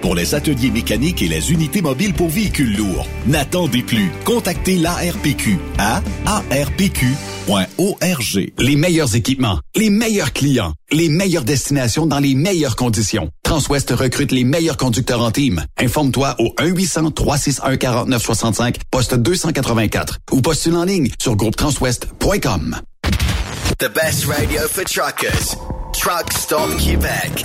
pour les ateliers mécaniques et les unités mobiles pour véhicules lourds. N'attendez plus. Contactez l'ARPQ à arpq.org. Les meilleurs équipements, les meilleurs clients, les meilleures destinations dans les meilleures conditions. Transwest recrute les meilleurs conducteurs en team. Informe-toi au 1-800-361-4965, poste 284 ou postule en ligne sur groupetranswest.com. The best radio for truckers. Truck Stop Québec.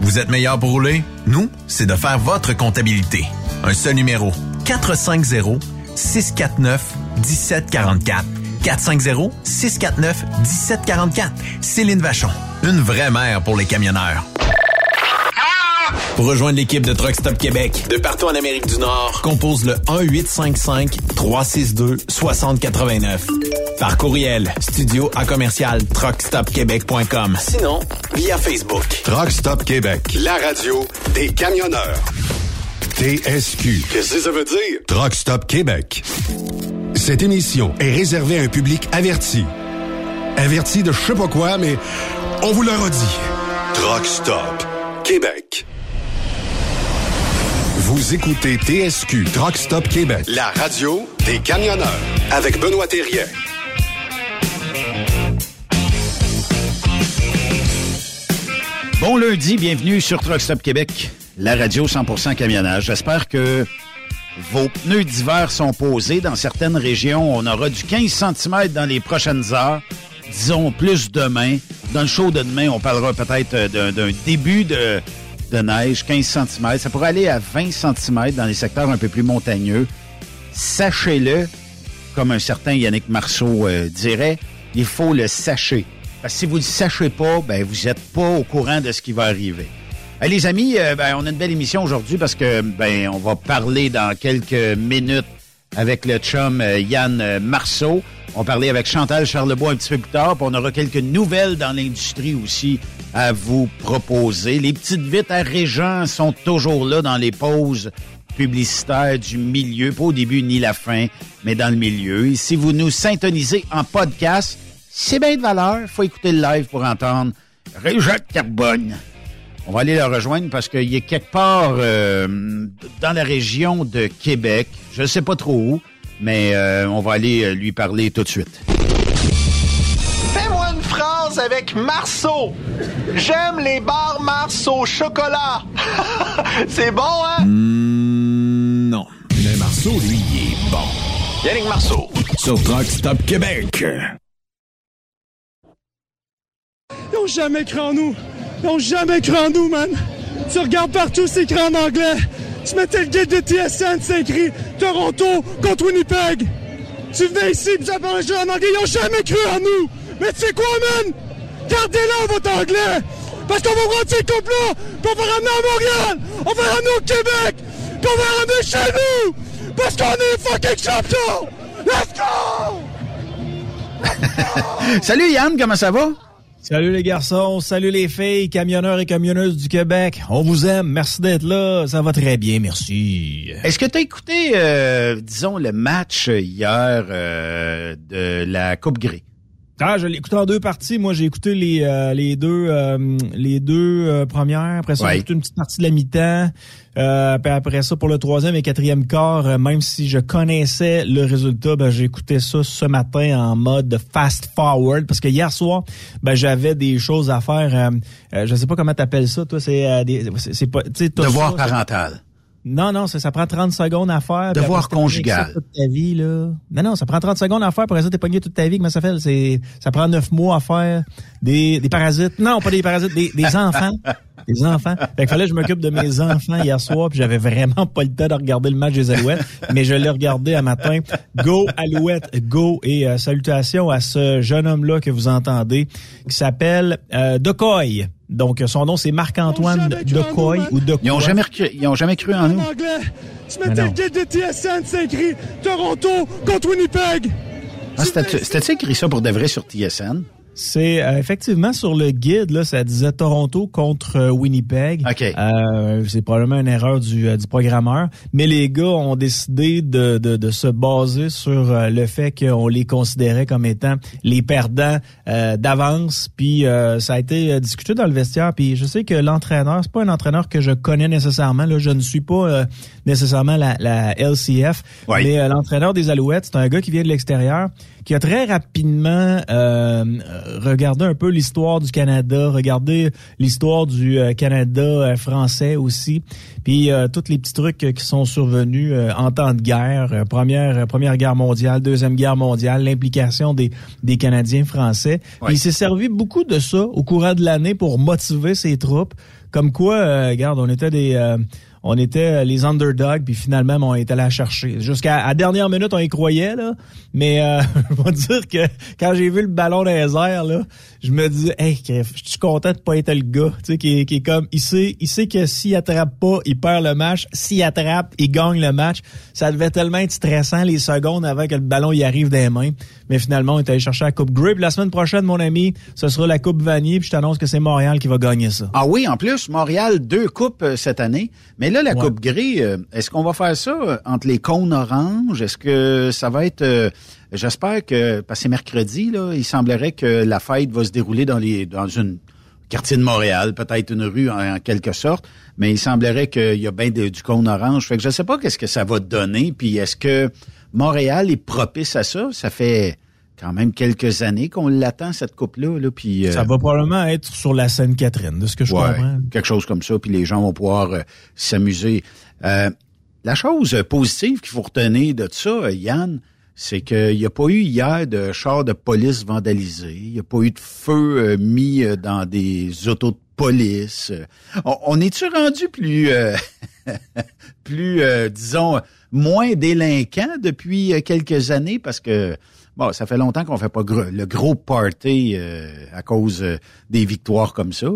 Vous êtes meilleur pour rouler? Nous, c'est de faire votre comptabilité. Un seul numéro. 450 649 1744. 450 649 1744. Céline Vachon. Une vraie mère pour les camionneurs. Pour rejoindre l'équipe de Truck Stop Québec, de partout en Amérique du Nord, compose le 1-855-362-6089. Par courriel, studio à commercial truckstopquebec.com. Sinon, via Facebook. Truck Stop Québec, la radio des camionneurs. TSQ. Qu'est-ce que ça veut dire? Truck Stop Québec. Cette émission est réservée à un public averti. Averti de je sais pas quoi, mais on vous le redit. Truck Stop Québec. Vous écoutez TSQ Truck Stop Québec, la radio des camionneurs avec Benoît Thérien. Bon lundi, bienvenue sur Truck Stop Québec, la radio 100% camionnage. J'espère que vos pneus d'hiver sont posés. Dans certaines régions, on aura du 15 cm dans les prochaines heures. Disons plus demain. Dans le show de demain, on parlera peut-être euh, d'un début de, de neige, 15 cm. Ça pourrait aller à 20 cm dans les secteurs un peu plus montagneux. Sachez-le, comme un certain Yannick Marceau euh, dirait, il faut le sacher. Parce que si vous ne le sachez pas, ben vous n'êtes pas au courant de ce qui va arriver. Hey, les amis, euh, ben, on a une belle émission aujourd'hui parce que ben on va parler dans quelques minutes avec le chum euh, Yann euh, Marceau. On parlait avec Chantal Charlebois un petit peu plus tard, puis on aura quelques nouvelles dans l'industrie aussi à vous proposer. Les petites vites à Régent sont toujours là dans les pauses publicitaires du milieu, pas au début ni la fin, mais dans le milieu. Et si vous nous syntonisez en podcast, c'est bien de valeur. faut écouter le live pour entendre Régent Carbone. On va aller le rejoindre parce qu'il est quelque part euh, dans la région de Québec. Je ne sais pas trop où, mais euh, on va aller euh, lui parler tout de suite. Fais-moi une phrase avec Marceau. J'aime les bars Mars au chocolat. C'est bon, hein? non. Mais Marceau, lui, il est bon. Yannick Marceau. Sur Truck Stop Québec. Ils ont jamais cru en nous. Ils ont jamais cru en nous, man. Tu regardes partout, c'est écrit en anglais. Tu mettais le guide de TSN, c'est écrit Toronto contre Winnipeg. Tu venais ici, puis ça parlait en anglais. Ils ont jamais cru en nous. Mais tu sais quoi, man? Gardez-le, votre anglais. Parce qu'on va prendre ces coupes-là, puis on va ramener à Montréal. On va ramener au Québec. Puis on va ramener chez nous. Parce qu'on est fucking champions. Let's go! Salut Yann, comment ça va? Salut les garçons, salut les filles, camionneurs et camionneuses du Québec. On vous aime, merci d'être là, ça va très bien, merci. Est-ce que tu as écouté, euh, disons, le match hier euh, de la Coupe Grey? Ah, je l'ai écouté en deux parties. Moi, j'ai écouté les euh, les deux euh, les deux euh, premières. Après ça, Ouais. j'ai écouté une petite partie de la mi-temps. Euh, puis après ça, pour le troisième et quatrième quart, euh, même si je connaissais le résultat, ben, j'ai écouté ça ce matin en mode fast forward parce que hier soir, ben, j'avais des choses à faire. Je sais pas comment t'appelles ça, toi. C'est euh, c'est pas, Devoir ça, parental. Non, non, ça, ça prend 30 secondes à faire. Devoir conjugal. Toute ta vie, là. Non, non, ça prend 30 secondes à faire. Pour ça, t'es pogné toute ta vie. Comment ça fait? C'est, ça prend 9 mois à faire. Des, des parasites. Non, pas des parasites, des, des enfants. Des enfants. Fait qu'il fallait que je m'occupe de mes enfants hier soir, puis j'avais vraiment pas le temps de regarder le match des Alouettes, mais je l'ai regardé à matin. Go Alouettes, go et euh, salutations à ce jeune homme-là que vous entendez, qui s'appelle euh, Decoy. Donc son nom c'est Marc-Antoine Decoy ou Decoy. Ils ont jamais, cru, ils ont jamais cru en nous. En anglais. Tu Mais mettais non. le guide de TSN, c'est écrit Toronto contre Winnipeg. Ah, C'était c'était écrit ça pour de vrai sur TSN? C'est euh, effectivement sur le guide là, ça disait Toronto contre euh, Winnipeg. OK. Euh, c'est probablement une erreur du, euh, du programmeur, mais les gars ont décidé de, de, de se baser sur euh, le fait qu'on les considérait comme étant les perdants euh, d'avance. Puis euh, ça a été discuté dans le vestiaire. Puis je sais que l'entraîneur, c'est pas un entraîneur que je connais nécessairement. Là, je ne suis pas euh, nécessairement la, la LCF, Oui. mais euh, l'entraîneur des Alouettes, c'est un gars qui vient de l'extérieur, qui a très rapidement euh, regardé un peu l'histoire du Canada, regardé l'histoire du euh, Canada euh, français aussi, puis euh, tous les petits trucs qui sont survenus euh, en temps de guerre, première première guerre mondiale, deuxième guerre mondiale, l'implication des des Canadiens français. Puis Oui. il s'est servi beaucoup de ça au courant de l'année pour motiver ses troupes, comme quoi, euh, regarde, on était des euh, on était euh, les underdogs, puis finalement, on est allé la chercher. Jusqu'à à dernière minute, on y croyait, là. Mais euh, je vais dire que quand j'ai vu le ballon dans airs, là, je me dis, hey, je suis content de pas être le gars, tu sais, qui, qui est comme, il sait, il sait que s'il attrape pas, il perd le match. S'il attrape, il gagne le match. Ça devait tellement être stressant les secondes avant que le ballon y arrive des mains. Mais finalement, on est allé chercher la Coupe Grey. Puis la semaine prochaine, mon ami, ce sera la Coupe Vanier. Puis je t'annonce que c'est Montréal qui va gagner ça. Ah oui, en plus, Montréal, deux coupes euh, cette année. Mais là, la Ouais. Coupe Grey, euh, est-ce qu'on va faire ça euh, entre les cônes oranges? Est-ce que ça va être... euh, J'espère que, parce que c'est mercredi, là, il semblerait que la fête va se dérouler dans les dans une quartier de Montréal, peut-être une rue en, en quelque sorte, mais il semblerait qu'il y a bien de- du cône orange. Fait que je sais pas qu'est-ce que ça va donner, puis est-ce que Montréal est propice à ça? Ça fait quand même quelques années qu'on l'attend, cette coupe-là, là, puis... euh, Ça va probablement être sur la Seine-Catherine, de ce que je Ouais, comprends. quelque chose comme ça, puis les gens vont pouvoir euh, s'amuser. Euh, la chose positive qu'il faut retenir de ça, Yann, c'est qu'il n'y a pas eu hier de chars de police vandalisés, il n'y a pas eu de feu mis dans des autos de police. On, on est-tu rendu plus, euh, plus, euh, disons, moins délinquant depuis euh, quelques années? Parce que, Bon, ça fait longtemps qu'on fait pas le gros party euh, à cause des victoires comme ça.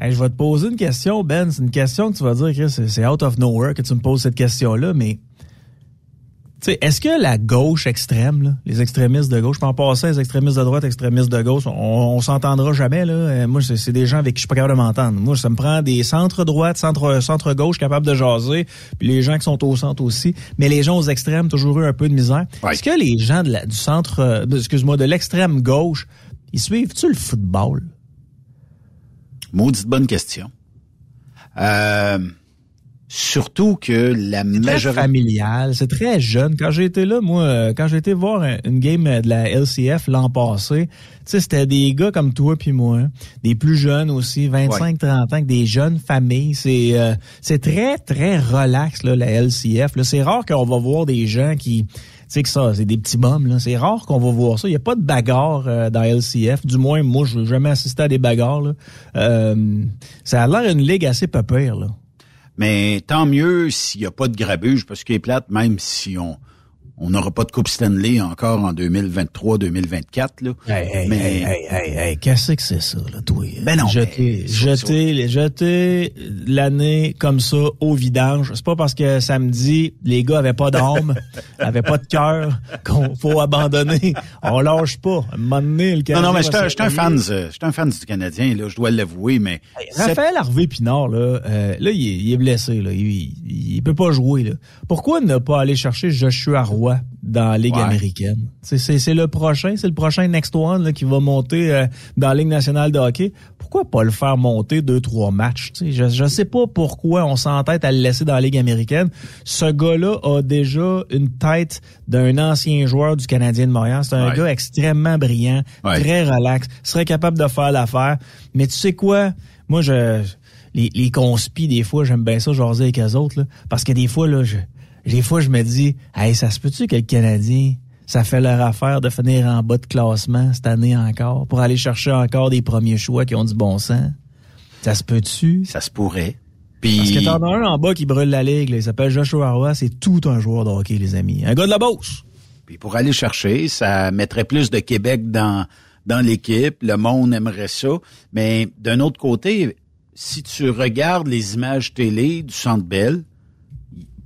Je vais te poser une question, Ben. C'est une question que tu vas dire que c'est out of nowhere que tu me poses cette question-là, mais est-ce que la gauche extrême, les extrémistes de gauche, en passer les extrémistes de droite, extrémistes de gauche, on, s'entendra jamais. Là. Euh, moi, c'est des gens avec qui je suis pas capable de m'entendre. Moi, ça me prend des centres droite, centre centre gauche capables de jaser, puis les gens qui sont au centre aussi. Mais les gens aux extrêmes, toujours eu un peu de misère. Est-ce que les gens de la, du centre, euh, excuse-moi, de l'extrême gauche, ils suivent-tu le football? Maudite bonne question. Euh... Surtout que la majorité... familial, c'est très jeune. Quand j'ai été là, moi, euh, quand j'ai été voir une game de la LCF l'an passé, tu sais, c'était des gars comme toi puis moi, des plus jeunes aussi, 25, 30 ans, des jeunes familles. C'est euh, c'est très, très relax, là, la LCF. C'est rare qu'on va voir des gens qui... Tu sais que ça, c'est des petits bums, là. C'est rare qu'on va voir ça. Il n'y a pas de bagarre euh, dans LCF. Du moins, moi, je n'ai jamais assisté à des bagarres, là. ça a l'air une ligue assez peu là. Mais tant mieux s'il n'y a pas de grabuge, parce qu'il est plate, même si on on n'aura pas de Coupe Stanley encore en 2023-2024. Là. Hey, hey, Mais... hey, hey, hey, qu'est-ce que c'est ça, là, toi? Ben non. Jeter, jeter, jeter l'année comme ça au vidange. C'est pas parce que samedi, les gars avaient pas d'âme, avaient pas de cœur, qu'on faut abandonner. On lâche pas. À un moment donné, le Canadien Non, non, mais je suis un, fan, un fan du Canadien, là, je dois l'avouer, mais... Raphaël Harvey Pinard, là, euh, là, il est, blessé, là. Il, il, peut pas jouer, là. Pourquoi ne pas aller chercher Joshua Roy dans la Ligue américaine. C'est le prochain, c'est le prochain Next One qui va monter euh, dans la Ligue nationale de hockey. Pourquoi pas le faire monter deux, trois matchs? je ne sais pas pourquoi on s'entête à le laisser dans la Ligue américaine. Ce gars-là a déjà une tête d'un ancien joueur du Canadien de Montréal. C'est un gars extrêmement brillant, très relax, serait capable de faire l'affaire. Mais tu sais quoi? Moi, je les, les conspis, des fois, j'aime bien ça jaser avec les autres. Là, parce que des fois, là, je, des fois, je me dis, hey, ça se peut-tu que le Canadien, ça fait leur affaire de finir en bas de classement cette année encore pour aller chercher encore des premiers choix qui ont du bon sens? Ça se peut-tu? Ça se pourrait. Puis... Parce que t'en as un en bas qui brûle la ligue, il s'appelle Joshua Roy, c'est tout un joueur de hockey, les amis. Un gars de la Beauce. Puis pour aller chercher, ça mettrait plus de Québec dans, dans l'équipe. Le monde aimerait ça. Mais d'un autre côté, si tu regardes les images télé du Centre Bell,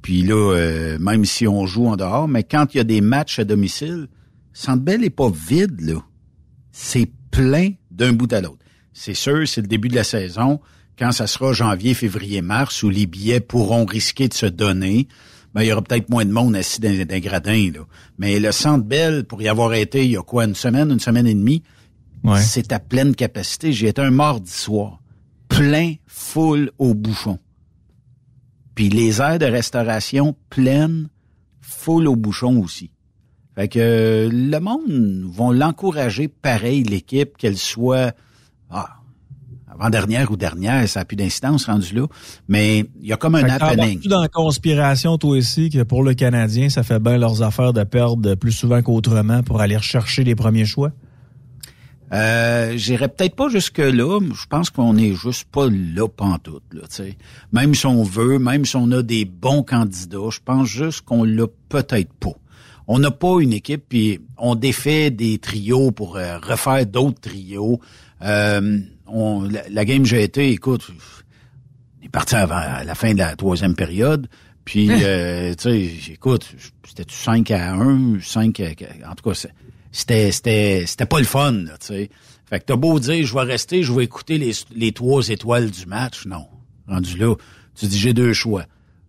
puis là, euh, même si on joue en dehors, mais quand il y a des matchs à domicile, Centre Bell est pas vide, là. C'est plein d'un bout à l'autre. C'est sûr, c'est le début de la saison. Quand ça sera janvier, février, mars, où les billets pourront risquer de se donner, ben, il y aura peut-être moins de monde assis dans, des gradins, là. Mais le Centre Bell, pour y avoir été il y a quoi, une semaine, une semaine et demie, c'est à pleine capacité. J'y étais un mardi soir. Plein, full au bouchon. Puis les aires de restauration pleines, full au bouchon aussi. Fait que euh, le monde vont l'encourager pareil, l'équipe, qu'elle soit ah, avant-dernière ou dernière, ça n'a plus d'incidence rendu là. Mais il y a comme un happening. Tu dans la conspiration, toi aussi, que pour le Canadien, ça fait bien leurs affaires de perdre plus souvent qu'autrement pour aller rechercher les premiers choix? Euh, J'irais peut-être pas jusque là. Je pense qu'on est juste pas là pantoute. Là, sais. Même si on veut, même si on a des bons candidats, je pense juste qu'on l'a peut-être pas. On n'a pas une équipe, puis on défait des trios pour euh, refaire d'autres trios. Euh, on, la, game j'ai été, écoute, on est parti avant à la fin de la troisième période. Puis, euh, tu sais, écoute, c'était 5 à 1, 5 à... En tout cas, c'était c'était c'était pas le fun, tu sais. Fait que t'as beau dire je vais rester, je vais écouter les, les trois étoiles du match, non. Rendu là, tu dis j'ai deux choix.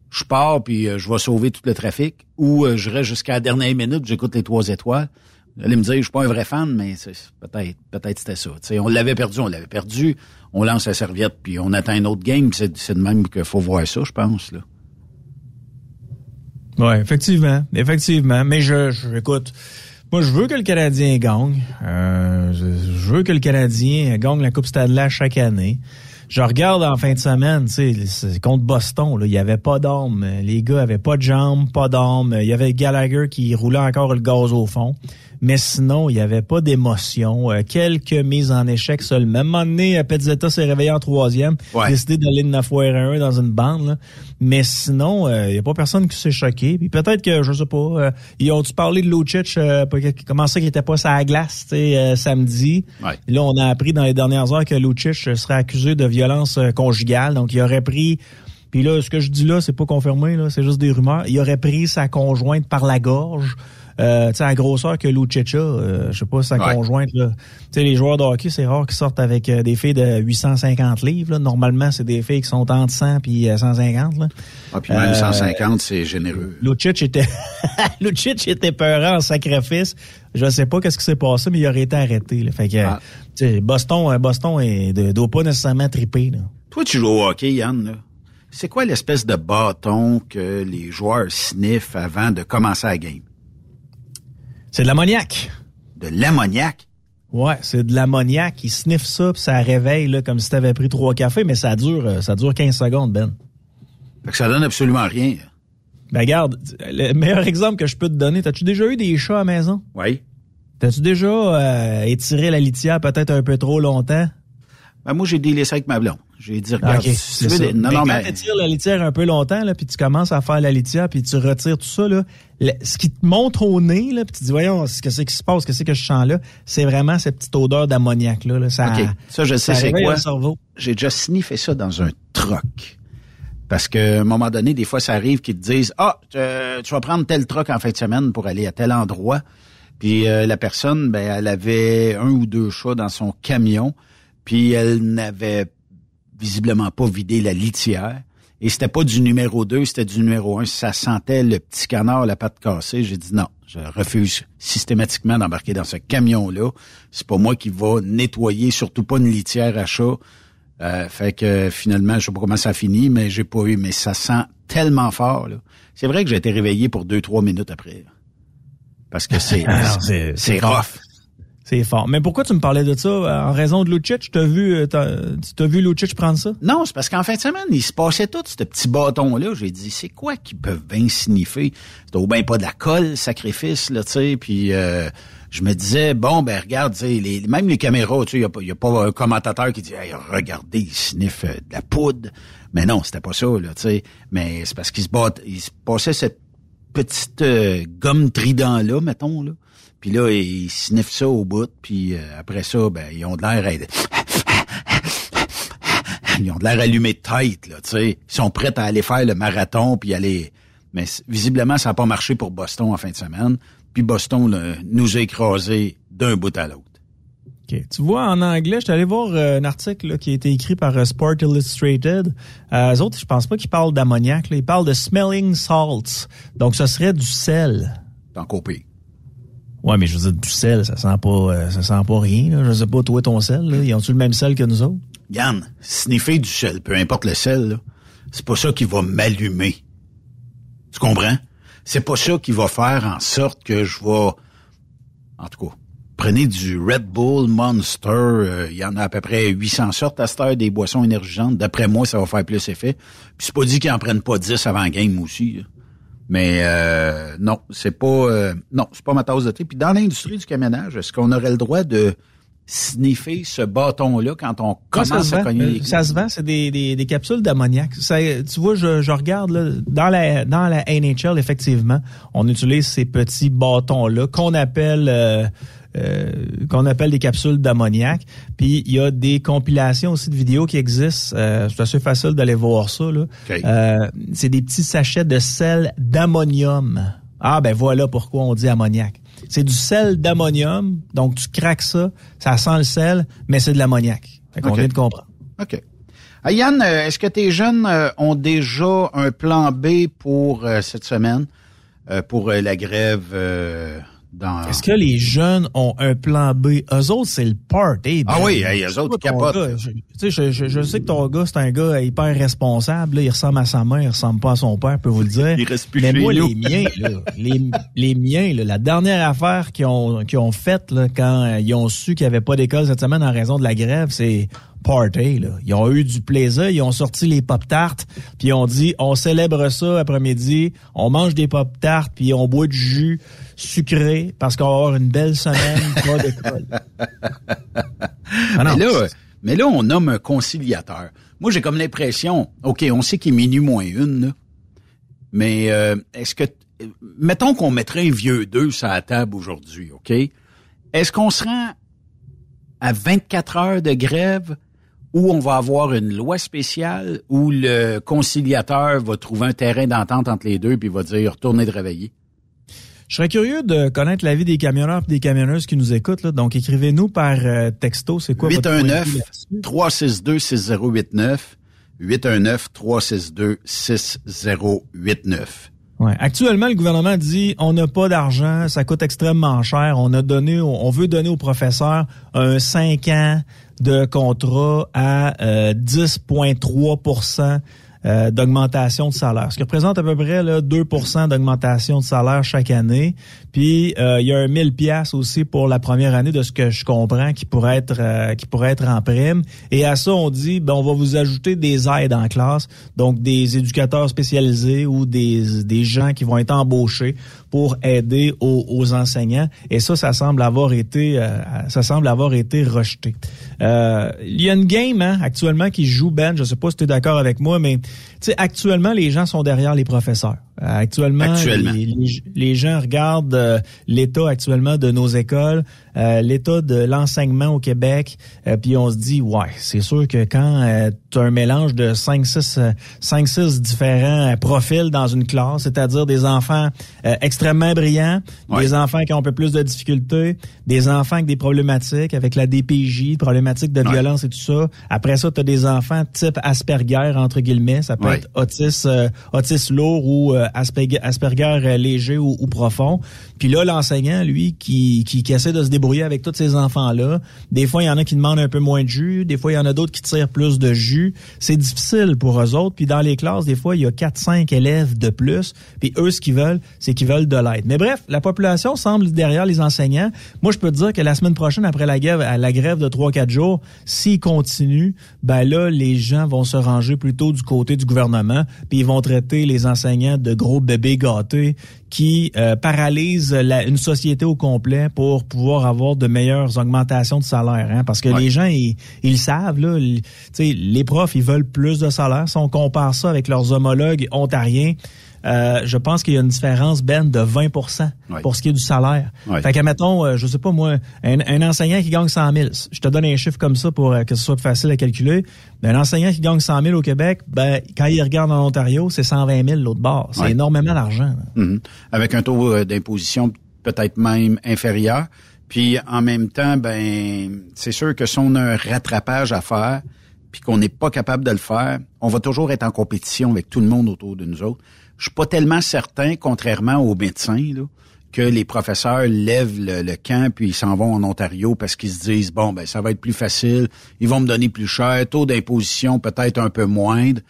Je pars puis euh, je vais sauver tout le trafic ou euh, je reste jusqu'à la dernière minute, j'écoute les trois étoiles. Vous allez me dire je suis pas un vrai fan mais peut-être peut-être c'était ça. sais on l'avait perdu, on l'avait perdu, on lance la serviette puis on attend un autre game, c'est c'est de même qu'il faut voir ça, je pense là. Ouais, effectivement, effectivement, mais je, je écoute moi, je veux que le Canadien gagne. Euh, je veux que le Canadien gagne la Coupe Stanley chaque année. je regarde en fin de semaine, tu sais, contre Boston, là, il y avait pas d'armes. Les gars avaient pas de jambes, pas d'armes. Il y avait Gallagher qui roulait encore le gaz au fond. Mais sinon, il n'y avait pas d'émotion. Euh, quelques mises en échec seulement. Même moment donné, euh, Pezzetta s'est réveillé en troisième, Ouais. décidé d'aller de 9 fois 1 dans une bande. là. Mais sinon, il n'y a pas personne qui s'est choqué. Puis peut-être que, je sais pas, euh, ils ont-tu parlé de Lucic, euh, comment ça qu'il était pas sur la glace tu euh, samedi. Ouais. Là, on a appris dans les dernières heures que Lucic serait accusé de violence euh, conjugale. Donc, il aurait pris... Puis là, ce que je dis là, c'est pas confirmé, là, c'est juste des rumeurs. Il aurait pris sa conjointe par la gorge. Euh, tu sais, à la grosseur que Lucic euh, je sais pas, sa Ouais. conjointe, là. Tu sais, les joueurs de hockey, c'est rare qu'ils sortent avec euh, des filles de 850 livres, là. Normalement, c'est des filles qui sont entre 100 puis euh, 150, là. Ah, puis même Euh, 150, c'est généreux. Lucic était Lucic était peurant en sacrifice. Je sais pas qu'est-ce qui s'est passé, mais il aurait été arrêté. Là. Fait que, Ah. tu sais, Boston, euh, Boston est, de- doit pas nécessairement triper. Là. Toi, tu joues au hockey, Yann. là. C'est quoi l'espèce de bâton que les joueurs sniffent avant de commencer la game? C'est de l'ammoniac. De l'ammoniac? Ouais, c'est de l'ammoniac. Ils sniffent ça, puis ça réveille là, comme si t'avais pris trois cafés, mais ça dure, euh, ça dure 15 secondes, Ben. Fait que ça donne absolument rien. Ben regarde, le meilleur exemple que je peux te donner, t'as-tu déjà eu des chats à la maison? Oui. T'as-tu déjà euh, étiré la litière peut-être un peu trop longtemps? Ben, moi, j'ai délaissé avec ma blonde. J'ai dit, regarde, Ah, Ok, si tu veux des- Non, Mais non, quand mais... tu tires la litière un peu longtemps, là, puis tu commences à faire la litière, puis tu retires tout ça, là, le- ce qui te monte au nez, là, puis tu dis, voyons, ce que c'est qui se passe, qu'est-ce que je sens là, c'est vraiment cette petite odeur d'ammoniac. Là, là. ça, OK. Ça, je sais c'est quoi? J'ai déjà sniffé ça dans un troc. Parce que, à un moment donné, des fois, ça arrive qu'ils te disent, ah, tu, tu vas prendre tel troc en fin de semaine pour aller à tel endroit. Puis euh, la personne, ben, elle avait un ou deux chats dans son camion, puis elle n'avait visiblement pas vidé la litière. Et c'était pas du numéro 2, c'était du numéro 1. Ça sentait le petit canard, la patte cassée. J'ai dit non, je refuse systématiquement d'embarquer dans ce camion-là. C'est pas moi qui va nettoyer, surtout pas une litière à chat. Euh, fait que finalement, je sais pas comment ça finit, mais j'ai pas eu. Mais ça sent tellement fort. là. C'est vrai que j'ai été réveillé pour deux, trois minutes après. là. Parce que c'est c'est- rough. C'est fort. Mais pourquoi tu me parlais de ça euh, en raison de Lucic? T'as vu, euh, t'as, vu Lucic prendre ça? Non, c'est parce qu'en fin de semaine, il se passait tout, ce petit bâton-là. J'ai dit, c'est quoi qu'ils peuvent bien sniffer? C'était au bien pas de la colle, sacrifice, là, tu sais. Puis euh, je me disais, bon, ben regarde, les, même les caméras, tu sais, il n'y a, pas- y a pas un commentateur qui dit, hey, regardez, il sniffe euh, de la poudre. Mais non, c'était pas ça, là, tu sais. Mais c'est parce qu'il se, bat, il se passait cette petite gomme trident-là, mettons, là. Puis là, ils sniffent ça au bout, puis euh, après ça, ben, ils ont de l'air à- ils ont de l'air allumés de tête, là, tu sais. Ils sont prêts à aller faire le marathon, puis aller... Mais visiblement, ça n'a pas marché pour Boston en fin de semaine. Puis Boston là, nous a écrasés d'un bout à l'autre. OK. Tu vois, en anglais, je suis allé voir euh, un article là, qui a été écrit par euh, Sport Illustrated. Euh, eux autres, je pense pas qu'ils parlent d'ammoniac. Ils parlent de smelling salts. Donc, ce serait du sel. T'en copies. Ouais, mais je veux dire, du sel, ça sent pas, euh, ça sent pas rien. Là. Je sais pas, toi, ton sel, là, ils ont-tu le même sel que nous autres? Yann, sniffer du sel, peu importe le sel, c'est pas ça qui va m'allumer. Tu comprends? C'est pas ça qui va faire en sorte que je vais... En tout cas, prenez du Red Bull Monster. euh, Il y en a à peu près 800 sortes à cette heure des boissons énergisantes. D'après moi, ça va faire plus effet. Puis c'est pas dit qu'ils en prennent pas 10 avant game aussi. là. Mais euh, non, c'est pas euh, non, c'est pas ma tasse de thé. Puis dans l'industrie du camionnage, est-ce qu'on aurait le droit de sniffer ce bâton-là quand on commence ça se à cogner Euh, les Ça se vend, c'est des, des, des capsules d'ammoniac. Tu vois, je, je regarde là, dans la dans la NHL, effectivement, on utilise ces petits bâtons-là qu'on appelle euh, euh, qu'on appelle des capsules d'ammoniac. Puis il y a des compilations aussi de vidéos qui existent. Euh, c'est assez facile d'aller voir ça. Là. Euh, c'est des petits sachets de sel d'ammonium. Ah ben voilà pourquoi on dit ammoniac. C'est du sel d'ammonium, donc tu craques ça, ça sent le sel, mais c'est de l'ammoniac. Fait qu'on vient de comprendre. OK. Ah, Yann, est-ce que tes jeunes ont déjà un plan B pour cette semaine, pour la grève. Est-ce que les jeunes ont un plan B? Eux autres, c'est le party. Ah Ben, oui, hey, eux autres, ils capotent. gars, je- Tu sais, je, je- je sais que ton gars, c'est un gars hyper responsable. là. Il ressemble à sa mère, il ressemble pas à son père, je peux vous le dire. Il reste plus Mais chez moi, nous. les miens, là, les, les miens, là, la dernière affaire qu'ils ont, qu'ils ont faite là, quand euh, ils ont su qu'il n'y avait pas d'école cette semaine en raison de la grève, c'est party. Là. Ils ont eu du plaisir, ils ont sorti les pop-tarts, puis on dit on célèbre ça après-midi, on mange des pop-tarts, puis on boit du jus sucré parce qu'on va avoir une belle semaine, pas d'école. Ah mais, là, mais là, on nomme un conciliateur. Moi, j'ai comme l'impression, OK, on sait qu'il est minuit moins une, là, mais euh, est-ce que, mettons qu'on mettrait un vieux deux sur la table aujourd'hui, OK? Est-ce qu'on se rend à 24 heures de grève où on va avoir une loi spéciale où le conciliateur va trouver un terrain d'entente entre les deux puis va dire retournez de réveiller? Je serais curieux de connaître l'avis des camionneurs et des camionneuses qui nous écoutent. Là. Donc, écrivez-nous par euh, texto. C'est quoi 819-362-6089. 819-362-6089. Ouais. Actuellement, le gouvernement dit on n'a pas d'argent, ça coûte extrêmement cher. On a donné, on veut donner aux professeurs un 5 ans de contrat à 10,3% euh, euh, d'augmentation de salaire, ce qui représente à peu près là, 2% d'augmentation de salaire chaque année. Puis euh, il y a un 1000 pièces aussi pour la première année de ce que je comprends qui pourrait être euh, qui pourrait être en prime. Et à ça on dit ben on va vous ajouter des aides en classe, donc des éducateurs spécialisés ou des des gens qui vont être embauchés pour aider aux, enseignants. Et ça ça semble avoir été ça semble avoir été rejeté. il y a une game hein, actuellement qui joue Ben, je sais pas si tu es d'accord avec moi mais sais, actuellement, les gens sont derrière les professeurs. Euh, actuellement, Les, gens regardent euh, l'état actuellement de nos écoles, euh, l'état de l'enseignement au Québec, puis on se dit, ouais, c'est sûr que quand tu as un mélange de 5 six, cinq, six différents profils dans une classe, c'est-à-dire des enfants extrêmement brillants, des enfants qui ont un peu plus de difficultés, des enfants avec des problématiques, avec la DPJ, problématiques de violence et tout ça. Après ça, tu as des enfants type Asperger, entre guillemets, ça peut être autisme, autisme lourd ou Asperger, euh, léger ou, profond. Puis là, l'enseignant, lui, qui, qui, essaie de se débrouiller avec tous ces enfants-là, des fois, il y en a qui demandent un peu moins de jus, des fois, il y en a d'autres qui tirent plus de jus. C'est difficile pour eux autres. Puis dans les classes, des fois, il y a 4-5 élèves de plus. Puis eux, ce qu'ils veulent, c'est qu'ils veulent de l'aide. Mais bref, la population semble derrière les enseignants. Moi, je peux te dire que la semaine prochaine, après la grève, la grève de 3-4 jours, s'ils continuent, ben là, les gens vont se ranger plutôt du côté du gouvernement, puis ils vont traiter les enseignants de gros bébés gâtés qui euh, une société au complet pour pouvoir avoir de meilleures augmentations de salaire. Hein, parce que les gens, ils, ils savent, là, les profs, ils veulent plus de salaire. Si on compare ça avec leurs homologues ontariens, euh, je pense qu'il y a une différence, Ben, de 20% pour ce qui est du salaire. Fait que, mettons, euh, je sais pas moi, un, enseignant qui gagne 100 000, je te donne un chiffre comme ça pour euh, que ce soit facile à calculer. Ben, un enseignant qui gagne 100 000 au Québec, ben, quand il regarde en Ontario, c'est 120 000 l'autre bord. C'est énormément d'argent. Mm-hmm. Avec un taux d'imposition peut-être même inférieur. Puis en même temps, ben c'est sûr que si on a un rattrapage à faire, puis qu'on n'est pas capable de le faire, on va toujours être en compétition avec tout le monde autour de nous autres. Je suis pas tellement certain, contrairement aux médecins, que les professeurs lèvent le, camp puis ils s'en vont en Ontario parce qu'ils se disent bon ben ça va être plus facile, ils vont me donner plus cher, taux d'imposition peut-être un peu moindre.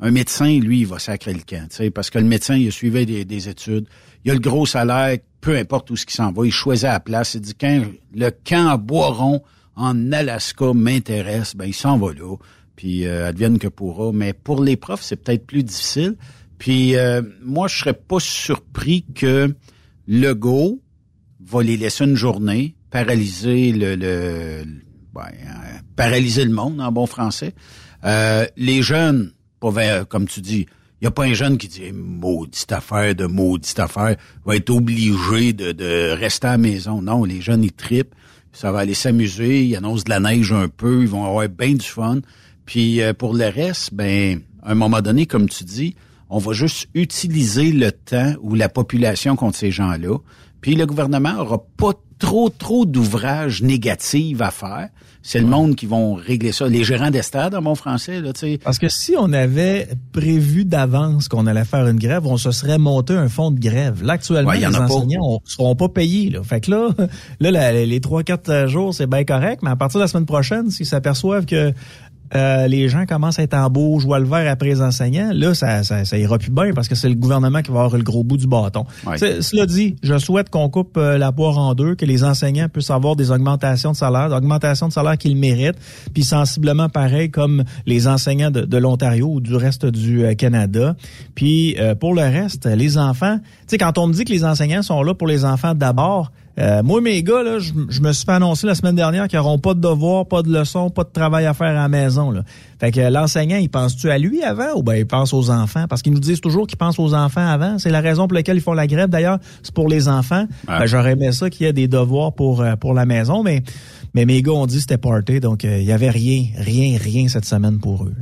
Un médecin, lui, il va sacrer le camp, parce que le médecin, il a suivi des, études, il a le gros salaire, peu importe où ce qui s'en va, il choisit la place, il dit quand le camp à Boiron en Alaska m'intéresse, ben il s'en va là, puis euh, advienne que pourra. Mais pour les profs, c'est peut-être plus difficile. Puis euh, moi, je serais pas surpris que Legault va les laisser une journée, paralyser le, le ben, euh, paralyser le monde en bon français. Euh, les jeunes, comme tu dis, il n'y a pas un jeune qui dit maudite affaire de maudite affaire, va être obligé de, rester à la maison. Non, les jeunes, ils tripent, ça va aller s'amuser, ils annoncent de la neige un peu, ils vont avoir bien du fun. Puis pour le reste, ben, à un moment donné, comme tu dis, on va juste utiliser le temps ou la population contre ces gens-là. Puis le gouvernement aura pas trop, trop d'ouvrages négatifs à faire. C'est le monde qui vont régler ça. Les gérants d'estade, en bon français, là, tu sais. Parce que si on avait prévu d'avance qu'on allait faire une grève, on se serait monté un fonds de grève. Là, actuellement, les enseignants ne seront pas payés, là. Fait que là, là, les trois, quatre jours, c'est bien correct, mais à partir de la semaine prochaine, s'ils s'aperçoivent que euh, les gens commencent à être en beau, joie le vert après les enseignants, là, ça, ça, ça ira plus bien parce que c'est le gouvernement qui va avoir le gros bout du bâton. Cela dit, je souhaite qu'on coupe euh, la poire en deux, que les enseignants puissent avoir des augmentations de salaire, des augmentations de salaire qu'ils méritent, puis sensiblement pareil comme les enseignants de, l'Ontario ou du reste du euh, Canada. Puis pour le reste, les enfants, tu sais, quand on me dit que les enseignants sont là pour les enfants d'abord, euh, moi, mes gars, là, je, me suis fait annoncer la semaine dernière qu'ils n'auront pas de devoirs, pas de leçons, pas de travail à faire à la maison. Là. Fait que l'enseignant, il pense-tu à lui avant ou ben il pense aux enfants? Parce qu'ils nous disent toujours qu'ils pensent aux enfants avant. C'est la raison pour laquelle ils font la grève. D'ailleurs, c'est pour les enfants. Ben, j'aurais aimé ça qu'il y ait des devoirs pour euh, pour la maison, mais mais mes gars ont dit que c'était party, donc euh, il y avait rien, rien, rien cette semaine pour eux.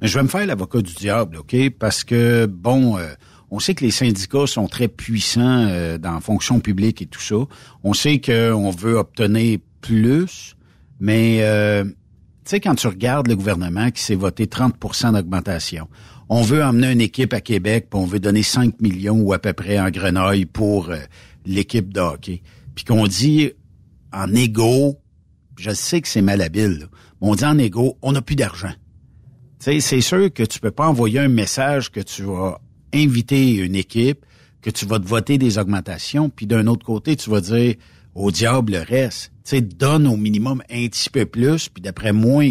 Mais je vais me faire l'avocat du diable, OK? Parce que, bon, on sait que les syndicats sont très puissants euh, dans la fonction publique et tout ça. On sait qu'on veut obtenir plus, mais euh, tu sais, quand tu regardes le gouvernement qui s'est voté 30% d'augmentation, on veut emmener une équipe à Québec, puis on veut donner 5 millions ou à peu près en Grenouille pour euh, l'équipe de hockey. Puis qu'on dit en égo, je sais que c'est malhabile, mais on dit en égo, on n'a plus d'argent. C'est sûr que tu peux pas envoyer un message que tu vas inviter une équipe, que tu vas te voter des augmentations, puis d'un autre côté, tu vas dire au diable le reste. Tu sais, donne au minimum un petit peu plus, puis d'après moi,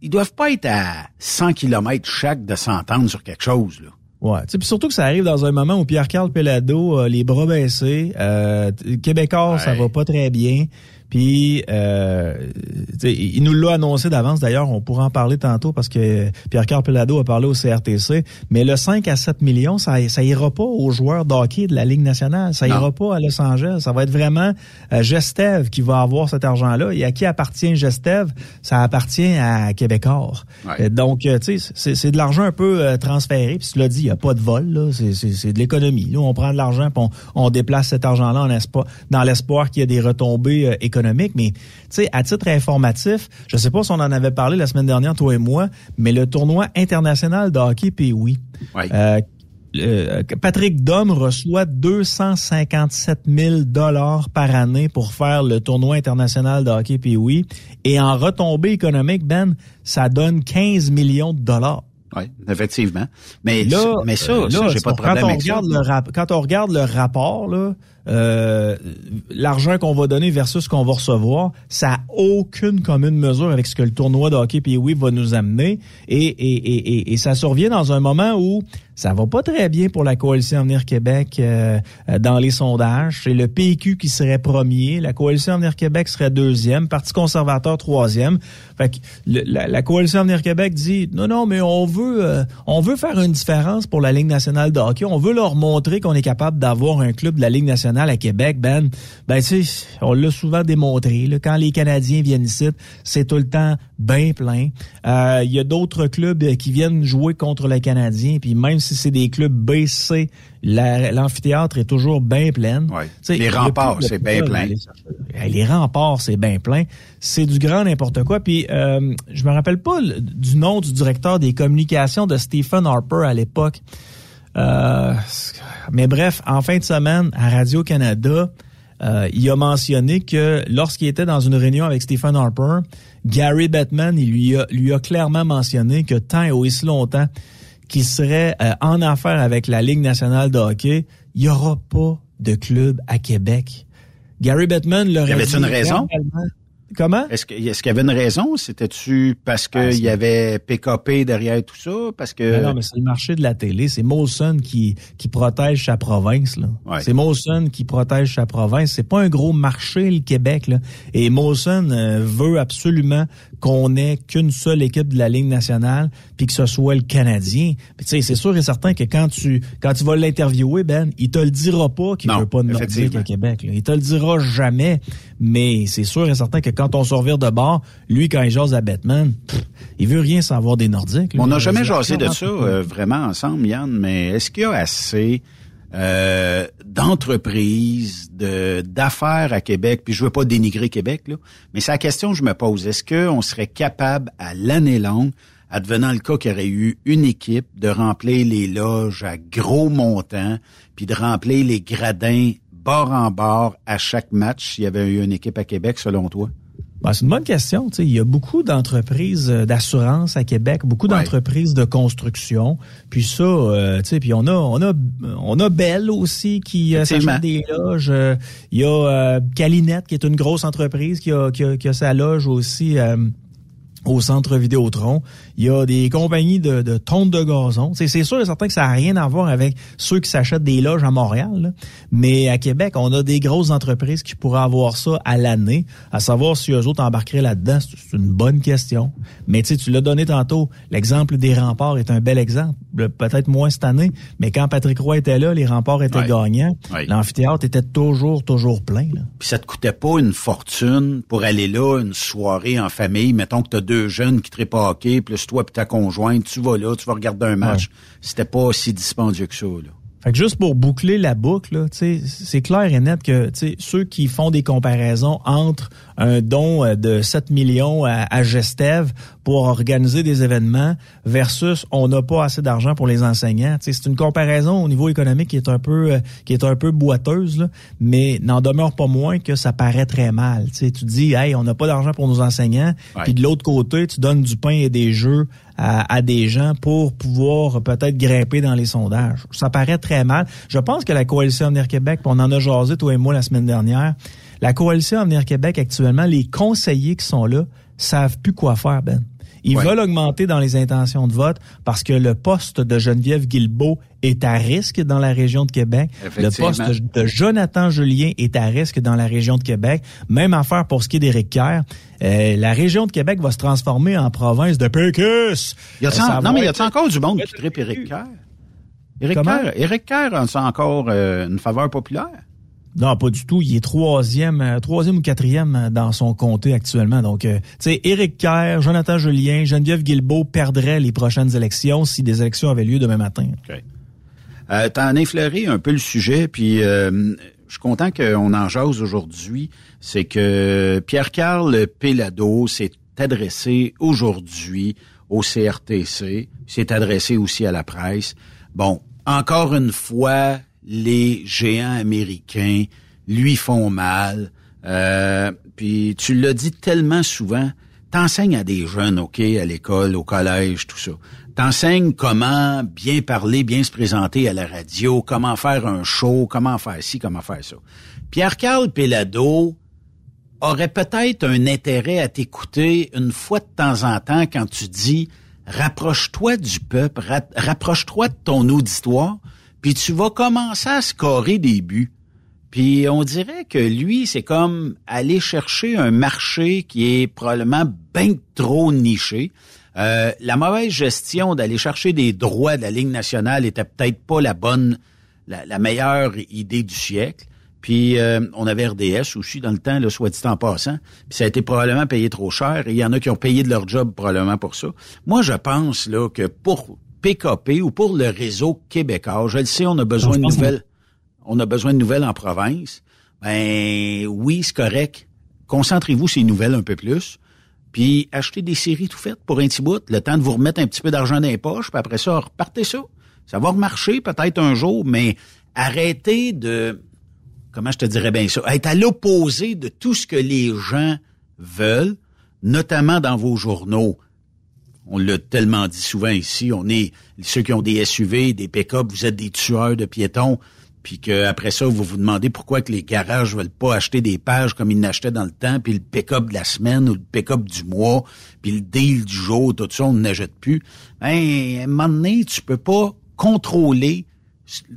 ils doivent pas être à 100 km chaque de s'entendre sur quelque chose, là. Ouais, puis surtout que ça arrive dans un moment où Pierre-Carl Pelado a les bras baissés, euh, Québécois, ça va pas très bien. Puis, euh, il nous l'a annoncé d'avance. D'ailleurs, on pourra en parler tantôt parce que Pierre Carpelado a parlé au CRTC. Mais le 5 à 7 millions, ça, ça ira pas aux joueurs d'hockey de la Ligue nationale. Ça ira pas à Los Angeles. Ça va être vraiment euh, Gestev qui va avoir cet argent-là. Et à qui appartient Gestev? Ça appartient à Québécois. Euh, donc, euh, tu sais, c'est de l'argent un peu euh, transféré. Puis tu l'as dit, il n'y a pas de vol. C'est de l'économie. Nous, on prend de l'argent on, on déplace cet argent-là dans l'espoir qu'il y ait des retombées économiques économique, mais tu sais, à titre informatif, je sais pas si on en avait parlé la semaine dernière, toi et moi, mais le tournoi international de hockey, puis oui. Euh, euh, Patrick Dom reçoit 257 000 dollars par année pour faire le tournoi international de hockey puis oui. Et en retombée économique, Ben, ça donne 15 millions de dollars. Oui, effectivement. Mais là, mais ça, euh, j'ai pas de problème quand on regarde Le quand on regarde le rapport, là, euh, l'argent qu'on va donner versus ce qu'on va recevoir, ça n'a aucune commune mesure avec ce que le tournoi de hockey puis oui va nous amener. Et, et, et, et, ça survient dans un moment où ça va pas très bien pour la coalition Avenir Québec euh, dans les sondages. C'est le PQ qui serait premier, la coalition Avenir Québec serait deuxième, Parti conservateur troisième. Fait que la, la, coalition Avenir Québec dit non non mais on veut euh, on veut faire une différence pour la Ligue nationale de hockey. On veut leur montrer qu'on est capable d'avoir un club de la Ligue nationale à Québec, Ben, ben tu on l'a souvent démontré. Là, quand les Canadiens viennent ici, c'est tout le temps bien plein. Euh, il y a d'autres clubs qui viennent jouer contre les Canadiens, puis même si c'est des clubs BC, l'amphithéâtre est toujours bien plein. Les remparts, c'est bien plein. Les remparts, c'est bien plein. C'est du grand n'importe quoi. Puis euh, je me rappelle pas du nom du directeur des communications de Stephen Harper à l'époque. Euh, mais bref, en fin de semaine, à Radio-Canada, euh, il a mentionné que lorsqu'il était dans une réunion avec Stephen Harper, Gary Bettman, il lui a, lui a clairement mentionné que tant et aussi longtemps qu'il serait euh, en affaire avec la Ligue nationale de hockey, il n'y aura pas de club à Québec. Gary Bettman leur a dit... une raison? Comment? Est-ce qu'il est y avait une raison? C'était-tu parce qu'il y avait PKP derrière tout ça? Parce que. non, mais c'est le marché de la télé. C'est Molson qui, qui protège sa province, là. C'est Molson qui protège sa province. C'est pas un gros marché, le Québec, là. Et Molson euh, veut absolument qu'on ait qu'une seule équipe de la Ligue nationale, puis que ce soit le Canadien. tu sais, c'est sûr et certain que quand tu quand tu vas l'interviewer, Ben, il te le dira pas qu'il veut pas de Nordique à Québec. Là. Il te le dira jamais. Mais c'est sûr et certain que quand on se revire de bord, lui, quand il jase à Batman, il veut rien savoir des Nordiques. on n'a jamais jasé de ça euh, vraiment ensemble, Yann, mais est-ce qu'il y a assez euh, d'entreprises, de d'affaires à Québec, puis je veux pas dénigrer Québec, là, mais c'est la question que je me pose. Est-ce qu'on serait capable, à l'année longue, advenant le cas qu'il y aurait eu une équipe, de remplir les loges à gros montants, puis de remplir les gradins bord en bord à chaque match s'il y avait eu une équipe à Québec, selon toi? Ben, c'est une bonne question. Tu sais, il y a beaucoup d'entreprises euh, d'assurance à Québec, beaucoup d'entreprises de construction. Puis ça, euh, tu sais, puis on a, on a, on a Bell aussi qui euh, s'achète des loges. Euh, Il y a euh, Calinette qui est une grosse entreprise qui a, qui a, qui a sa loge aussi. Au centre Vidéotron. Il y a des compagnies de, de tonte de gazon. C'est, c'est sûr et certain que ça n'a rien à voir avec ceux qui s'achètent des loges à Montréal. là. Mais à Québec, on a des grosses entreprises qui pourraient avoir ça à l'année. À savoir si eux autres embarqueraient là-dedans, c'est, c'est une bonne question. Mais tu sais, tu l'as donné tantôt. L'exemple des remparts est un bel exemple. Peut-être moins cette année, mais quand Patrick Roy était là, les remparts étaient Ouais. gagnants. Ouais. L'amphithéâtre était toujours, toujours plein. Là. Puis ça te coûtait pas une fortune pour aller là, une soirée en famille. Mettons que t'as deux jeunes qui trippent au hockey, plus toi puis ta conjointe, tu vas là, tu vas regarder un match. C'était pas si dispendieux que ça, là. Fait que juste pour boucler la boucle, c'est clair et net que ceux qui font des comparaisons entre un don euh, de 7 millions à, à Gestev pour organiser des événements versus on n'a pas assez d'argent pour les enseignants, c'est une comparaison au niveau économique qui est un peu euh, qui est un peu boiteuse, là, mais n'en demeure pas moins que ça paraît très mal. Tu dis, hey, on n'a pas d'argent pour nos enseignants, Ouais. puis de l'autre côté, tu donnes du pain et des jeux à, à des gens pour pouvoir peut-être grimper dans les sondages. Ça paraît très mal. Je pense que la coalition Avenir Québec, on en a jasé toi et moi la semaine dernière, la coalition Avenir Québec actuellement, les conseillers qui sont là savent plus quoi faire, Ben. Ils Ouais. veulent augmenter dans les intentions de vote parce que le poste de Geneviève Guilbeault est à risque dans la région de Québec. Le poste de Jonathan Julien est à risque dans la région de Québec. Même affaire pour ce qui est d'Éric Kerr. Euh, la région de Québec va se transformer en province de Pécus. Y a Euh, ça non, mais y a être- encore du monde qui trippe Éric Kerr? Éric? Kerr, Éric Kerr a encore euh, une faveur populaire? Non, pas du tout. Il est troisième, euh, troisième ou quatrième euh, dans son comté actuellement. Donc, euh, tu sais, Éric Kerr, Jonathan Julien, Geneviève Guilbeault perdraient les prochaines élections si des élections avaient lieu demain matin. Euh, T'en effleuré un peu le sujet, puis euh, je suis content qu'on en jase aujourd'hui. C'est que Pierre-Carl Pellado s'est adressé aujourd'hui au CRTC, s'est adressé aussi à la presse. Bon, encore une fois, les géants américains lui font mal. Euh, puis tu l'as dit tellement souvent, t'enseignes à des jeunes, OK, à l'école, au collège, tout ça. T'enseignes comment bien parler, bien se présenter à la radio, comment faire un show, comment faire ci, comment faire ça. Pierre-Carl Pellado aurait peut-être un intérêt à t'écouter une fois de temps en temps quand tu dis rapproche-toi du peuple, ra- rapproche-toi de ton auditoire, puis tu vas commencer à scorer des buts. Puis on dirait que lui, c'est comme aller chercher un marché qui est probablement bien trop niché. Euh, la mauvaise gestion d'aller chercher des droits de la Ligue nationale était peut-être pas la bonne, la, meilleure idée du siècle. Puis euh, on avait RDS aussi dans le temps, là, soit dit en passant. Puis ça a été probablement payé trop cher. Et il y en a qui ont payé de leur job probablement pour ça. Moi, je pense là que pour PKP ou pour le réseau québécois, je le sais, on a besoin de nouvelles. On a besoin de nouvelles en province. Ben oui, c'est correct. Concentrez-vous les nouvelles un peu plus. Puis achetez des séries tout faites pour un petit bout, le temps de vous remettre un petit peu d'argent dans les poches, puis après ça, repartez ça. Ça va remarcher peut-être un jour, mais arrêtez de comment je te dirais bien ça, être à l'opposé de tout ce que les gens veulent, notamment dans vos journaux. On l'a tellement dit souvent ici, on est ceux qui ont des SUV, des pick-up, vous êtes des tueurs de piétons, puis qu'après ça, vous vous demandez pourquoi que les garages veulent pas acheter des pages comme ils n'achetaient dans le temps, puis le pick-up de la semaine ou le pick-up du mois, puis le deal du jour, tout ça, on n'achète plus. Ben, à un moment donné, tu peux pas contrôler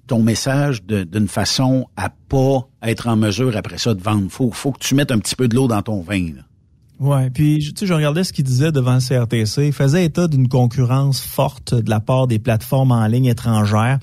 ton message d'une façon à pas être en mesure après ça de vendre. Faut, faut que tu mettes un petit peu de l'eau dans ton vin. Là. Ouais, puis tu sais, je regardais ce qu'il disait devant CRTC. Il faisait état d'une concurrence forte de la part des plateformes en ligne étrangères.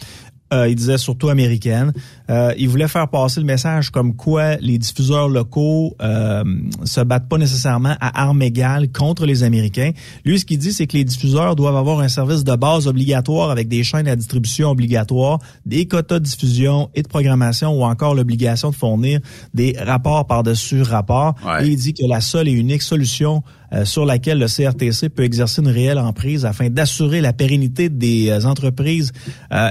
Euh, il disait surtout américaines. Euh, il voulait faire passer le message comme quoi les diffuseurs locaux euh, se battent pas nécessairement à armes égales contre les Américains. Lui, ce qu'il dit, c'est que les diffuseurs doivent avoir un service de base obligatoire avec des chaînes à distribution obligatoires, des quotas de diffusion et de programmation ou encore l'obligation de fournir des rapports par-dessus rapports. Ouais. Et il dit que la seule et unique solution euh, sur laquelle le CRTC peut exercer une réelle emprise afin d'assurer la pérennité des euh, entreprises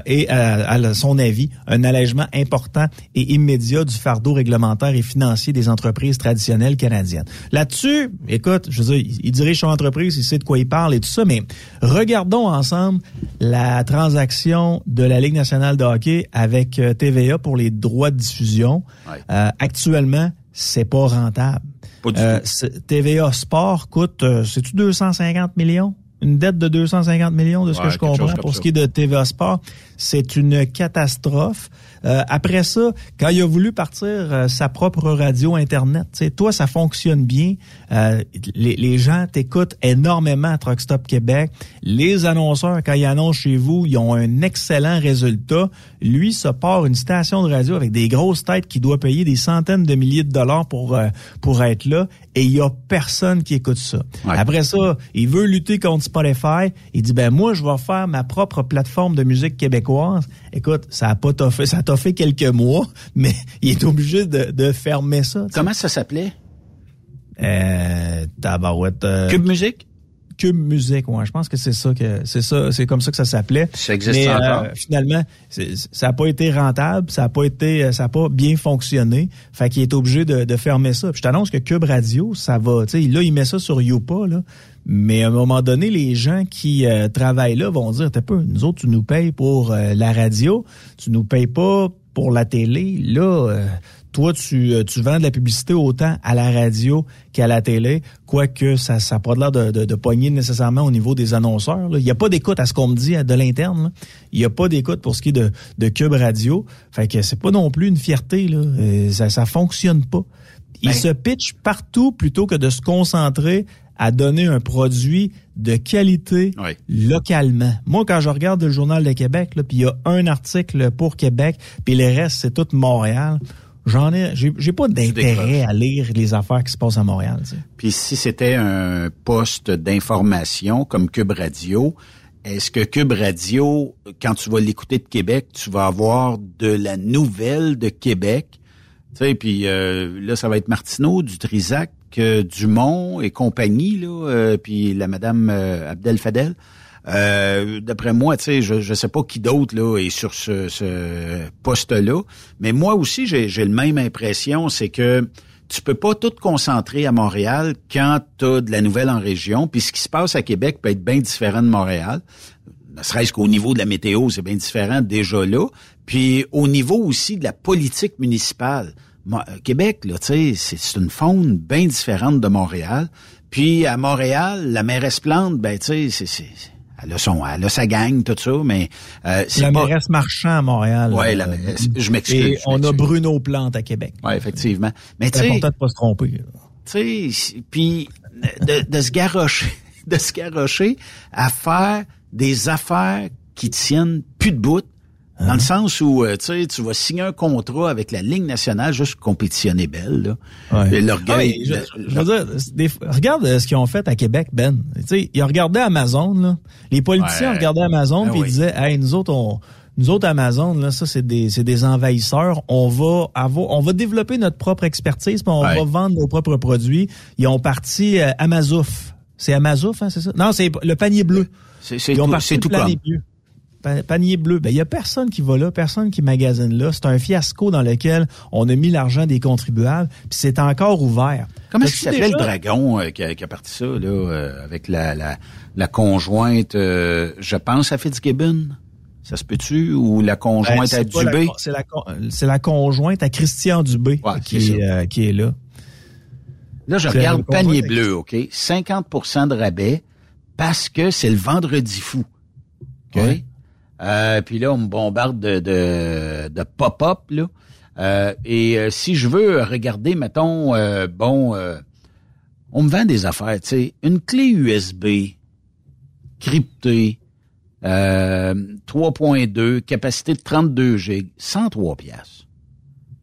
et, à, son avis, un allègement important et immédiat du fardeau réglementaire et financier des entreprises traditionnelles canadiennes. Là-dessus, écoute, je veux dire, il dirige son entreprise, il sait de quoi il parle et tout ça, mais regardons ensemble la transaction de la Ligue nationale de hockey avec TVA pour les droits de diffusion. actuellement, c'est pas rentable. Euh, TVA Sport coûte, euh, c'est-tu 250 millions? Une dette de 250 millions de ce que je comprends pour ce qui est de TVA Sport. C'est une catastrophe. Euh, après ça, quand il a voulu partir euh, sa propre radio Internet, toi, ça fonctionne bien. Euh, les, les, gens t'écoutent énormément à Truck Stop Québec. Les annonceurs, quand ils annoncent chez vous, ils ont un excellent résultat. Lui, se part une station de radio avec des grosses têtes qui doit payer des centaines de milliers de dollars pour, pour être là et il y a personne qui écoute ça. Après ça, il veut lutter contre Spotify. Il dit, ben moi, je vais faire ma propre plateforme de musique québécoise. Écoute, ça a pas toffé, ça a fait quelques mois, mais il est obligé de, fermer ça. Comment ça s'appelait? Euh, tabarouette. Euh, Cube Musique? Cube Musique, ouais, je pense que c'est ça que c'est ça, c'est comme ça que ça s'appelait. Ça existe euh, encore. finalement, ça n'a pas été rentable, ça n'a pas été, ça a pas bien fonctionné. Fait qu'il est obligé de, fermer ça. Puis je t'annonce que Cube Radio, ça va, tu sais, là il met ça sur Youpa là, mais à un moment donné, les gens qui euh, travaillent là vont dire, t'es peu, nous autres, tu nous payes pour euh, la radio, tu nous payes pas pour la télé. Là, toi, tu, euh, tu vends de la publicité autant à la radio qu'à la télé, quoique ça n'a pas l'air de, de, de pogner nécessairement au niveau des annonceurs. Il n'y a pas d'écoute à ce qu'on me dit de l'interne. Il n'y a pas d'écoute pour ce qui est de, de Cube Radio. Fait que c'est pas non plus une fierté. Là. Euh, ça, ça fonctionne pas. Il ben se pitch partout plutôt que de se concentrer à donner un produit de qualité localement. Moi, quand je regarde le Journal de Québec, puis il y a un article pour Québec, puis le reste, c'est tout Montréal j'en ai, j'ai pas d'intérêt à lire les affaires qui se passent à Montréal. Puis si c'était un poste d'information comme Cube Radio, est-ce que Cube Radio, quand tu vas l'écouter de Québec, tu vas avoir de la nouvelle de Québec? Tu sais, puis euh, là, ça va être Martineau, du Trisac, euh, Dumont et compagnie, là, euh, puis la madame Abdel Fadel. Euh, d'après moi, tu sais, je, je sais pas qui d'autre là est sur ce, poste-là, mais moi aussi j'ai, la même impression, c'est que tu peux pas tout concentrer à Montréal quand tu as de la nouvelle en région, puis ce qui se passe à Québec peut être bien différent de Montréal. Ne serait-ce qu'au niveau de la météo, c'est bien différent déjà là. Puis au niveau aussi de la politique municipale. Euh, Québec, là, tu sais, c'est une faune bien différente de Montréal. Puis à Montréal, la mairesse Plante, ben tu sais, c'est elle a, son, elle a sa gang, tout ça, mais euh, c'est La mairesse Marchand à Montréal. Oui, euh, je m'excuse. Et on a Bruno Plante à Québec. Oui, effectivement. Mais tu important de pas se tromper. Tu sais, puis de, de se garrocher, de se garrocher à faire des affaires qui tiennent plus de bout, dans le sens où, euh, tu sais, tu vas signer un contrat avec la Ligue nationale juste compétitionner belle. Là. Ouais. L'orgueil... je, veux dire, regarde ce qu'ils ont fait à Québec, Ben. Tu sais, ils ont regardé Amazon. Là. Les politiciens ont regardé Amazon ben puis ils disaient, hey, nous autres, on... Nous autres, Amazon, là, ça, c'est des, c'est des envahisseurs. On va avoir, on va développer notre propre expertise, puis on va vendre nos propres produits. Ils ont parti euh, Amazouf. C'est Amazouf, hein, c'est ça? Non, c'est le panier bleu. C'est, c'est, tout, tout comme panier bleu, ben il y a personne qui va là, personne qui magasine là. C'est un fiasco dans lequel on a mis l'argent des contribuables, puis c'est encore ouvert. Comment est-ce qu'il s'appelle le dragon euh, qui, a, qui, a, parti ça là euh, avec la, la, la conjointe, euh, je pense à Fitzgibbon. Ça se peut-tu? Ou la conjointe ben, à Dubé? C'est la, c'est la conjointe à Christian Dubé qui, est, qui est là. Là, je regarde panier bleu, OK? 50% de rabais parce que c'est le vendredi fou. OK? Euh, puis là, on me bombarde de, de, pop-up, là. Euh, et euh, si je veux regarder, mettons, bon, on me vend des affaires, tu sais, une clé USB cryptée, 3.2, capacité de 32 G, 103 pièces.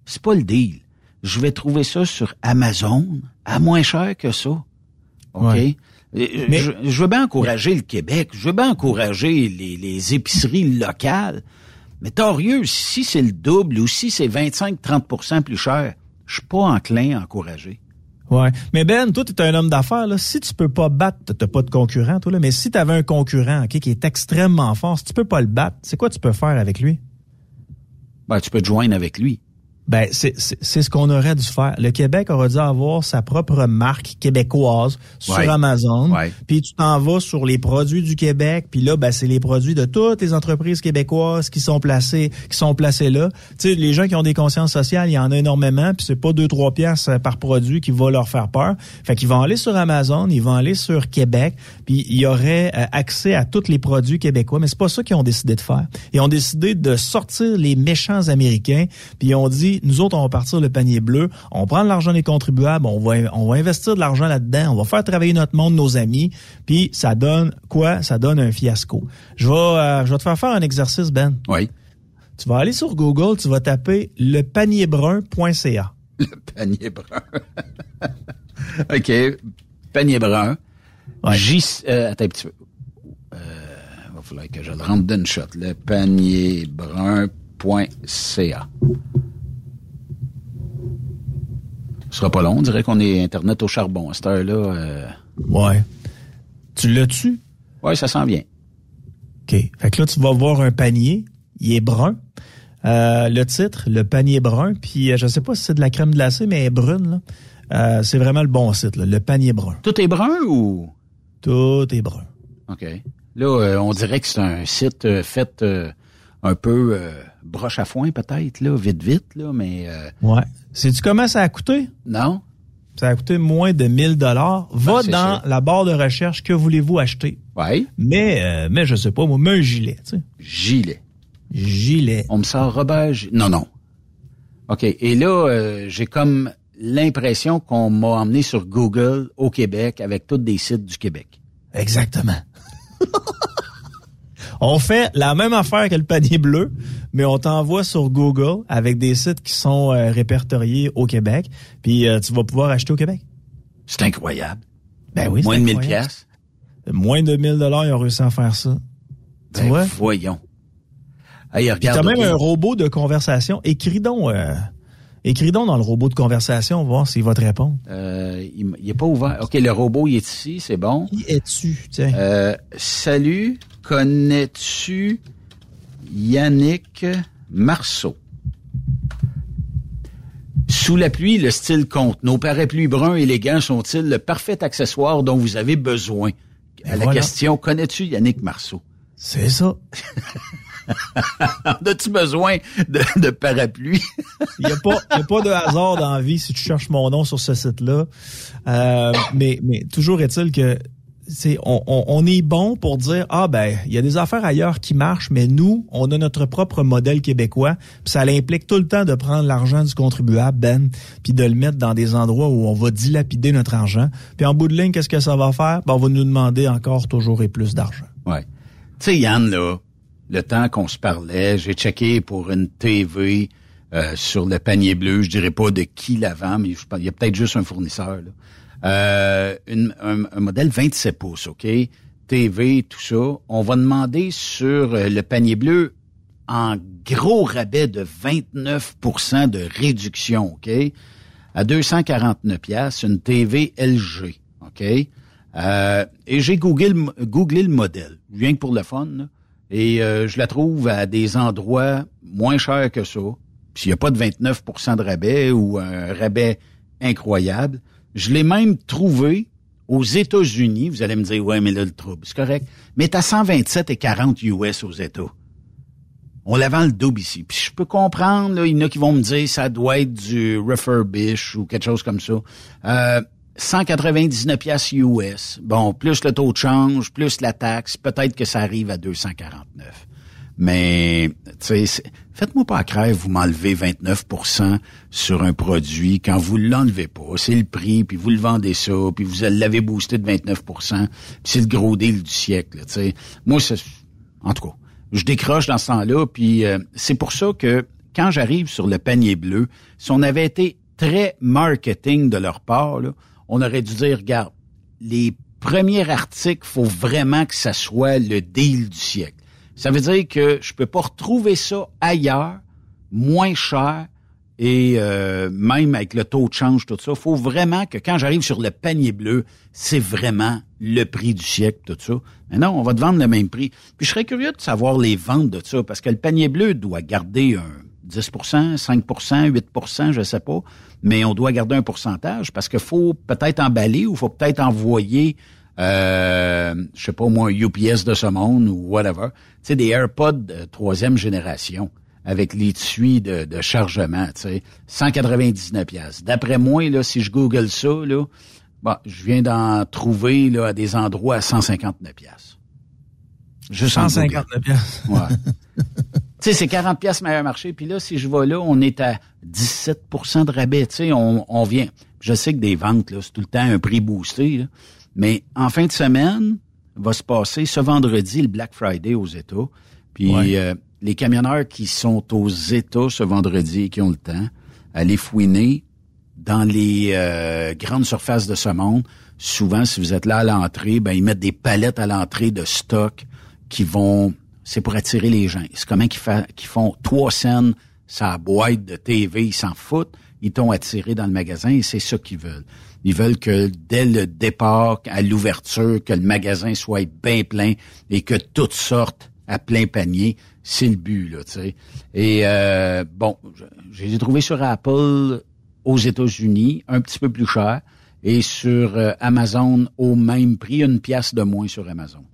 C'est pas le deal. Je vais trouver ça sur Amazon à moins cher que ça. OK? Mais, je, veux bien encourager le Québec, je veux bien encourager les, épiceries locales, mais torieux, si c'est le double ou si c'est 25-30% plus cher, je suis pas enclin à encourager. Ouais. Mais Ben, toi, tu es un homme d'affaires. Là. Si tu peux pas battre, t'as pas de concurrent, toi, là, mais si tu avais un concurrent qui est extrêmement fort, si tu peux pas le battre, c'est quoi tu peux faire avec lui? Ben, tu peux te joindre avec lui. Ben, c'est ce qu'on aurait dû faire. Le Québec aurait dû avoir sa propre marque québécoise sur Ouais. Amazon. Ouais. Puis tu t'en vas sur les produits du Québec. Puis là, ben, c'est les produits de toutes les entreprises québécoises qui sont placées, qui sont placées là. Tu sais, les gens qui ont des consciences sociales, il y en a énormément. Puis c'est pas deux trois pièces par produit qui va leur faire peur. Fait qu'ils vont aller sur Amazon, ils vont aller sur Québec. Puis il y aurait euh, accès à tous les produits québécois. Mais c'est pas ça qu'ils ont décidé de faire. Ils ont décidé de sortir les méchants américains. Puis ils ont dit nous autres, on va partir le panier bleu, on prend de l'argent des contribuables, on va, on va investir de l'argent là-dedans, on va faire travailler notre monde, nos amis, puis ça donne quoi? Ça donne un fiasco. Je vais, euh, je vais te faire faire un exercice, Ben. Oui. Tu vas aller sur Google, tu vas taper lepanierbrun.ca. Le panier brun. OK. Panier brun. J... Euh, attends un petit peu. Euh, va falloir que je le rentre d'une shot. Le panierbrun.ca. Ce sera pas long. On dirait qu'on est Internet au charbon à cette heure-là. euh. Ouais. Tu l'as-tu? Oui, ça s'en vient. OK. Fait que là, tu vas voir un panier. Il est brun. Euh, le titre, le panier brun. Puis, euh, je sais pas si c'est de la crème glacée, mais elle est brune. Là. Euh, c'est vraiment le bon site, là, le panier brun. Tout est brun ou? Tout est brun. OK. Là, euh, on dirait que c'est un site euh, fait euh, un peu euh, broche à foin, peut-être, là, vite, vite, là, mais... euh, Ouais. Sais-tu comment ça a coûté? non? Ça a coûté moins de 1000 dollars. Va Ben, dans sûr. la barre de recherche. Que voulez-vous acheter? Oui. Mais, euh, mais je sais pas, moi, mets un gilet, tu sais. Gilet. Gilet. On me sort Robert... Non, non. OK. Et là, euh, j'ai comme l'impression qu'on m'a emmené sur Google au Québec avec tous des sites du Québec. Exactement. on fait la même affaire que le panier bleu, mais on t'envoie sur Google avec des sites qui sont euh, répertoriés au Québec, puis euh, tu vas pouvoir acheter au Québec. C'est incroyable. Ben oui, Moins de 1000 incroyable. piastres? Moins de 1000 dollars, ils ont réussi à faire ça. Tu Ben, vois? voyons. Hey, regarde, t'as même un robot de conversation. Écris donc, euh, écris donc dans le robot de conversation, voir s'il va te répondre. Euh, il, m- il est pas ouvert. OK, le robot, il est ici, c'est bon. Qui es-tu? Tiens. Euh, salut, connais-tu Yannick Marceau? Sous la pluie, le style compte. Nos parapluies bruns élégants sont-ils le parfait accessoire dont vous avez besoin? À la voilà. question, connais-tu Yannick Marceau? C'est ça. As-tu besoin de, de parapluie? Il n'y a, pas- a de hasard dans la vie si tu cherches mon nom sur ce site-là. Euh, mais, mais toujours est-il que on, est bon pour dire ah ben il y a des affaires ailleurs qui marchent mais nous on a notre propre modèle québécois puis ça implique tout le temps de prendre l'argent du contribuable Ben puis de le mettre dans des endroits où on va dilapider notre argent puis en bout de ligne qu'est-ce que ça va faire? Ben, on va nous demander encore toujours et plus d'argent Ouais. Tu sais, Yann, là, le temps qu'on se parlait, j'ai checké pour une TV euh, sur le panier bleu. Je dirais pas de qui la vend, mais il y a peut-être juste un fournisseur. Là. Euh, un, modèle 27 pouces, OK? TV, tout ça. On va demander sur euh, le panier bleu en gros rabais de 29% de réduction, OK? À 249 pièces une TV LG, OK? Euh, et j'ai googlé, le- modèle, rien que pour le fun, et je la trouve à des endroits moins chers que ça. Puis il n'y a pas de 29% de rabais ou un rabais incroyable. Je l'ai même trouvé aux États-Unis. Vous allez me dire, ouais, mais là, le trouble, c'est correct. Mais t'as 127 et 40 US aux États. On la le double ici. Puis je peux comprendre, il y en a qui vont me dire ça doit être du refurbish ou quelque chose comme ça. Euh, 199 pièces US. Bon, plus le taux de change, plus la taxe, peut-être que ça arrive à 249. Mais, tu sais, faites-moi pas croire, vous m'enlevez 29 sur un produit quand vous l'enlevez pas. C'est le prix, puis vous le vendez ça, puis vous l'avez boosté de 29% puis c'est le gros deal du siècle. Moi, c'est, en tout cas, je décroche dans ce temps-là, puis euh, c'est pour ça que quand j'arrive sur le panier bleu, si on avait été très marketing de leur part, on aurait dû dire, regarde, les premiers articles, faut vraiment que ça soit le deal du siècle. Ça veut dire que je peux pas retrouver ça ailleurs, moins cher, et euh, même avec le taux de change, tout ça, faut vraiment que quand j'arrive sur le panier bleu, c'est vraiment le prix du siècle, tout ça. Mais non, on va te vendre le même prix. Puis je serais curieux de savoir les ventes de ça, parce que le panier bleu doit garder un 10% 5% 8% je sais pas, mais on doit garder un pourcentage parce qu'il faut peut-être emballer ou faut peut-être envoyer euh, je sais pas moi, UPS de ce monde ou whatever. Tu sais, des AirPods troisième génération avec l'étui de, de chargement, tu sais, 199 pièces. D'après moi, là, si je google ça, là, bon, je viens d'en trouver là, à des endroits à 159 pièces. Juste 159 pièces. Ouais. tu sais, c'est 40 pièces meilleur marché. Puis là, si je vais là, on est à 17% de rabais. Tu sais, on, on vient. Je sais que des ventes, là, c'est tout le temps un prix boosté. Là. Mais en fin de semaine, va se passer ce vendredi le Black Friday aux États. Puis euh, les camionneurs qui sont aux États ce vendredi et qui ont le temps, allez fouiner dans les euh, grandes surfaces de ce monde. Souvent, si vous êtes là à l'entrée, ben ils mettent des palettes à l'entrée de stock qui vont, c'est pour attirer les gens. C'est comment qu'ils, font trois scènes sa boîte de TV, ils s'en foutent, ils t'ont attiré dans le magasin et c'est ça qu'ils veulent. Ils veulent que dès le départ, à l'ouverture, que le magasin soit bien plein et que tout sorte à plein panier. C'est le but, là, tu sais. Et euh, bon, je les ai trouvés sur Apple aux États-Unis, un petit peu plus cher, et sur euh, Amazon au même prix, une pièce de moins sur Amazon.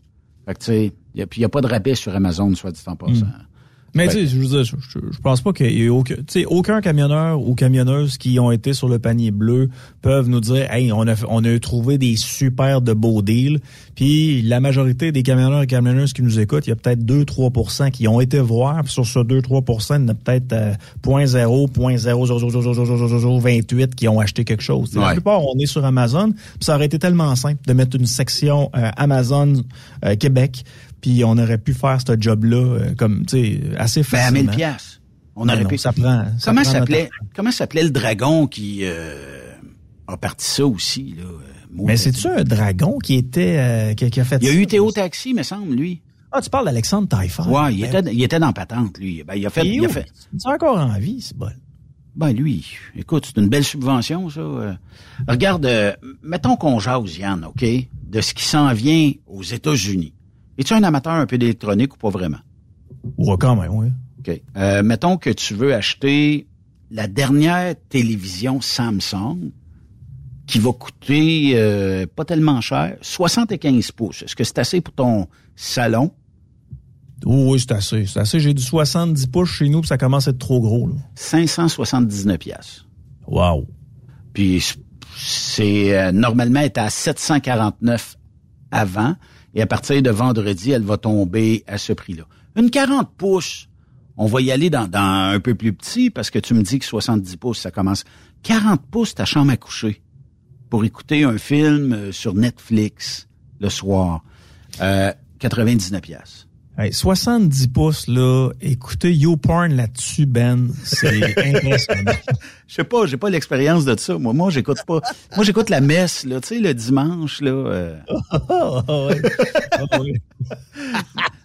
Fait que, tu sais, il n'y a, pas de rabais sur Amazon, soit dit en passant. Hmm. Mais tu sais, je, je, je, pense pas qu'il y ait aucun, aucun camionneur ou camionneuse qui ont été sur le panier bleu peuvent nous dire, hey, on a, on a trouvé des super de beaux deals. Puis la majorité des camionneurs et camionneuses qui nous écoutent, il y a peut-être 2-3% qui ont été voir. Puis sur ce 2-3%, il y en a peut-être euh, 0.0, qui ont acheté quelque chose. La plupart, on est sur Amazon. Puis ça aurait été tellement simple de mettre une section euh, Amazon euh, Québec puis on aurait pu faire ce job-là euh, comme, tu sais, assez facilement. Ben à 1000 pièces. On aurait pu. Ça prend. comment s'appelait Comment s'appelait le dragon qui euh, a parti ça aussi là euh, Mais c'est tu un dragon qui était qui, a fait Il y a eu Théo Taxi, me semble, lui. Ah, tu parles d'Alexandre Taillefer. Ouais, il ben était il était dans patente lui. Ben il a fait il, a fait. C'est encore en vie, c'est bon. Ben lui, écoute, c'est une belle subvention ça. regarde, mettons qu'on jase Yann, OK, de ce qui s'en vient aux États-Unis. Es-tu un amateur un peu d'électronique ou pas vraiment? Ouais, quand même, oui. OK. Euh, mettons que tu veux acheter la dernière télévision Samsung qui va coûter euh, pas tellement cher, 75 pouces. Est-ce que c'est assez pour ton salon? Oui, c'est assez. C'est assez. J'ai du 70 pouces chez nous, puis ça commence à être trop gros. Là. 579 pièces. Wow. Puis c'est euh, normalement était à 749 avant. Et à partir de vendredi, elle va tomber à ce prix-là. Une 40 pouces, on va y aller dans, un peu plus petit parce que tu me dis que 70 pouces, ça commence. 40 pouces, ta chambre à coucher pour écouter un film euh, sur Netflix le soir. Euh, 99 pièces. Hey, 70 pouces, là, écoutez YouPorn là-dessus, Ben, c'est impressionnant. Je sais pas, j'ai pas l'expérience de ça. Moi, moi, j'écoute pas. Moi, j'écoute la messe, là, tu sais, le dimanche, là. Euh.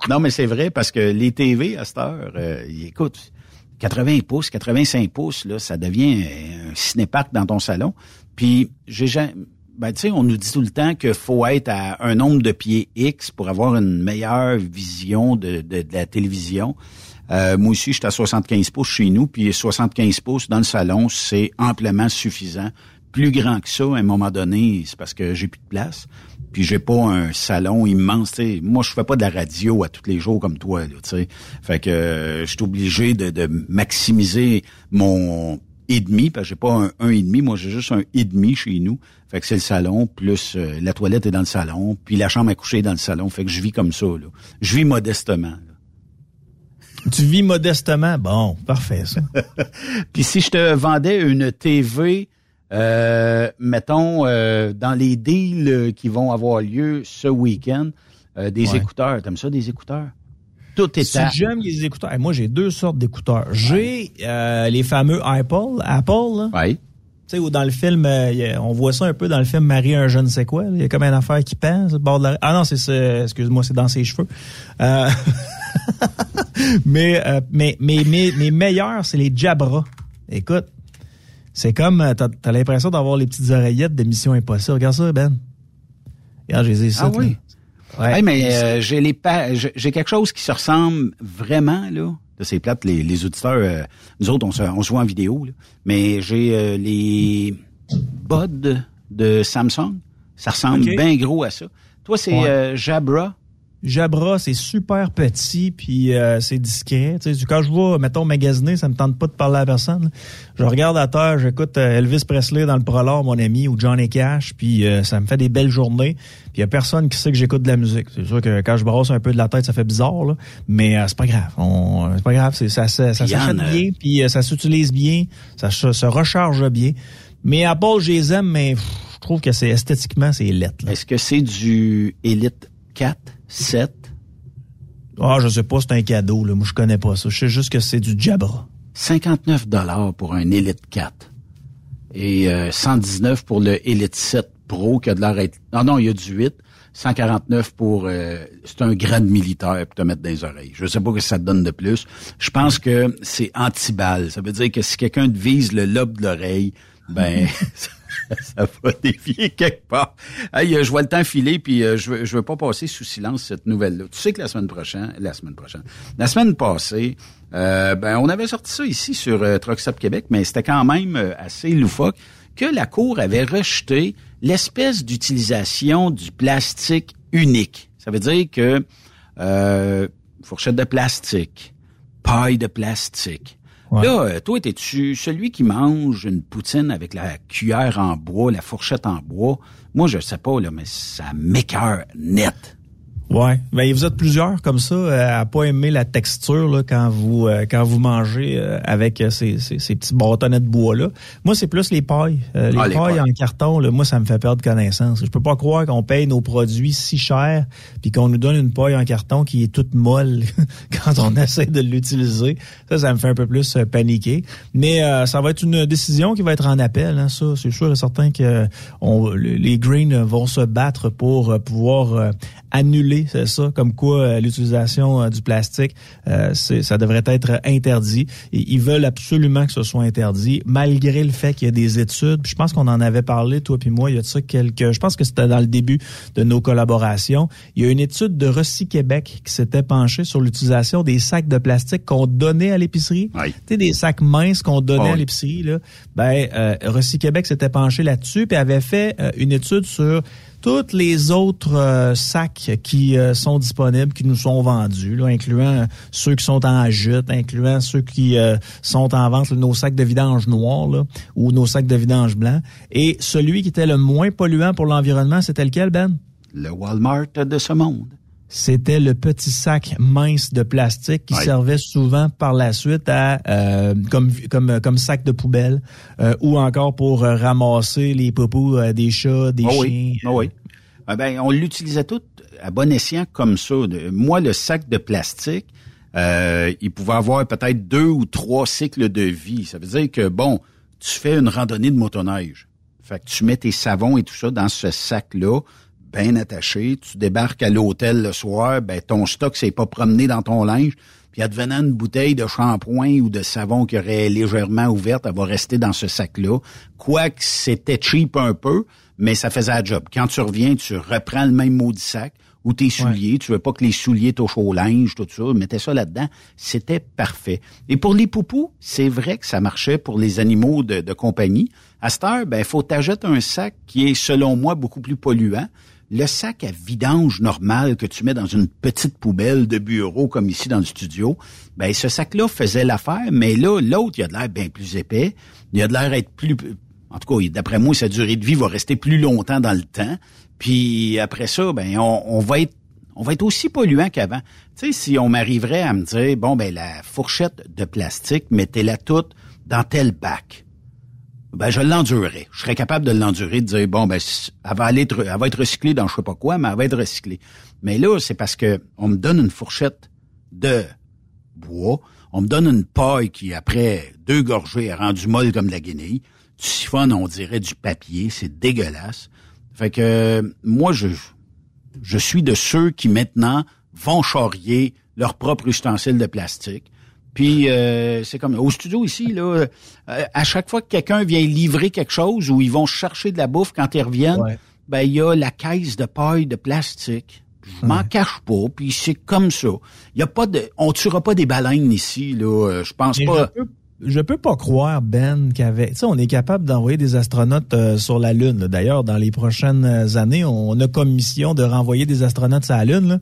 non, mais c'est vrai, parce que les TV, à cette heure, euh, ils écoutent 80 pouces, 85 pouces, là, ça devient un cinépark dans ton salon. Puis, j'ai jamais ben, tu sais, on nous dit tout le temps qu'il faut être à un nombre de pieds X pour avoir une meilleure vision de, de, la télévision. Euh, moi aussi, j'étais à 75 pouces chez nous, puis 75 pouces dans le salon, c'est amplement suffisant. Plus grand que ça, à un moment donné, c'est parce que j'ai plus de place. Puis j'ai pas un salon immense. sais. Moi, je fais pas de la radio à tous les jours comme toi. Là, fait que euh, je suis obligé de, de maximiser mon et demi, parce que j'ai pas un, un et demi, moi j'ai juste un et demi chez nous. Fait que c'est le salon, plus euh, la toilette est dans le salon, puis la chambre à coucher est dans le salon. Fait que je vis comme ça. Là. Je vis modestement. Tu vis modestement? Bon, parfait ça. puis si je te vendais une TV, euh, mettons, euh, dans les deals qui vont avoir lieu ce week-end, des écouteurs, t'aimes ça des écouteurs? Tout est si j'aime les écouteurs, moi j'ai deux sortes d'écouteurs. J'ai euh, les fameux Apple, Apple. Là. Oui. Tu sais, où dans le film, euh, on voit ça un peu dans le film Marie un je ne sais quoi. Il y a comme une affaire qui pend bord de la... Ah non, c'est excuse-moi, c'est dans ses cheveux. Euh... mais, mais, mais, mais, mes meilleurs, c'est les Jabra. Écoute, c'est comme, t'as as, l'impression d'avoir les petites oreillettes de Mission Impossible. Regarde ça, Ben. Regarde, j'ai les Ah oui? Ouais. mais euh, j'ai les j'ai quelque chose qui se ressemble vraiment, là. De ces plates, les, les auditeurs, euh, nous autres, on se, on se voit en vidéo, là. Mais j'ai les buds de Samsung. Ça ressemble bien gros à ça. Toi, c'est Jabra? Jabra, c'est super petit, puis euh, c'est discret. Tu sais, quand je vois, mettons, magasiner, ça me tente pas de parler à personne. Je regarde à terre, j'écoute euh, Elvis Presley dans le prolore, mon ami, ou Johnny Cash, puis euh, ça me fait des belles journées. Puis il y a personne qui sait que j'écoute de la musique. C'est sûr que quand je brosse un peu de la tête, ça fait bizarre, là, mais c'est pas grave. C'est pas grave, ça, ça, ça s'achète bien, puis ça s'utilise bien, ça se recharge bien. Mais à part, je les aime, mais je trouve que c'est esthétiquement, c'est lettre. Est-ce que c'est du Elite 4? 7. Ah, je sais pas, c'est un cadeau, là. Moi, je connais pas ça. Je sais juste que c'est du Jabra. 59 dollars pour un Elite 4. Et 119 euh, pour le Elite 7 Pro qui a de l'air. Non, non, il y a du 8. 149 pour... Euh, c'est un grade militaire pour te mettre dans les oreilles. Je sais pas que ça te donne de plus. Je pense que c'est anti-balle. Ça veut dire que si quelqu'un te vise le lobe de l'oreille, ben... ça va dévier quelque part. Hey, euh, je vois le temps filer, puis euh, je veux, je veux pas passer sous silence cette nouvelle-là. Tu sais que la semaine prochaine, la semaine prochaine, la semaine passée, euh, ben on avait sorti ça ici sur euh, Québec, mais c'était quand même assez loufoque que la Cour avait rejeté l'espèce d'utilisation du plastique unique. Ça veut dire que fourchette de plastique, paille de plastique, Là, euh, toi, es-tu celui qui mange une poutine avec la cuillère en bois, la fourchette en bois? Moi, je sais pas, là, mais ça m'écœure net. Ouais, ben vous êtes plusieurs comme ça euh, à pas aimer la texture là, quand vous euh, quand vous mangez euh, avec ces, ces, ces, petits bâtonnets de bois là. Moi c'est plus les pailles, les, ah, pailles en carton là, moi ça me fait perdre connaissance. Je peux pas croire qu'on paye nos produits si cher puis qu'on nous donne une paille en carton qui est toute molle quand on essaie de l'utiliser. Ça ça me fait un peu plus paniquer. Mais ça va être une décision qui va être en appel hein, ça c'est sûr et certain que on, les Greens vont se battre pour pouvoir annuler c'est ça, comme quoi euh, l'utilisation euh, du plastique, euh, ça devrait être interdit. Et ils veulent absolument que ce soit interdit, malgré le fait qu'il y a des études. je pense qu'on en avait parlé, toi puis moi, il y a de ça quelques... Je pense que c'était dans le début de nos collaborations. Il y a une étude de Recy Québec qui s'était penchée sur l'utilisation des sacs de plastique qu'on donnait à l'épicerie. Tu sais, des sacs minces qu'on donnait à l'épicerie. Ben, euh, Québec s'était penché là-dessus puis avait fait une étude sur tous les autres euh, sacs qui euh, sont disponibles, qui nous sont vendus, incluant ceux qui sont en jute, incluant ceux qui euh, sont en vente, nos sacs de vidange noirs là, ou nos sacs de vidange blancs. Et celui qui était le moins polluant pour l'environnement, c'était lequel, Ben? Le Walmart de ce monde c'était le petit sac mince de plastique qui servait souvent par la suite à euh, comme comme comme sac de poubelle euh, ou encore pour euh, ramasser les popos des chats, des oh chiens. Oui. Oh oui. Ah ben, on l'utilisait tout à bon escient comme ça. Moi, le sac de plastique, il pouvait avoir peut-être deux ou trois cycles de vie. Ça veut dire que bon, tu fais une randonnée de motoneige. Fait que tu mets tes savons et tout ça dans ce sac-là bien attaché, tu débarques à l'hôtel le soir, ben ton stock s'est pas promené dans ton linge, puis advenant une bouteille de shampoing ou de savon qui aurait légèrement ouverte, elle va rester dans ce sac-là. Quoique c'était cheap un peu, mais ça faisait la job. Quand tu reviens, tu reprends le même maudit sac ou tes souliers, tu veux pas que les souliers touchent au linge, tout ça, mettez ça là-dedans, c'était parfait. Et pour les poupous, c'est vrai que ça marchait pour les animaux de, compagnie. À cette heure, ben, faut t'ajouter un sac qui est, selon moi, beaucoup plus polluant le sac à vidange normal que tu mets dans une petite poubelle de bureau comme ici dans le studio, ben ce sac-là faisait l'affaire, mais là, l'autre, il a de l'air bien plus épais, il a de l'air être plus... En tout cas, d'après moi, sa durée de vie va rester plus longtemps dans le temps. Puis après ça, ben on, va être on va être aussi polluant qu'avant. Tu sais, si on m'arriverait à me dire, bon, ben la fourchette de plastique, mettez-la toute dans tel bac ben je l'endurerais. Je serais capable de l'endurer, de dire bon ben elle va aller elle va être recyclée dans je sais pas quoi, mais elle va être recyclée. Mais là, c'est parce que on me donne une fourchette de bois, on me donne une paille qui après deux gorgées est rendue molle comme la guenille. Du siphonne, on dirait du papier, c'est dégueulasse. Fait que moi je je suis de ceux qui maintenant vont charrier leur propre ustensile de plastique Puis euh, c'est comme au studio ici, là, euh, à chaque fois que quelqu'un vient livrer quelque chose ou ils vont chercher de la bouffe quand ils reviennent, ben il y a la caisse de paille de plastique. Je m'en cache pas, puis c'est comme ça. Il y a pas de, on tuera pas des baleines ici, là. euh, Je pense Mais pas. Je peux, je peux pas croire, Ben, qu'avec... Tu sais, on est capable d'envoyer des astronautes euh, sur la Lune. D'ailleurs, dans les prochaines années, on a comme mission de renvoyer des astronautes sur la Lune. là.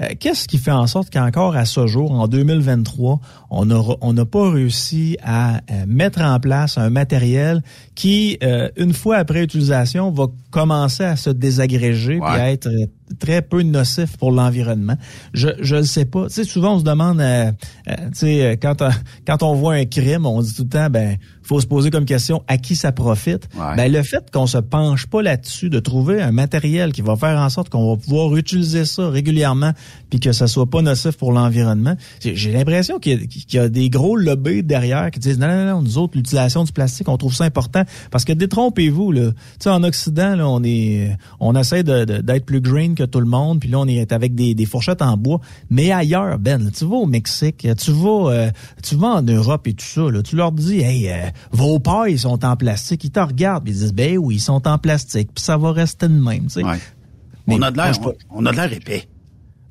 Euh, Qu'est-ce qui fait en sorte qu'encore à ce jour, en 2023, on n'a on pas réussi à euh, mettre en place un matériel qui, euh, une fois après utilisation, va commencer à se désagréger et à être très peu nocif pour l'environnement? Je je le sais pas. Tu sais, souvent on se demande, euh, euh, tu sais, quand on- quand on voit un crime, on dit tout le temps, ben, faut se poser comme question à qui ça profite? Ben le fait qu'on se penche pas là-dessus, de trouver un matériel qui va faire en sorte qu'on va pouvoir utiliser ça régulièrement, puis que ça soit pas nocif pour l'environnement, j'ai l'impression qu'il y, a- qu'il y a des gros lobbies derrière qui disent non non non, nous autres l'utilisation du plastique, on trouve ça important. Parce que détrompez-vous là, tu sais en Occident là, on est on essaie d'être plus green que tout le monde, puis là on est avec des, des fourchettes en bois, mais ailleurs Ben, là, tu vas au Mexique, tu vas euh, tu vas en Europe et tout ça là, tu leur dis hey euh, vos pailles sont en plastique, ils te regardent, puis ils disent ben oui, ils sont en plastique, puis ça va rester de même, tu sais. Mais on a de l'air, on a de l'air épais.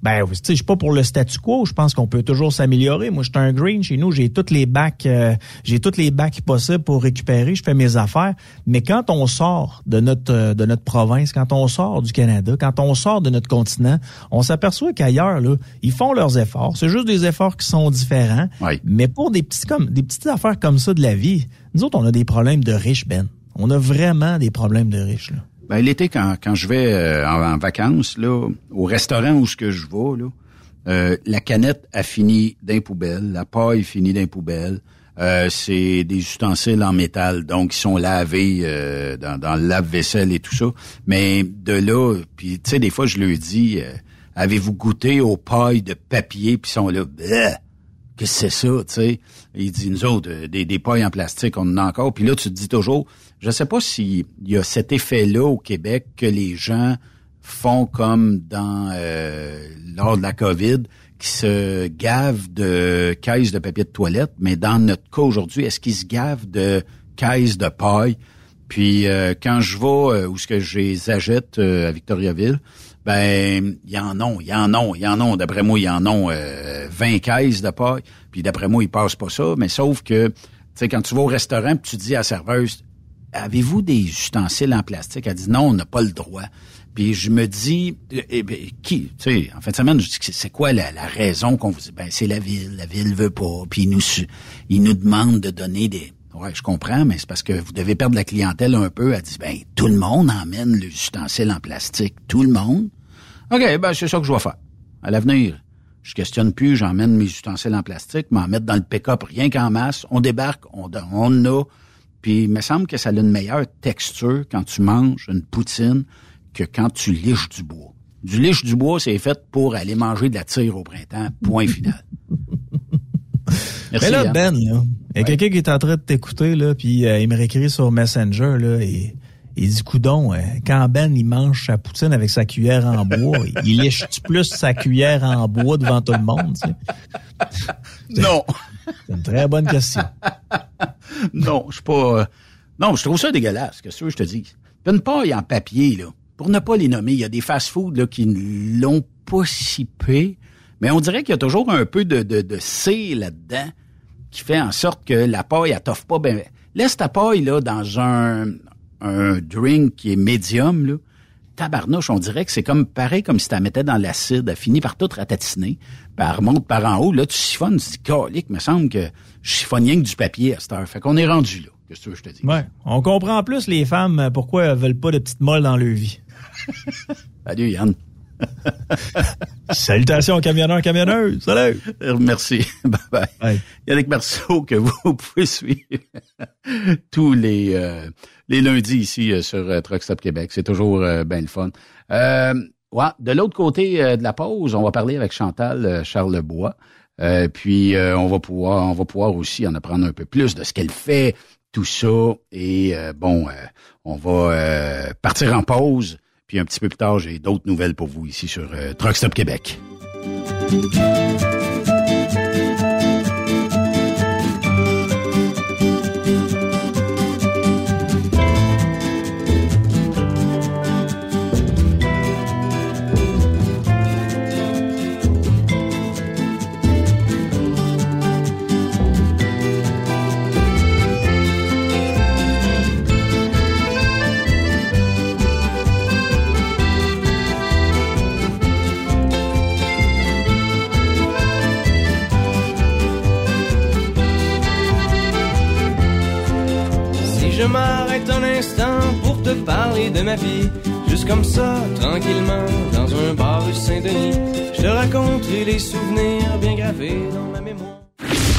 Ben, tu sais, je suis pas pour le statu quo. Je pense qu'on peut toujours s'améliorer. Moi, je suis un green chez nous. J'ai toutes les bacs, euh, j'ai toutes les bacs possibles pour récupérer. Je fais mes affaires. Mais quand on sort de notre euh, de notre province, quand on sort du Canada, quand on sort de notre continent, on s'aperçoit qu'ailleurs, là, ils font leurs efforts. C'est juste des efforts qui sont différents. Mais pour des petits comme des petites affaires comme ça de la vie, nous autres, on a des problèmes de riches, Ben. On a vraiment des problèmes de riches, là. Ben, l'été, quand, quand je vais euh, en, vacances, là, au restaurant où ce que je vais, là, euh, la canette a fini d'un poubelle, la paille finit d'un poubelle. Euh, c'est des ustensiles en métal, donc ils sont lavés euh, dans, dans le lave-vaisselle et tout ça. Mais de là, puis tu sais, des fois je leur dis, euh, avez-vous goûté aux pailles de papier, puis ils sont là, Bleh! Que c'est ça, tu sais? Il dit, nous autres, euh, des, des pailles en plastique, on en a encore. Puis là, tu te dis toujours, je sais pas s'il y a cet effet-là au Québec que les gens font comme dans euh, lors de la COVID, qui se gavent de caisses de papier de toilette, mais dans notre cas aujourd'hui, est-ce qu'ils se gavent de caisses de paille? Puis euh, quand je vais euh, où ce que je les achète euh, à Victoriaville, ben il y en ont, il y en ont, il y en ont. D'après moi, il y en ont euh, 20 caisses de paille. Puis d'après moi, ils passent pas ça. Mais sauf que, tu sais, quand tu vas au restaurant, puis tu dis à serveuse, avez-vous des ustensiles en plastique? Elle dit non, on n'a pas le droit. Puis je me dis, eh, eh ben, qui, tu sais, en fin de semaine, je dis, c'est quoi la, raison qu'on vous dit? Ben, c'est la ville, la ville veut pas, puis ils nous, ils nous demandent de donner des... Ouais, je comprends, mais c'est parce que vous devez perdre la clientèle un peu. Elle dit, ben, tout le monde emmène les ustensiles en plastique. Tout le monde. OK, ben, c'est ça que je vais faire. À l'avenir, je questionne plus, j'emmène mes ustensiles en plastique, m'en mettre dans le pick-up rien qu'en masse. On débarque, on, on a. Puis il me semble que ça a une meilleure texture quand tu manges une poutine que quand tu liches du bois. Du liche du bois, c'est fait pour aller manger de la tire au printemps. Point final. Merci, Mais là, Yann. Ben, là, il y a quelqu'un qui est en train de t'écouter, là, puis euh, il me réécrit sur Messenger, là, et il dit, coudon, euh, quand Ben, il mange sa poutine avec sa cuillère en bois, il lèche-tu plus sa cuillère en bois devant tout le monde, tu sais? Non. C'est une très bonne question. non, je suis pas. euh, Non, je trouve ça dégueulasse, que ce que je te dis. Une paille en papier, là, pour ne pas les nommer, il y a des fast-foods là, qui ne l'ont pas sippé, mais on dirait qu'il y a toujours un peu de, de, de cire là-dedans qui fait en sorte que la paille, elle t'offre pas ben. Laisse ta paille là dans un, un drink qui est médium, là. Tabarnouche, on dirait que c'est comme pareil comme si tu la mettais dans l'acide, elle finit par tout ratatiner, puis elle remonte par en haut, là, tu siphonnes, tu dis, calique, me semble que je chiffonne rien que du papier à cette heure. Fait qu'on est rendu là. Qu'est-ce que je te dis? Ouais. On comprend plus les femmes euh, pourquoi elles veulent pas de petites molles dans leur vie. Salut, Yann. Salutations, camionneurs, camionneuses. Salut! Merci. Bye bye. Yannick Marceau, que vous pouvez suivre tous les, euh, les lundis ici euh, sur euh, Truck Stop Québec. C'est toujours bien le fun. Ouais, de l'autre côté de la pause, on va parler avec Chantal Charlebois. Puis on va pouvoir on va pouvoir aussi en apprendre un peu plus de ce qu'elle fait, tout ça. Et bon, on va partir en pause. Puis un petit peu plus tard, j'ai d'autres nouvelles pour vous ici sur euh, Truck Québec. Juste comme ça, tranquillement, dans un bar rue Saint-Denis. Je te raconterai les souvenirs bien gravés dans ma mémoire.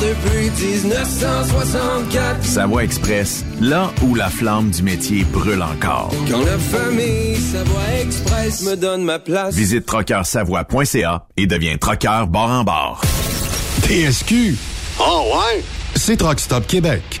depuis 1964. Savoie Express, là où la flamme du métier brûle encore. Quand la famille Savoie Express me donne ma place. Visite trockeursavoie.ca et deviens trockeur bord en bord. TSQ. Oh ouais? C'est Truck Stop Québec.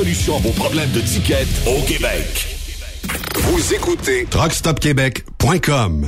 à vos problèmes de ticket au Québec. Vous écoutez truckstopquebec.com.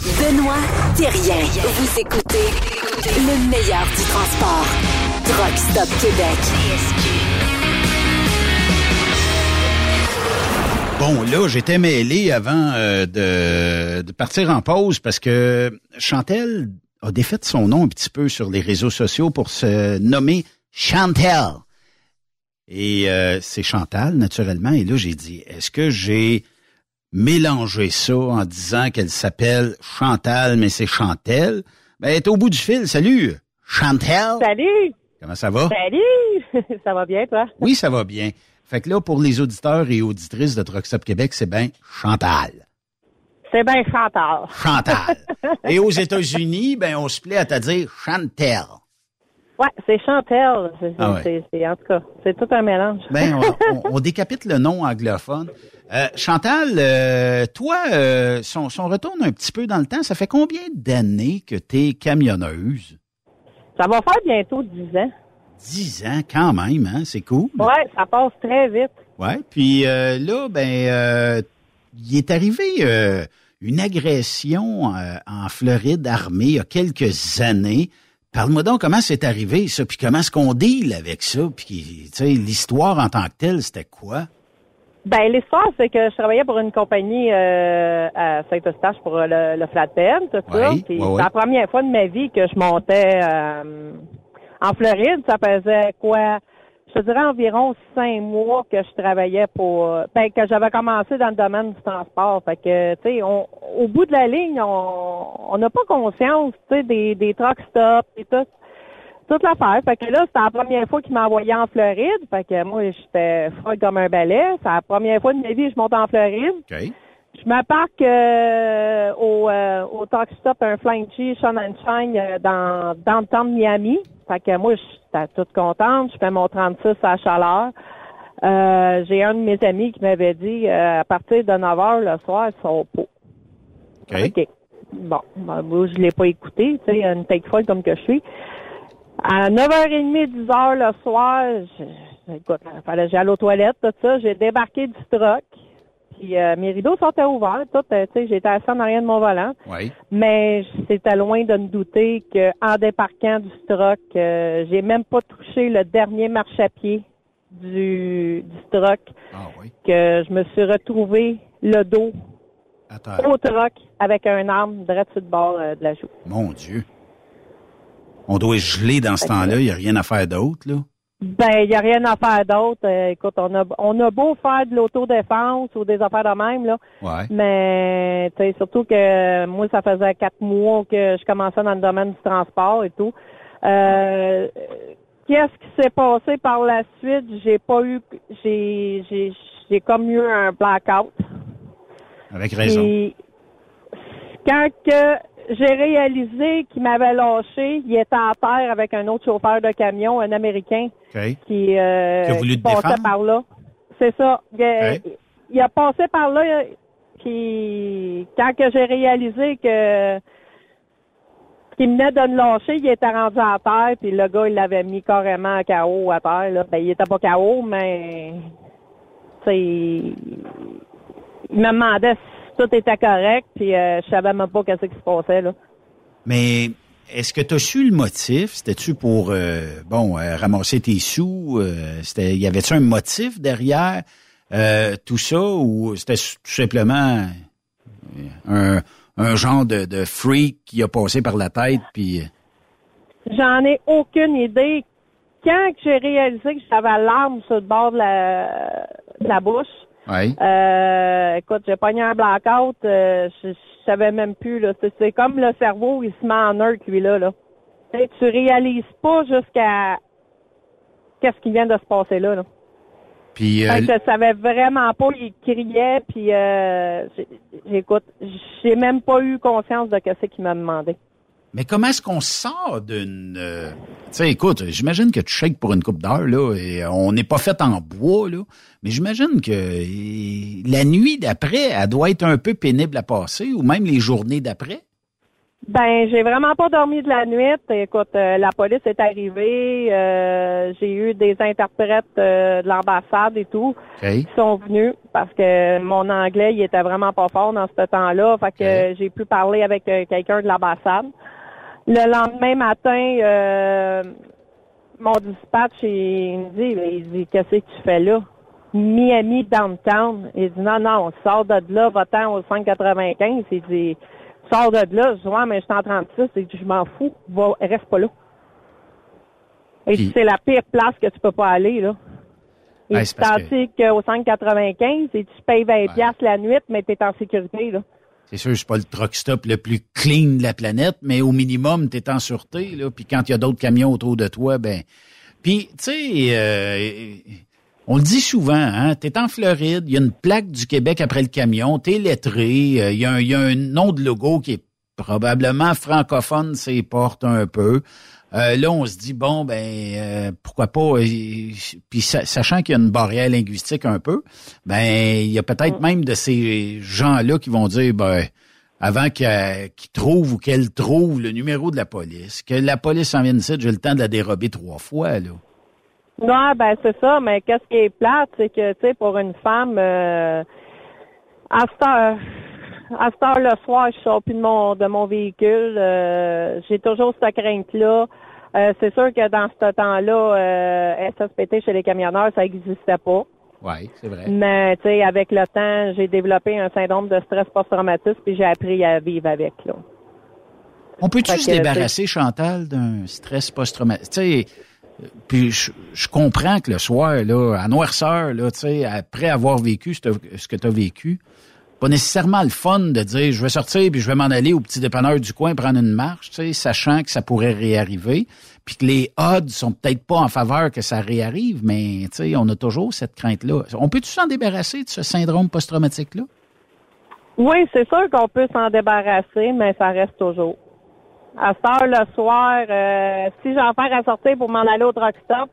Benoît Thérien. Vous écoutez le meilleur du transport. Truck Stop Québec. Bon, là, j'étais mêlé avant euh, de, partir en pause parce que Chantel a défait son nom un petit peu sur les réseaux sociaux pour se nommer Chantel. Et euh, c'est Chantal, naturellement. Et là, j'ai dit, est-ce que j'ai mélangé ça en disant qu'elle s'appelle Chantal, mais c'est Chantel? Ben, elle est au bout du fil. Salut, Chantel. Salut. Comment ça va? Salut. ça va bien, toi? Oui, ça va bien. Fait que là, pour les auditeurs et auditrices de Truck Stop Québec, c'est bien Chantal. C'est bien Chantal. Chantal. et aux États-Unis, ben, on se plaît à te dire Chantel. Ouais, c'est Chantel. C'est, Ah ouais. en tout cas, c'est tout un mélange. Ben, on, on- on décapite le nom anglophone. Euh, Chantal, euh, toi, euh, si on, si on retourne un petit peu dans le temps, ça fait combien d'années que tu es camionneuse? Ça va faire bientôt 10 ans. 10 ans, quand même, hein? C'est cool. Ouais, ça passe très vite. Ouais. Puis euh, là, ben, euh, il est arrivé euh, une agression euh, en Floride armée il y a quelques années. Parle-moi donc comment c'est arrivé, ça, puis comment est-ce qu'on deal avec ça, puis tu sais, l'histoire en tant que telle, c'était quoi? Ben l'histoire, c'est que je travaillais pour une compagnie euh, à Saint-Eustache pour le, le flatbed, tout ça. Oui, Puis c'est la première fois de ma vie que je montais euh, en Floride. Ça faisait quoi? Je te dirais environ cinq mois que je travaillais pour ben que j'avais commencé dans le domaine du transport. Fait que tu sais, on- au bout de la ligne, on on n'a pas conscience, tu sais, des, des truck stops et tout toute l'affaire. Fait que là, c'était la première fois qu'il m'a envoyé en Floride. Fait que moi, j'étais folle comme un balai. C'est la première fois de ma vie que je monte en Floride. OK. Je me parque euh, au, euh, au Talk Stop, un Flying G, Sean and Shine, euh, dans, dans le temps de Miami. Fait que moi, j'étais toute contente. Je fais mon 36 à chaleur. Euh, j'ai un de mes amis qui m'avait dit, euh, à partir de 9 heures le soir, ils sont pas. OK. Bon, ben, moi, je l'ai pas écouté, tu sais, une tête folle comme que je suis. À 9h30, 10h le soir, je, écoute, fallait j'aille aux toilettes, tout ça. J'ai débarqué du truck. Puis euh, mes rideaux sont ouverts, tout, euh, tu sais, j'étais assis en arrière de mon volant. Oui. Mais c'était loin de me douter qu'en débarquant du truck, euh, j'ai même pas touché le dernier marchepied du, du truck. Que je me suis retrouvé le dos Attends. au truck avec un arme sur le bord de la joue. Mon Dieu. On doit geler dans ce temps-là, il n'y a rien à faire d'autre, là. Ben, il n'y a rien à faire d'autre. Euh, écoute, on a, on a beau faire de l'autodéfense ou des affaires de même, là. Ouais. Mais, tu sais, surtout que moi, ça faisait quatre mois que je commençais dans le domaine du transport et tout. Euh, Qu'est-ce qui s'est passé par la suite? J'ai pas eu, j'ai, j'ai, j'ai comme eu un blackout. Avec raison. Puis, quand que j'ai réalisé qu'il m'avait lâché, il était à terre avec un autre chauffeur de camion, un Américain, qui, euh, Qui a voulu qui te passait par là. C'est ça. Il, a- Ouais. il a passé par là, puis quand que j'ai réalisé que qu'il venait de me lâcher, il était rendu à terre, puis le gars, il l'avait mis carrément KO à terre. Là. Ben, il était pas KO, mais tu sais, il me demandait si tout était correct, puis euh, je savais même pas qu'est-ce qui se passait. Là. Mais est-ce que tu as su le motif? C'était-tu pour euh, bon euh, ramasser tes sous? Euh, c'était y avait-tu un motif derrière euh, tout ça? Ou c'était tout simplement un, un genre de, de freak qui a passé par la tête puis J'en ai aucune idée. Quand j'ai réalisé que j'avais l'arme sur le bord de la, de la bouche, euh, écoute, j'ai pogné un blackout, euh, je, je savais même plus. là. C'est, c'est comme le cerveau, il se met en neutre, lui, là. là. Tu réalises pas jusqu'à qu'est-ce qui vient de se passer là. là. puis euh, je savais vraiment pas, il criait, puis euh, j'écoute, j'ai même pas eu conscience de ce qu'il m'a demandé. Mais comment est-ce qu'on sort d'une euh, tu sais écoute, j'imagine que tu shakes pour une coupe d'heure là et on n'est pas fait en bois là, mais j'imagine que euh, la nuit d'après, elle doit être un peu pénible à passer ou même les journées d'après? Ben, j'ai vraiment pas dormi de la nuit. Écoute, euh, la police est arrivée. euh, j'ai eu des interprètes euh, de l'ambassade et tout qui sont venus parce que mon anglais, il était vraiment pas fort dans ce temps-là. Fait que euh, j'ai pu parler avec euh, quelqu'un de l'ambassade. Le lendemain matin, euh, mon dispatch, il, me dit, il dit, qu'est-ce que tu fais là? Miami downtown. Il dit, non, non, on sort de là, va-t'en au 595. Il dit, sors de là. Je dis, ouais, mais je suis en 36. Il dit, je m'en fous. Va, reste pas là. Et Puis- c'est la pire place que tu peux pas aller, là. Et Ouais, tu que- qu'au 595, et tu payes 20 piastres la nuit, mais tu es en sécurité, là. C'est sûr, c'est pas le truck stop le plus clean de la planète, mais au minimum, tu es en sûreté. Là, puis quand il y a d'autres camions autour de toi, ben. Puis, tu sais, euh, on le dit souvent, hein, tu es en Floride, il y a une plaque du Québec après le camion, tu es lettré, euh, il y, a un- y a un nom de logo qui est probablement francophone, c'est porte un peu. Euh, là, on se dit, bon, ben, euh, pourquoi pas, euh, puis sa- sachant qu'il y a une barrière linguistique un peu, ben, il y a peut-être même de ces gens-là qui vont dire, ben, avant qu'il trouve ou qu'elle trouve le numéro de la police, que la police en vienne ici, j'ai le temps de la dérober trois fois, là. Non, ben c'est ça, mais qu'est-ce qui est plate, c'est que, tu sais, pour une femme, euh, à cette heure, à cette heure le soir, je sors plus de mon, de mon véhicule, euh, j'ai toujours cette crainte-là. Euh, c'est sûr que dans ce temps-là, euh, SSPT chez les camionneurs, ça n'existait pas. Oui, c'est vrai. Mais tu sais, avec le temps, j'ai développé un syndrome de stress post-traumatique, puis j'ai appris à vivre avec. Là. On peut-tu se débarrasser, Chantal, d'un stress post-traumatique? Tu sais, puis je, comprends que le soir, là, à noirceur, là, tu sais, après avoir vécu ce, ce que tu as vécu, pas nécessairement le fun de dire je vais sortir puis je vais m'en aller au petit dépanneur du coin prendre une marche, sachant que ça pourrait réarriver, puis que les odds sont peut-être pas en faveur que ça réarrive, mais on a toujours cette crainte-là. On peut-tu s'en débarrasser de ce syndrome post-traumatique-là? Oui, c'est sûr qu'on peut s'en débarrasser, mais ça reste toujours. À cette heure le soir, euh, si j'en fais à sortir pour m'en aller au truck stop,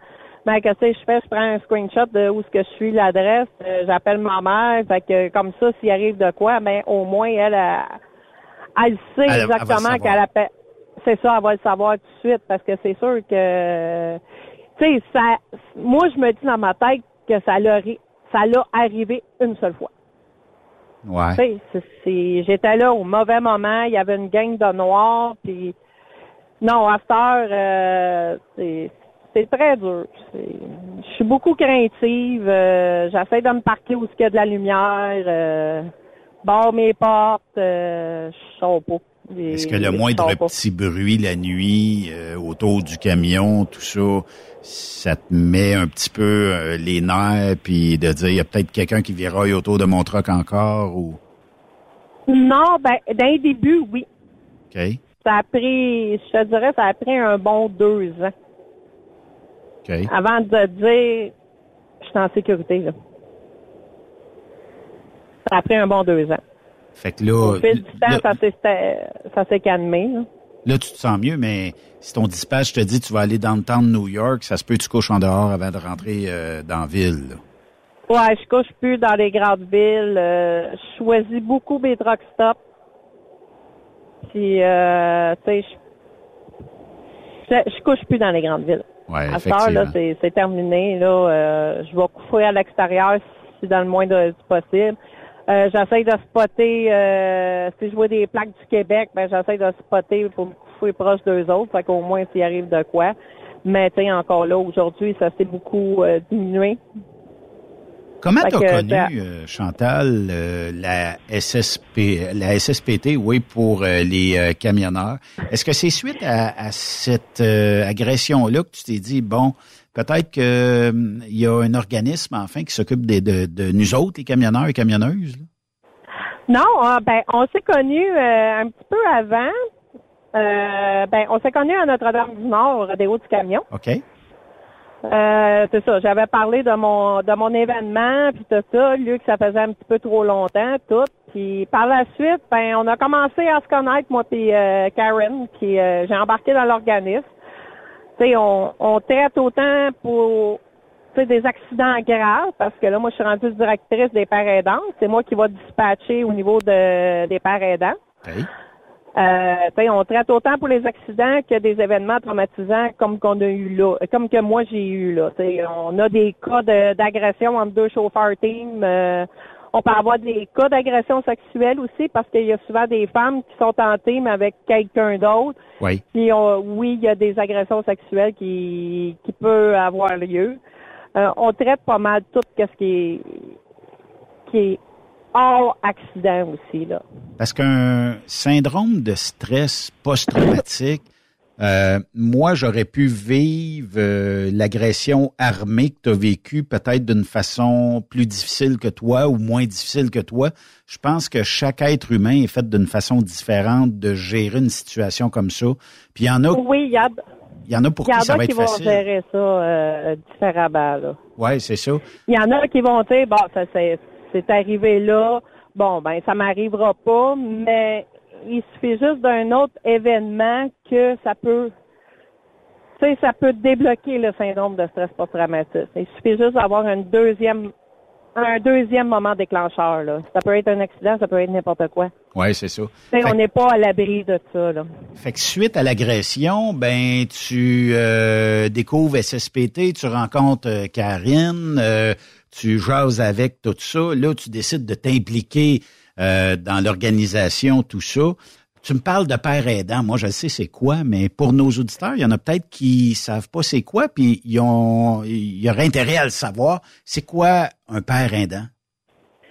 ben que je fais, je prends un screenshot de où ce que je suis, l'adresse, euh, j'appelle ma mère, fait que comme ça, s'il arrive de quoi, ben au moins elle, elle, sait exactement qu'elle appelle. C'est ça, elle va le savoir tout de suite parce que c'est sûr que, tu sais, ça, moi je me dis dans ma tête que ça l'a, ça l'a arrivé une seule fois. Ouais. C'est, j'étais là au mauvais moment, il y avait une gang de noirs, puis non, à cette heure, euh, c'est très dur. Je suis beaucoup craintive. Euh, j'essaie de me parquer où il y a de la lumière. Euh, barre mes portes. Euh, je sors pas. Est-ce que le moindre petit bruit la nuit euh, autour du camion, tout ça, ça te met un petit peu les nerfs, puis de dire il y a peut-être quelqu'un qui viraille autour de mon truck encore ou? Non, ben d'un début, oui. OK. Ça a pris, je te dirais, ça a pris un bon deux ans. Avant de dire, je suis en sécurité, là. Ça a pris un bon deux ans. Fait que là. Au fil du temps, ça s'est calmé, là. Là, tu te sens mieux, mais si ton dispatch te dit tu vas aller dans le temps de New York, ça se peut que tu couches en dehors avant de rentrer euh, dans la ville. Là. Ouais, je couche plus dans les grandes villes. Euh, je choisis beaucoup mes truck stops. Puis, euh, tu sais, je, je couche plus dans les grandes villes. Ouais, à ça, là, c'est terminé. Là, euh, je vais coucher à l'extérieur si dans le moins de, possible. Euh, j'essaie de spotter, euh, si je vois des plaques du Québec, ben j'essaie de spotter pour me coucher proche d'eux autres, fait qu'au moins s'il arrive de quoi. Mais tu encore là, aujourd'hui, ça s'est beaucoup euh, diminué. Comment tu as connu, euh, Chantal, euh, la SSP, la SSPT, oui, pour euh, les camionneurs? Est-ce que c'est suite à, cette agression-là que tu t'es dit, bon, peut-être qu'il y a un organisme, enfin, qui s'occupe de, de, nous autres, les camionneurs et camionneuses? Non, ben, on s'est connus un petit peu avant. ben, on s'est connus à Notre-Dame-du-Nord, des hauts du camion. OK. Euh, c'est ça. J'avais parlé de mon de mon événement puis tout ça, lui que ça faisait un petit peu trop longtemps, tout. Puis par la suite, ben on a commencé à se connaître moi puis euh, Karen, qui euh, j'ai embarqué dans l'organisme. Tu sais, on, on traite autant pour des accidents graves, parce que là, moi, je suis rendue directrice des pères aidants. C'est moi qui va dispatcher au niveau de, des pères aidants. Euh, on traite autant pour les accidents que des événements traumatisants comme qu'on a eu là, comme que moi j'ai eu là. on a des cas d'agression entre deux chauffeurs team. Euh, on peut avoir des cas d'agression sexuelle aussi parce qu'il y a souvent des femmes qui sont en team avec quelqu'un d'autre. Oui. Puis oui, il y a des agressions sexuelles qui qui peuvent avoir lieu. Euh, on traite pas mal tout ce qui est qui est hors accident aussi. Là. Parce qu'un syndrome de stress post-traumatique, euh, moi, j'aurais pu vivre euh, l'agression armée que tu as vécue peut-être d'une façon plus difficile que toi ou moins difficile que toi. Je pense que chaque être humain est fait d'une façon différente de gérer une situation comme ça. Puis il y en a. Oui, il y a. Il y en a pour qui ça va être facile. Il y en a qui vont gérer ça euh, différemment. Là. Oui, c'est ça. Il y en a qui vont dire, bon, ça c'est c'est arrivé là, bon, ben ça m'arrivera pas, mais il suffit juste d'un autre événement que ça peut tu sais, ça peut débloquer le syndrome de stress post-traumatique. Il suffit juste d'avoir une deuxième un deuxième moment déclencheur. Là. Ça peut être un accident, ça peut être n'importe quoi. Oui, c'est ça. on n'est pas à l'abri de ça. Là. Fait que suite à l'agression, ben tu euh, découvres SSPT, tu rencontres euh, Karine, euh, tu jases avec tout ça. Là, tu décides de t'impliquer dans l'organisation, tout ça. Tu me parles de père aidant. Moi, je sais c'est quoi, mais pour nos auditeurs, il y en a peut-être qui savent pas c'est quoi, puis ils ont, il y aurait intérêt à le savoir. C'est quoi un père aidant?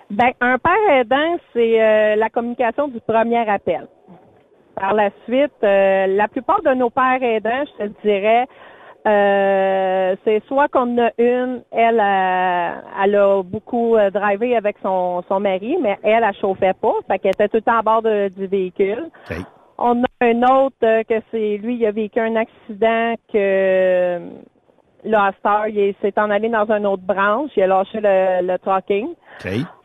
Ben, un père aidant, c'est euh, la communication du premier appel. Par la suite, euh, la plupart de nos pères aidants, je te dirais, euh, c'est soit qu'on a une, elle, elle a beaucoup euh, drivé avec son, son mari, mais elle, elle chauffait pas, fait qu'elle était tout le temps à bord du véhicule. On a un autre euh, que c'est lui, il a vécu un accident que là, Star, il s'est en allé dans une autre branche, il a lâché le, le trucking.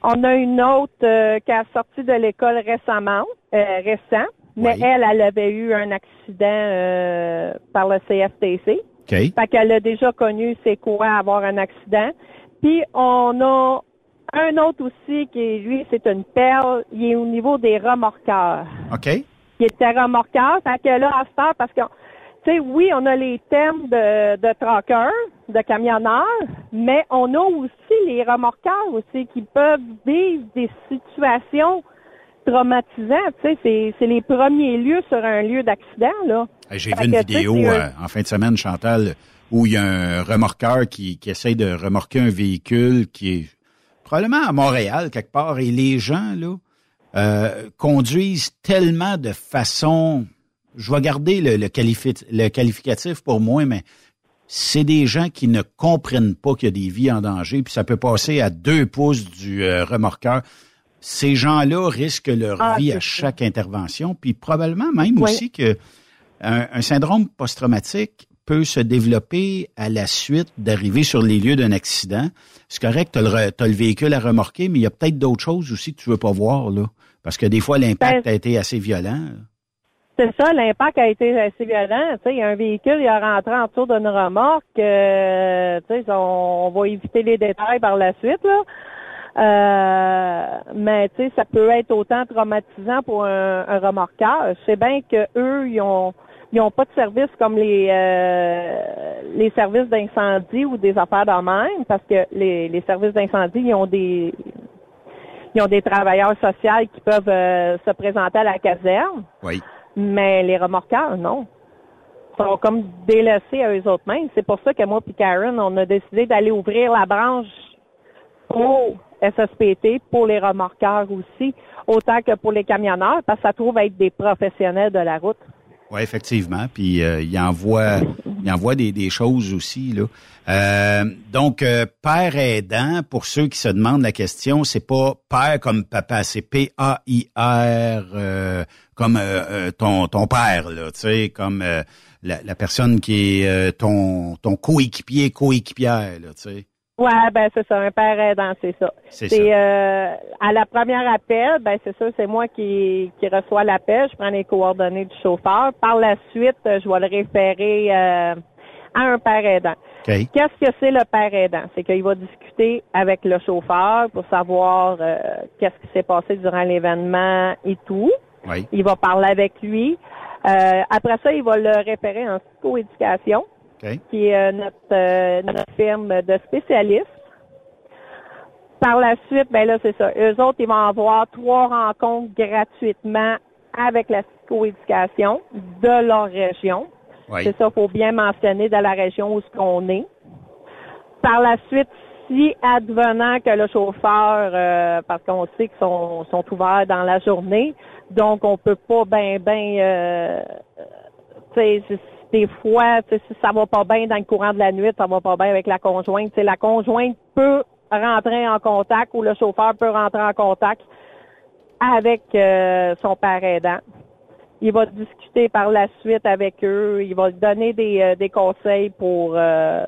On a une autre qui a sorti de l'école récemment, récent, mais elle, elle avait eu un accident par le CFTC. Okay. Fait qu'elle a déjà connu c'est quoi avoir un accident. Puis on a un autre aussi qui lui c'est une perle, il est au niveau des remorqueurs. OK. Il était remorqueur, fait que là à ce parce que tu sais oui, on a les thèmes de de de camionneurs, mais on a aussi les remorqueurs aussi qui peuvent vivre des situations traumatisantes, tu sais, c'est les premiers lieux sur un lieu d'accident là. J'ai vu une vidéo euh, en fin de semaine, Chantal, où il y a un remorqueur qui, qui essaye de remorquer un véhicule qui est probablement à Montréal quelque part, et les gens là euh, conduisent tellement de façon, je vais garder le, le, le qualificatif pour moi, mais c'est des gens qui ne comprennent pas qu'il y a des vies en danger, puis ça peut passer à deux pouces du euh, remorqueur. Ces gens-là risquent leur ah, vie à chaque intervention, puis probablement même aussi que un, syndrome post-traumatique peut se développer à la suite d'arriver sur les lieux d'un accident. C'est correct, tu as, le véhicule à remorquer, mais il y a peut-être d'autres choses aussi que tu veux pas voir, là. Parce que des fois, l'impact ben, a été assez violent. C'est ça, l'impact a été assez violent. Tu sais, il y a un véhicule, il a rentré en dessous d'une remorque. Euh, tu sais, on, va éviter les détails par la suite, là. Euh, mais tu sais, ça peut être autant traumatisant pour un, un remorqueur. Je sais bien que eux, ils ont ils n'ont pas de service comme les euh, les services d'incendie ou des affaires de même, parce que les, les services d'incendie, ils ont des ils ont des travailleurs sociaux qui peuvent euh, se présenter à la caserne. Oui. Mais les remorqueurs, non. Ils sont comme délaissés à eux autres mêmes. C'est pour ça que moi et Karen, on a décidé d'aller ouvrir la branche pour SSPT, pour les remorqueurs aussi, autant que pour les camionneurs, parce que ça trouve être des professionnels de la route. Oui, effectivement. Puis euh, il envoie, il envoie des, des choses aussi là. Euh, donc euh, père aidant, pour ceux qui se demandent la question, c'est pas père comme papa, c'est P A I R comme ton ton père là, tu sais, comme la, la, personne qui est ton ton coéquipier, coéquipière là, tu sais. Ouais, ben c'est ça, un père aidant, c'est ça. C'est euh, à la première appel, ben c'est ça, c'est moi qui, qui reçois l'appel, je prends les coordonnées du chauffeur. Par la suite, je vais le référer euh, à un père aidant. Qu'est-ce que c'est le père aidant? C'est qu'il va discuter avec le chauffeur pour savoir euh, qu'est-ce qui s'est passé durant l'événement et tout. Il va parler avec lui. après ça, il va le référer en psychoéducation qui est euh, notre, euh, notre firme de spécialistes. Par la suite, ben là, c'est ça. Eux autres, ils vont avoir trois rencontres gratuitement avec la psychoéducation de leur région. C'est ça, faut bien mentionner de la région où ce qu'on est. Par la suite, si advenant que le chauffeur, euh, parce qu'on sait qu'ils sont, sont ouverts dans la journée, donc on peut pas ben ben euh, des fois, si ça va pas bien dans le courant de la nuit, ça va pas bien avec la conjointe. la conjointe peut rentrer en contact ou le chauffeur peut rentrer en contact avec euh, son père aidant. Il va discuter par la suite avec eux. Il va donner des, euh, des conseils pour euh,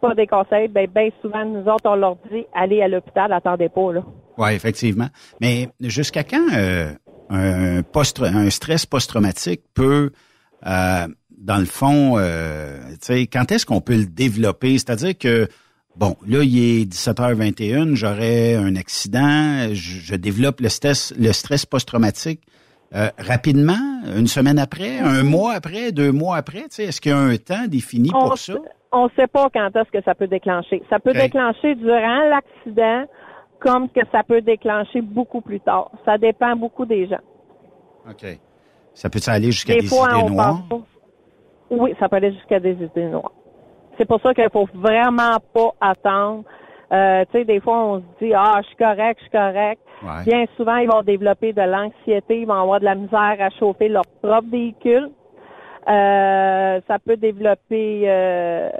pas des conseils, ben bien souvent nous autres on leur dit allez à l'hôpital, attendez pas là. Oui, effectivement. Mais jusqu'à quand un post un stress post-traumatique peut dans le fond, euh, quand est-ce qu'on peut le développer? C'est-à-dire que, Bon, là, il est 17h21, j'aurais un accident, je, je développe le stress, le stress post-traumatique. Euh, rapidement, une semaine après, un mois après, deux mois après, est-ce qu'il y a un temps défini On pour ça? On ne sait pas quand est-ce que ça peut déclencher. Ça peut déclencher durant l'accident, comme que ça peut déclencher beaucoup plus tard. Ça dépend beaucoup des gens. OK. Ça peut aller jusqu'à Des des fois, idées noires? pense pas. Oui, ça peut aller jusqu'à des idées noires. C'est pour ça qu'il faut vraiment pas attendre. Euh, tu sais, des fois, on se dit, ah, je suis correct, je suis correct. Ouais. Bien souvent, ils vont développer de l'anxiété, ils vont avoir de la misère à chauffer leur propre véhicule. Euh, ça peut développer, euh,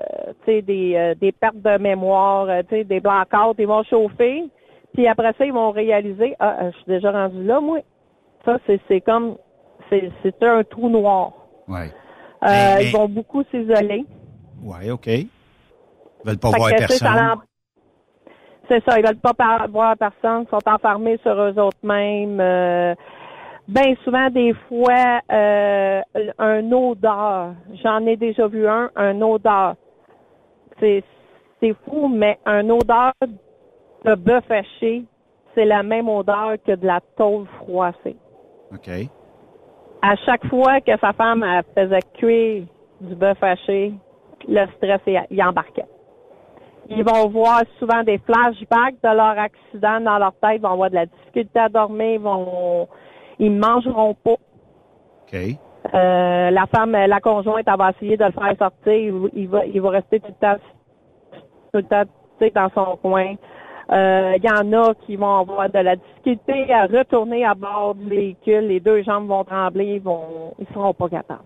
tu sais, des, euh, des pertes de mémoire, euh, tu sais, des blackouts. Ils vont chauffer, puis après ça, ils vont réaliser, ah, euh, je suis déjà rendu là, moi. Ça, c'est, comme, c'est, c'est un trou noir. Ouais. Euh, Mais- mais- Ils vont beaucoup s'isoler. Ouais, OK. Ils veulent pas Fait voir personne. C'est ça, ils veulent pas par- voir personne, ils sont enfermés sur eux autres mêmes. Euh, ben souvent, des fois, euh, un odeur. J'en ai déjà vu un, un odeur. C'est c'est fou, mais un odeur de bœuf haché, c'est la même odeur que de la tôle froissée. OK. À chaque fois que sa femme elle faisait cuire du bœuf haché, le stress y, embarquait. Ils vont voir souvent des flashbacks de leur accident dans leur tête, ils vont avoir de la difficulté à dormir, ils vont ils mangeront pas. OK. Euh, la femme, la conjointe, elle va essayer de le faire sortir, il, va- il va il va rester tout le temps tout le temps dans son coin. Euh, Il y en a qui vont avoir de la difficulté à retourner à bord du véhicule. Les deux jambes vont trembler, ils vont, ils seront pas capables.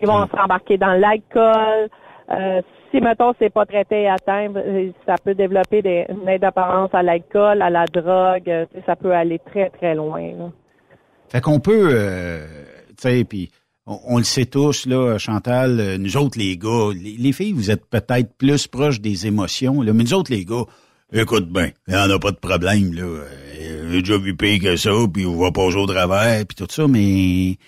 Ils vont s'embarquer dans l'alcool. Euh, si, mettons, c'est pas traité à temps, euh, ça peut développer des, une indépendance à l'alcool, à la drogue. euh, Ça peut aller très, très loin. là. Fait qu'on peut, euh, tu sais, puis on, on le sait tous, là, Chantal, euh, nous autres, les gars, les, les filles, vous êtes peut-être plus proches des émotions, mais nous autres, les gars, écoute bien, en a pas de problème, là. Euh, J'ai déjà vu pire que ça, puis on va pas au travers, puis tout ça, mais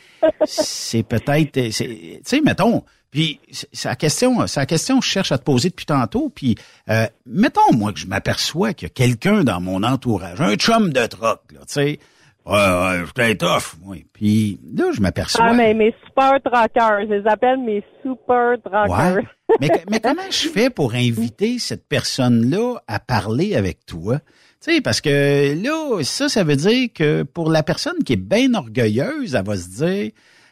c'est peut-être, euh, tu sais, mettons, puis c'est c'est la question, c'est la question que je cherche à te poser depuis tantôt, puis euh, mettons, moi, que je m'aperçois qu'il y a quelqu'un dans mon entourage, un chum de troc, là, tu sais, Ouais, ouais, j'étais tough, oui. Puis là, je m'aperçois. Ah, mais mes super truckers, je les appelle mes super. Ouais. mais, mais comment je fais pour inviter cette personne-là à parler avec toi? Tu sais, parce que là, ça, ça veut dire que pour la personne qui est bien orgueilleuse, elle va se dire,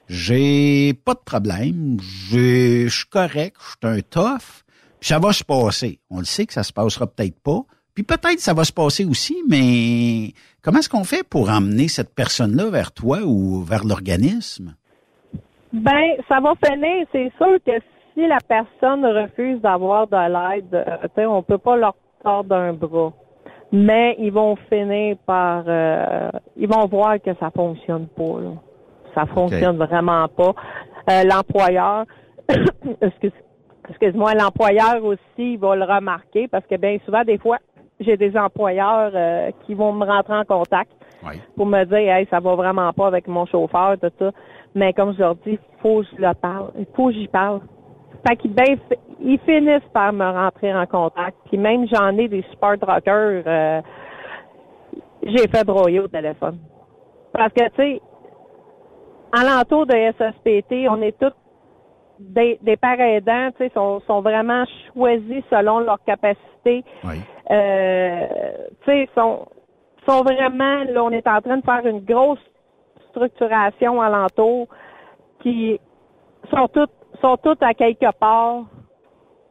j'ai pas de problème, je suis correct, je suis un tough, puis ça va se passer. On le sait que ça se passera peut-être pas, puis peut-être ça va se passer aussi, mais comment est-ce qu'on fait pour emmener cette personne-là vers toi ou vers l'organisme? Ben, ça va finir. C'est sûr que si la personne refuse d'avoir de l'aide, euh, on peut pas leur tordre un bras. Mais ils vont finir par, euh, ils vont voir que ça fonctionne pas. Là. Ça fonctionne vraiment pas. Euh, l'employeur, excuse, excuse-moi, l'employeur aussi, il va le remarquer parce que bien souvent, des fois, j'ai des employeurs euh, qui vont me rentrer en contact pour me dire, hey, ça va vraiment pas avec mon chauffeur, tout ça. Mais comme je leur dis, faut que je le parle, il faut que j'y parle. Fait qu'ils ben, ils finissent par me rentrer en contact. Puis même j'en ai des super truckers, euh, j'ai fait broyer au téléphone. Parce que, tu sais, alentour de SSPT, on est tous des, des pères aidants, tu sais, sont, sont vraiment choisis selon leur capacité. Euh, tu sais, sont, sont vraiment, là, on est en train de faire une grosse structuration alentour qui sont toutes, sont toutes à quelque part.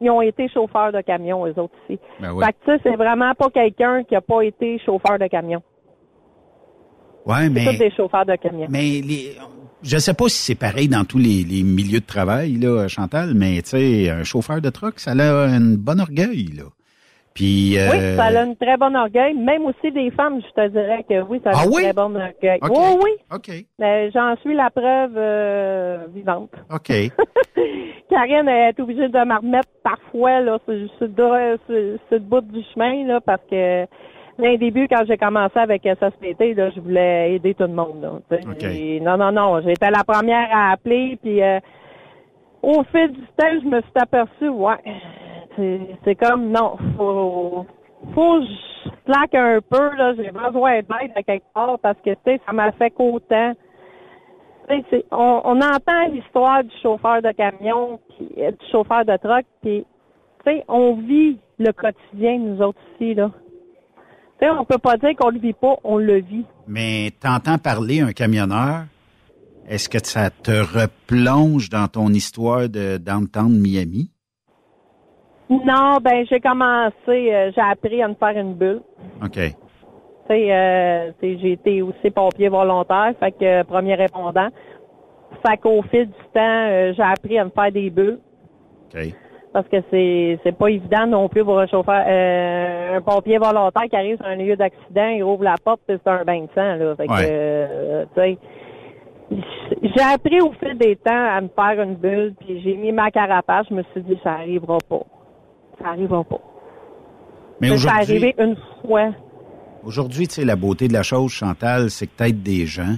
Ils ont été chauffeurs de camion, eux autres ici. Ben oui. Fait que, tu sais, c'est vraiment pas quelqu'un qui a pas été chauffeur de camion. Ouais, mais. tous des chauffeurs de camion. Mais les, je sais pas si c'est pareil dans tous les, les milieux de travail, là, Chantal, mais tu sais, un chauffeur de truck, ça a une bonne orgueil, là. Puis, euh, Oui, ça a une très bonne orgueil. Même aussi des femmes, je te dirais que oui, ça a Ah une oui? très bonne orgueil. OK. Oui, oui. OK. Mais j'en suis la preuve euh, vivante. OK. Karine est obligée de me remettre parfois là, sur, sur- sur le bout du chemin là, parce que d'un début, quand j'ai commencé avec SSPT, là, je voulais aider tout le monde. Là. Et non, non, non. J'étais la première à appeler, puis euh, au fil du temps, je me suis aperçue, ouais, c'est comme non, faut faut que je slack un peu là, j'ai besoin d'aide à quelque part parce que tu sais ça m'a fait qu'autant. On, on entend l'histoire du chauffeur de camion, euh, du chauffeur de truck, puis tu sais, on vit le quotidien nous autres ici là. Tu sais, on peut pas dire qu'on le vit pas, on le vit. Mais t'entends parler un camionneur, est-ce que ça te replonge dans ton histoire de downtown Miami? Non, ben j'ai commencé, euh, j'ai appris à me faire une bulle. OK. Euh, j'ai été aussi pompier volontaire, fait que euh, premier répondant. Fait qu'au fil du temps, euh, j'ai appris à me faire des bulles. OK. Parce que c'est c'est pas évident non plus pour un chauffeur, euh, un pompier volontaire qui arrive sur un lieu d'accident, il ouvre la porte, c'est un bain de sang là. Fait que, Ouais. euh, tu sais, j'ai appris au fil des temps à me faire une bulle, puis j'ai mis ma carapace. Je me suis dit ça arrivera pas, ça arrivera pas. Mais c'est aujourd'hui, arrivé une fois. aujourd'hui, tu sais, la beauté de la chose, Chantal, c'est que t'aides des gens.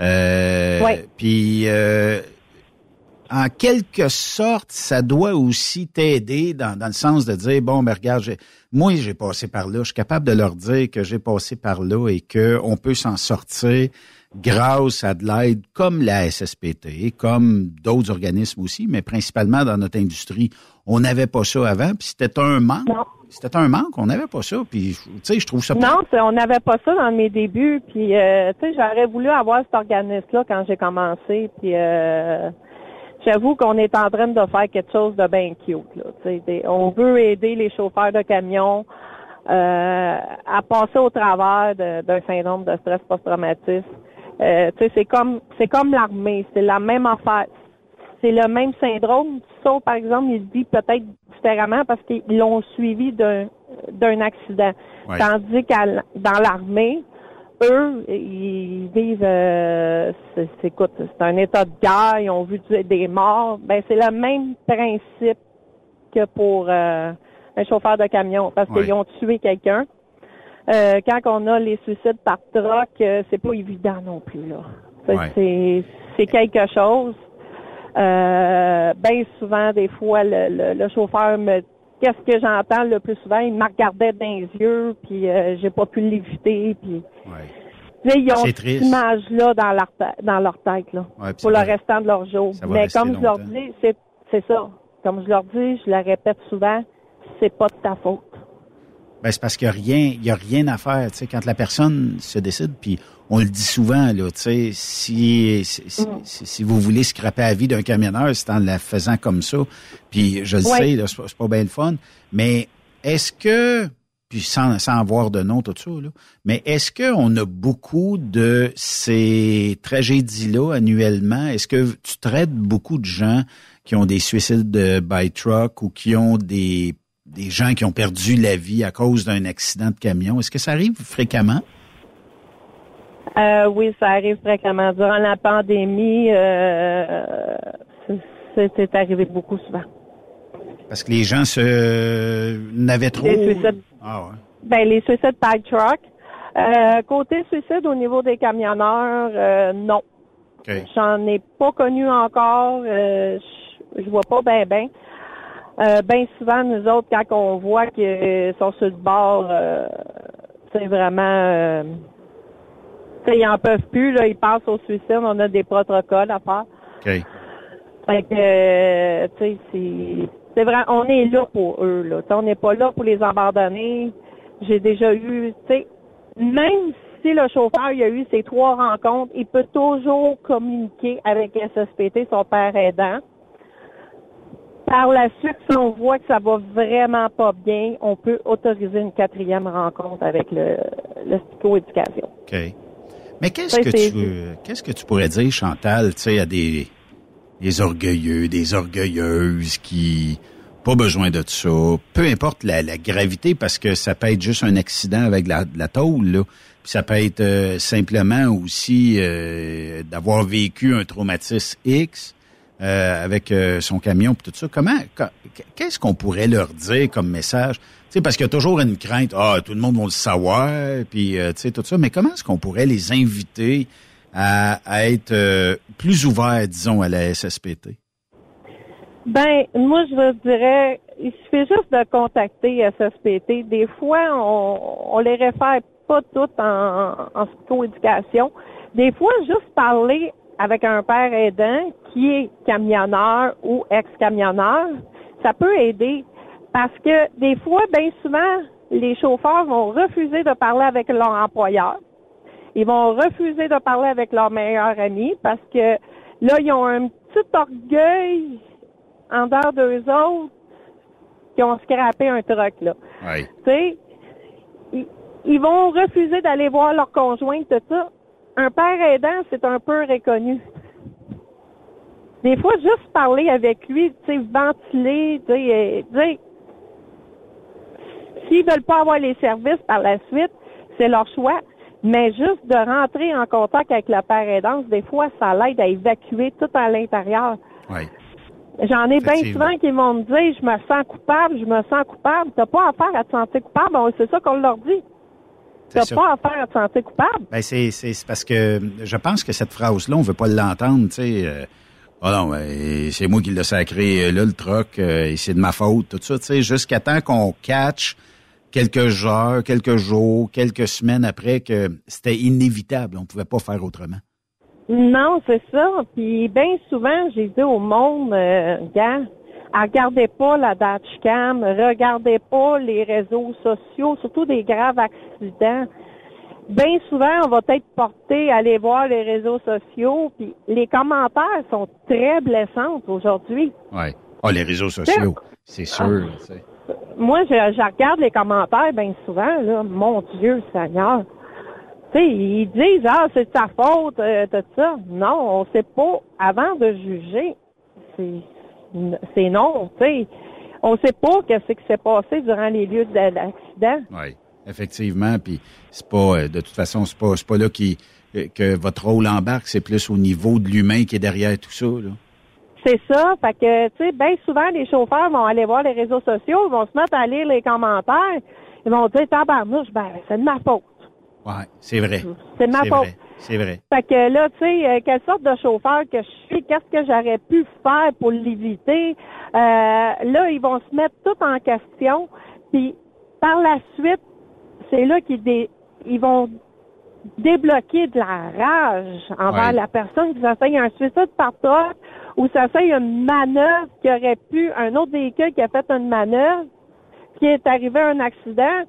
Euh, Ouais. Puis, euh, en quelque sorte, ça doit aussi t'aider dans, dans le sens de dire, bon, ben regarde, j'ai- moi, j'ai passé par là. Je suis capable de leur dire que j'ai passé par là et que on peut s'en sortir grâce à de l'aide comme la SSPT, comme d'autres organismes aussi, mais principalement dans notre industrie. On n'avait pas ça avant, puis c'était un manque. C'était un manque, on n'avait pas ça, puis tu sais, je trouve ça Non, on n'avait pas ça dans mes débuts. Puis, euh, tu sais, j'aurais voulu avoir cet organisme-là quand j'ai commencé. Puis, euh, j'avoue qu'on est en train de faire quelque chose de bien cute. Là, des- on veut aider les chauffeurs de camions euh, à passer au travers d'un syndrome de stress post-traumatique. Euh, c'est comme c'est comme l'armée, c'est la même affaire. C'est le même syndrome, sauf par exemple, il le dit peut-être différemment parce qu'ils l'ont suivi d'un d'un accident. Ouais. Tandis qu'à l- dans l'armée, eux, ils vivent euh, c'est c'est- écoute, c'est un état de guerre, ils ont vu des morts. Ben c'est le même principe que pour euh, un chauffeur de camion, parce qu'ils ont tué quelqu'un. Euh, quand on a les suicides par troc, c'est pas évident non plus là. C'est- quelque chose. Euh, ben souvent, des fois, le, le, le chauffeur me qu'est-ce que j'entends le plus souvent, il me regardait dans les yeux, puis euh, j'ai pas pu l'éviter, puis Là, ils ont cette image-là dans leur, dans leur tête, là, Ouais, puis pour le restant de leur jour. ça Mais comme je leur dis, c'est, c'est ça. Comme je leur dis, je le répète souvent, c'est pas de ta faute. Ben, c'est parce qu'il n'y a rien, il y a rien à faire. Tu sais, quand la personne se décide, puis on le dit souvent, là, tu sais, si, si, si- si- si vous voulez scraper la vie d'un camionneur, c'est en la faisant comme ça. Puis je le Ouais. sais, c'est pas, c'est pas bien le fun. Mais est-ce que, puis sans, sans avoir de nom, tout ça, là, mais est-ce qu'on a beaucoup de ces tragédies-là annuellement? Est-ce que tu traites beaucoup de gens qui ont des suicides de by truck ou qui ont des des gens qui ont perdu la vie à cause d'un accident de camion. Est-ce que ça arrive fréquemment? Euh, oui, ça arrive fréquemment. Durant la pandémie, euh, c'est, arrivé beaucoup souvent. Parce que les gens se n'avaient trop. Les suicides. Ah ouais. Ben, les suicides par truck. Euh, côté suicide au niveau des camionneurs, euh, non. J'en ai pas connu encore. Je je vois pas ben ben. Euh, ben souvent, nous autres, quand on voit qu'ils sont sur le bord, euh, c'est vraiment... Euh, ils en peuvent plus, là, ils passent au suicide. On a des protocoles à faire. OK. Fait que, euh, tu sais, c'est, c'est vrai, on est là pour eux, là. Tu sais, on n'est pas là pour les abandonner. J'ai déjà eu, tu sais, même si le chauffeur, il a eu ces trois rencontres, il peut toujours communiquer avec SSPT, son père aidant. Par la suite, si on voit que ça va vraiment pas bien, on peut autoriser une quatrième rencontre avec le, le psychoéducation. OK. Mais qu'est-ce que tu qu'est-ce que tu pourrais dire, Chantal, tu sais, à des, des orgueilleux, des orgueilleuses qui pas besoin de ça, peu importe la, la gravité, parce que ça peut être juste un accident avec la, la tôle, là. Puis ça peut être euh, simplement aussi euh, d'avoir vécu un traumatisme X euh, avec euh, son camion puis tout ça. Comment qu- qu'est-ce qu'on pourrait leur dire comme message? Parce qu'il y a toujours une crainte, ah tout le monde va le savoir puis euh, tu sais tout ça, mais comment est-ce qu'on pourrait les inviter à, être plus ouverts disons à la SSPT Ben, moi, je dirais, il suffit juste de contacter SSPT. Des fois, on, on les réfère pas toutes en, en psychoéducation. Des fois, juste parler avec un père aidant qui est camionneur ou ex-camionneur, ça peut aider. Parce que des fois, bien souvent, les chauffeurs vont refuser de parler avec leur employeur. Ils vont refuser de parler avec leur meilleur ami parce que là, ils ont un petit orgueil en dehors d'eux autres qui ont scrappé un truc, là. Oui. Tu sais, ils, ils vont refuser d'aller voir leur conjointe, tout ça. Un père aidant, c'est un peu reconnu. Des fois, juste parler avec lui, tu sais, ventiler, tu sais, euh, s'ils veulent pas avoir les services par la suite, c'est leur choix. Mais juste de rentrer en contact avec le père aidant, des fois, ça l'aide à évacuer tout à l'intérieur. Oui. J'en ai bien souvent qui vont me dire, je me sens coupable, je me sens coupable. T'as pas affaire à te sentir coupable. On- C'est ça qu'on leur dit. T'as ça. pas à te sentir coupable. Ben c'est, c'est, parce que je pense que cette phrase-là, on veut pas l'entendre, tu sais. euh, Ah non, ben, c'est moi qui l'ai sacré euh, là, le truc, euh, et c'est de ma faute, tout ça, tu sais, jusqu'à temps qu'on catch quelques heures, quelques jours, quelques semaines après que c'était inévitable, on pouvait pas faire autrement. Non, c'est ça. Puis bien souvent, j'ai dit au monde, euh, gars, regardez pas la dashcam, regardez pas les réseaux sociaux, surtout des graves accidents. Bien souvent, on va être porté à aller voir les réseaux sociaux, puis les commentaires sont très blessants aujourd'hui. Ouais. Ah, les réseaux sociaux, c'est sûr, sais. Moi, je, je regarde les commentaires bien souvent, là. Mon Dieu, Seigneur. Tu sais, ils disent, ah, c'est de ta faute, euh, tout ça. Non, on sait pas. Avant de juger, c'est, c'est non, tu sais. On sait pas qu'est-ce qui s'est passé durant les lieux de l'accident. Oui, effectivement. Puis c'est pas, euh, de toute façon, c'est pas, pas là qui, euh, que votre rôle embarque, c'est plus au niveau de l'humain qui est derrière tout ça. Là. C'est ça. Fait que, tu sais, bien souvent, les chauffeurs vont aller voir les réseaux sociaux, ils vont se mettre à lire les commentaires. Ils vont dire, tabarnouche, ben, c'est de ma faute. Ouais, c'est vrai. C'est de ma C'est faute. C'est vrai. Fait que là, tu sais, euh, quelle sorte de chauffeur que je suis, qu'est-ce que j'aurais pu faire pour l'éviter? Euh, là, ils vont se mettre tout en question. Puis par la suite, c'est là qu'ils dé- ils vont débloquer de la rage envers Ouais. la personne qui s'essaye un suicide par toi ou s'essaye une manœuvre qui aurait pu, un autre véhicule qui a fait une manœuvre, qui est arrivé à un accident.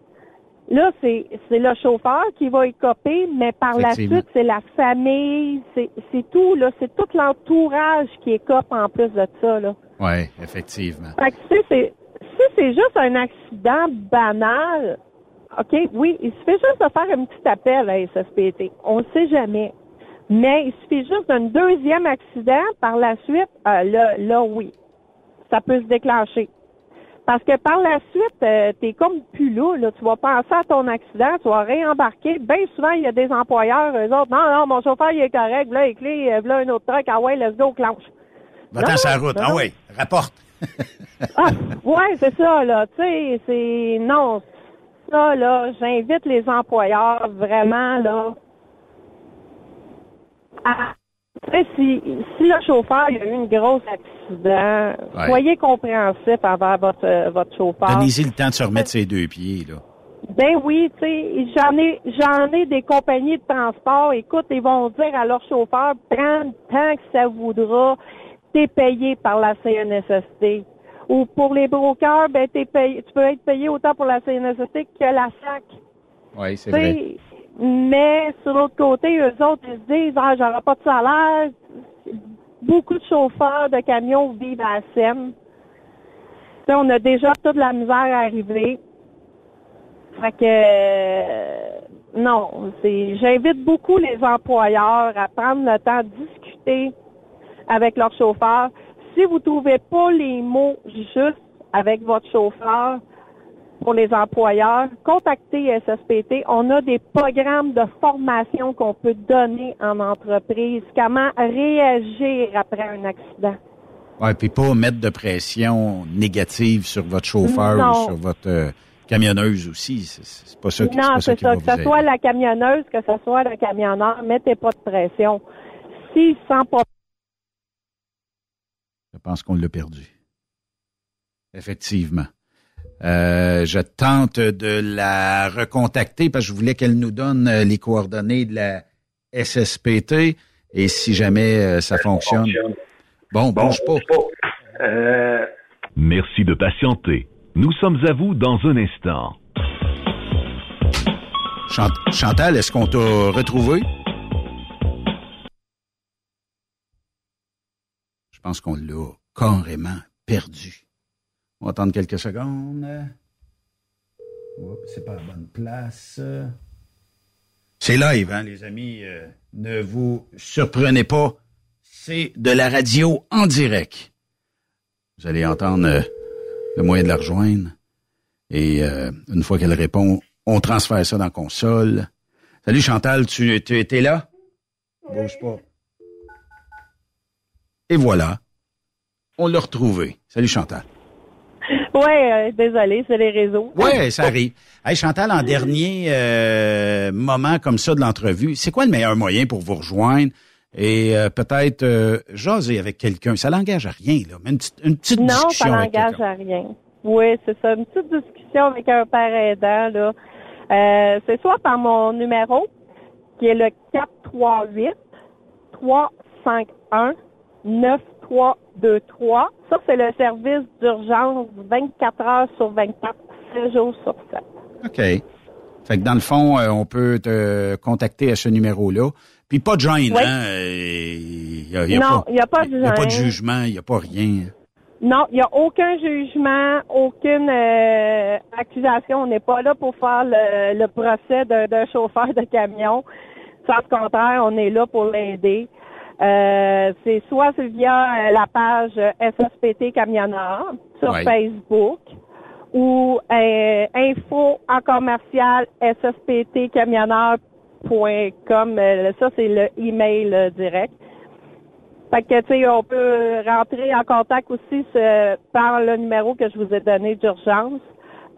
Là, c'est le chauffeur qui va y coper, mais par la suite, c'est la famille, c'est tout, là, c'est tout l'entourage qui écope en plus de ça, là. Oui, effectivement. Fait que si c'est si c'est juste un accident banal, OK, oui, il suffit juste de faire un petit appel à SSPT. On ne sait jamais. Mais il suffit juste d'un deuxième accident par la suite, euh, là, là, oui. Ça peut se déclencher. Parce que par la suite, euh, t'es comme plus là, là. Tu vas penser à ton accident, tu vas réembarquer. Bien souvent, il y a des employeurs, eux autres. Non, non, mon chauffeur, il est correct. Là, les clés, euh, là, un autre truc. Ah ouais, let's go, clenche. Va-t'en la route. non. Ah oui, rapporte. Ah, ouais, c'est ça, là. Tu sais, c'est. Non. Ça, là, j'invite les employeurs vraiment, là. À. Si, si le chauffeur il a eu un gros accident, Ouais. soyez compréhensif envers votre, euh, votre chauffeur. Donnez-y le temps de se remettre ses deux pieds, là. Ben oui, tu sais, j'en ai, j'en ai des compagnies de transport. Écoute, ils vont dire à leur chauffeur, prends le temps que ça voudra, t'es payé par la CNSST. Ou pour les brokers, ben t'es payé, tu peux être payé autant pour la CNSST que la SAC. Oui, c'est vrai. Mais sur l'autre côté, eux autres, ils se disent, ah, j'aurai pas de salaire. Beaucoup de chauffeurs de camions vivent à la Seine. Tu sais, on a déjà toute la misère à arriver. Fait que euh, non, c'est j'invite beaucoup les employeurs à prendre le temps de discuter avec leurs chauffeurs. Si vous trouvez pas les mots justes avec votre chauffeur pour les employeurs, contactez SSPT. On a des programmes de formation qu'on peut donner en entreprise. Comment réagir après un accident? Ouais, puis pas mettre de pression négative sur votre chauffeur Non. ou sur votre euh, camionneuse aussi. C'est pas ça qui, non, ça c'est ça. Que ce soit la camionneuse, que ce soit le camionneur, mettez pas de pression. S'il sent pas Je pense qu'on l'a perdu. Effectivement. Euh, je tente de la recontacter parce que je voulais qu'elle nous donne euh, les coordonnées de la SSPT et si jamais euh, ça fonctionne. Bon, bouge pas. Merci de patienter. Nous sommes à vous dans un instant. Chantal, est-ce qu'on t'a retrouvé? Je pense qu'on l'a carrément perdu. On va attendre quelques secondes. C'est pas la bonne place. C'est live, hein, les amis. Euh, ne vous surprenez pas. C'est de la radio en direct. Vous allez entendre euh, le moyen de la rejoindre. Et euh, une fois qu'elle répond, on transfère ça dans console. Salut Chantal, tu, tu étais là? Bouge pas. Et voilà. On l'a retrouvé. Salut Chantal. Ouais, euh, désolé, c'est les réseaux. Ouais, ça arrive. Hey Chantal, en dernier euh, moment comme ça de l'entrevue, c'est quoi le meilleur moyen pour vous rejoindre et euh, peut-être jaser avec quelqu'un? Ça n'engage à rien, là. Une petite, une petite non, discussion. Non, ça n'engage à rien. Oui, c'est ça. Une petite discussion avec un père aidant, là. Euh, c'est soit par mon numéro, qui est le 438 351 9323. Ça, c'est le service d'urgence 24 heures sur 24, 7 jours sur 7. OK. Fait que dans le fond, euh, on peut te contacter à ce numéro-là. Puis pas de gêne, hein? Y non, il n'y a pas de Il n'y a pas de jugement, il n'y a pas rien. Non, il n'y a aucun jugement, aucune euh, accusation. On n'est pas là pour faire le, procès d'un chauffeur de camion. Sans le contraire, on est là pour l'aider. Euh, c'est soit via euh, la page SSPT Camionneur sur Facebook ou info en commercial ssptcamionneur.com. ça, c'est le email direct. Fait que, tu sais, on peut rentrer en contact aussi par le numéro que je vous ai donné d'urgence.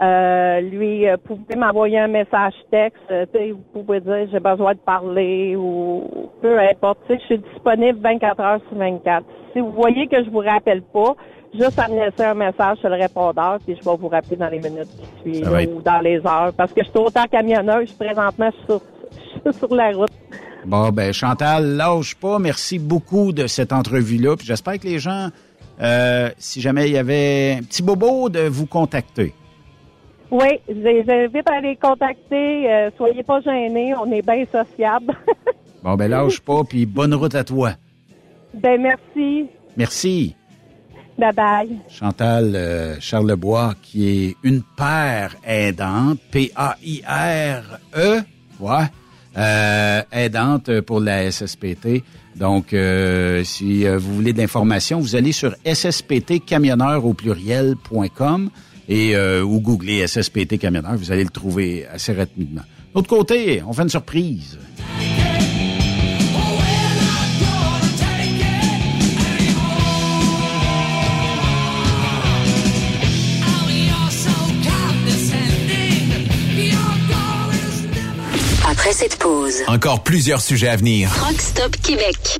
Euh, lui, euh, vous pouvez m'envoyer un message texte, euh, vous pouvez dire j'ai besoin de parler ou peu importe. Je suis disponible 24 heures sur 24. Si vous voyez que je vous rappelle pas, juste à me laisser un message sur le répondeur, puis je vais vous rappeler dans les minutes qui suivent ou dans les heures. Parce que je suis autant camionneuse, présentement, je suis sur, sur la route. Bon, ben Chantal, lâche pas. Merci beaucoup de cette entrevue-là. Puis j'espère que les gens, euh, si jamais il y avait un petit bobo, de vous contacter. Oui, je les invite à les contacter. Euh, soyez pas gênés, on est bien sociables. bon, ben lâche pas, puis bonne route à toi. Ben merci. Merci. Bye bye. Chantal euh, Charlebois, qui est une paire aidante, P-A-I-R-E, ouais, euh, aidante pour la SSPT. Donc, euh, si vous voulez de l'information, vous allez sur ssptcamionneur au pluriel.com et ou googlez SSPT camionneur, vous allez le trouver assez rapidement. L'autre côté, on fait une surprise. cette pause. Encore plusieurs sujets à venir. Rockstop Québec.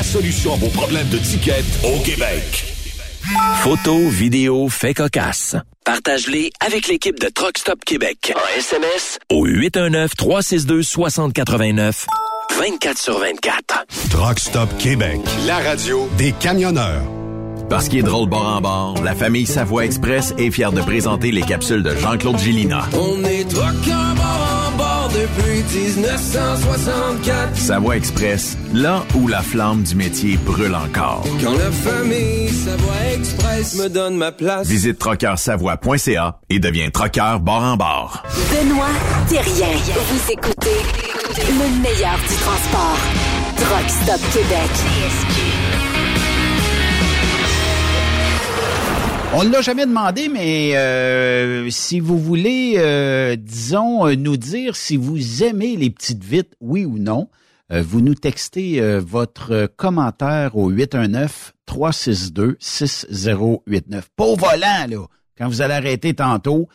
solution à vos problèmes de ticket au Québec. Photos, vidéos, faits cocasse. Partage-les avec l'équipe de Truck Stop Québec. En SMS au 819-362-6089. 24 sur 24. Truck Stop Québec, la radio des camionneurs. Parce qu'il est drôle bord en bord, la famille Savoie Express est fière de présenter les capsules de Jean-Claude Gélina. On est bord en bord depuis 1964. Savoie Express, là où la flamme du métier brûle encore. Quand la famille Savoie Express me donne ma place. Visite trockeursavoie.ca et deviens trockeur bord en bord. Benoît Thérien. Vous écoutez le meilleur du transport. Truck Stop Québec. On ne l'a jamais demandé, mais euh, si vous voulez, euh, disons, euh, nous dire si vous aimez les petites vites, oui ou non, vous nous textez votre commentaire au 819-362-6089. Pas au volant, là, quand vous allez arrêter tantôt.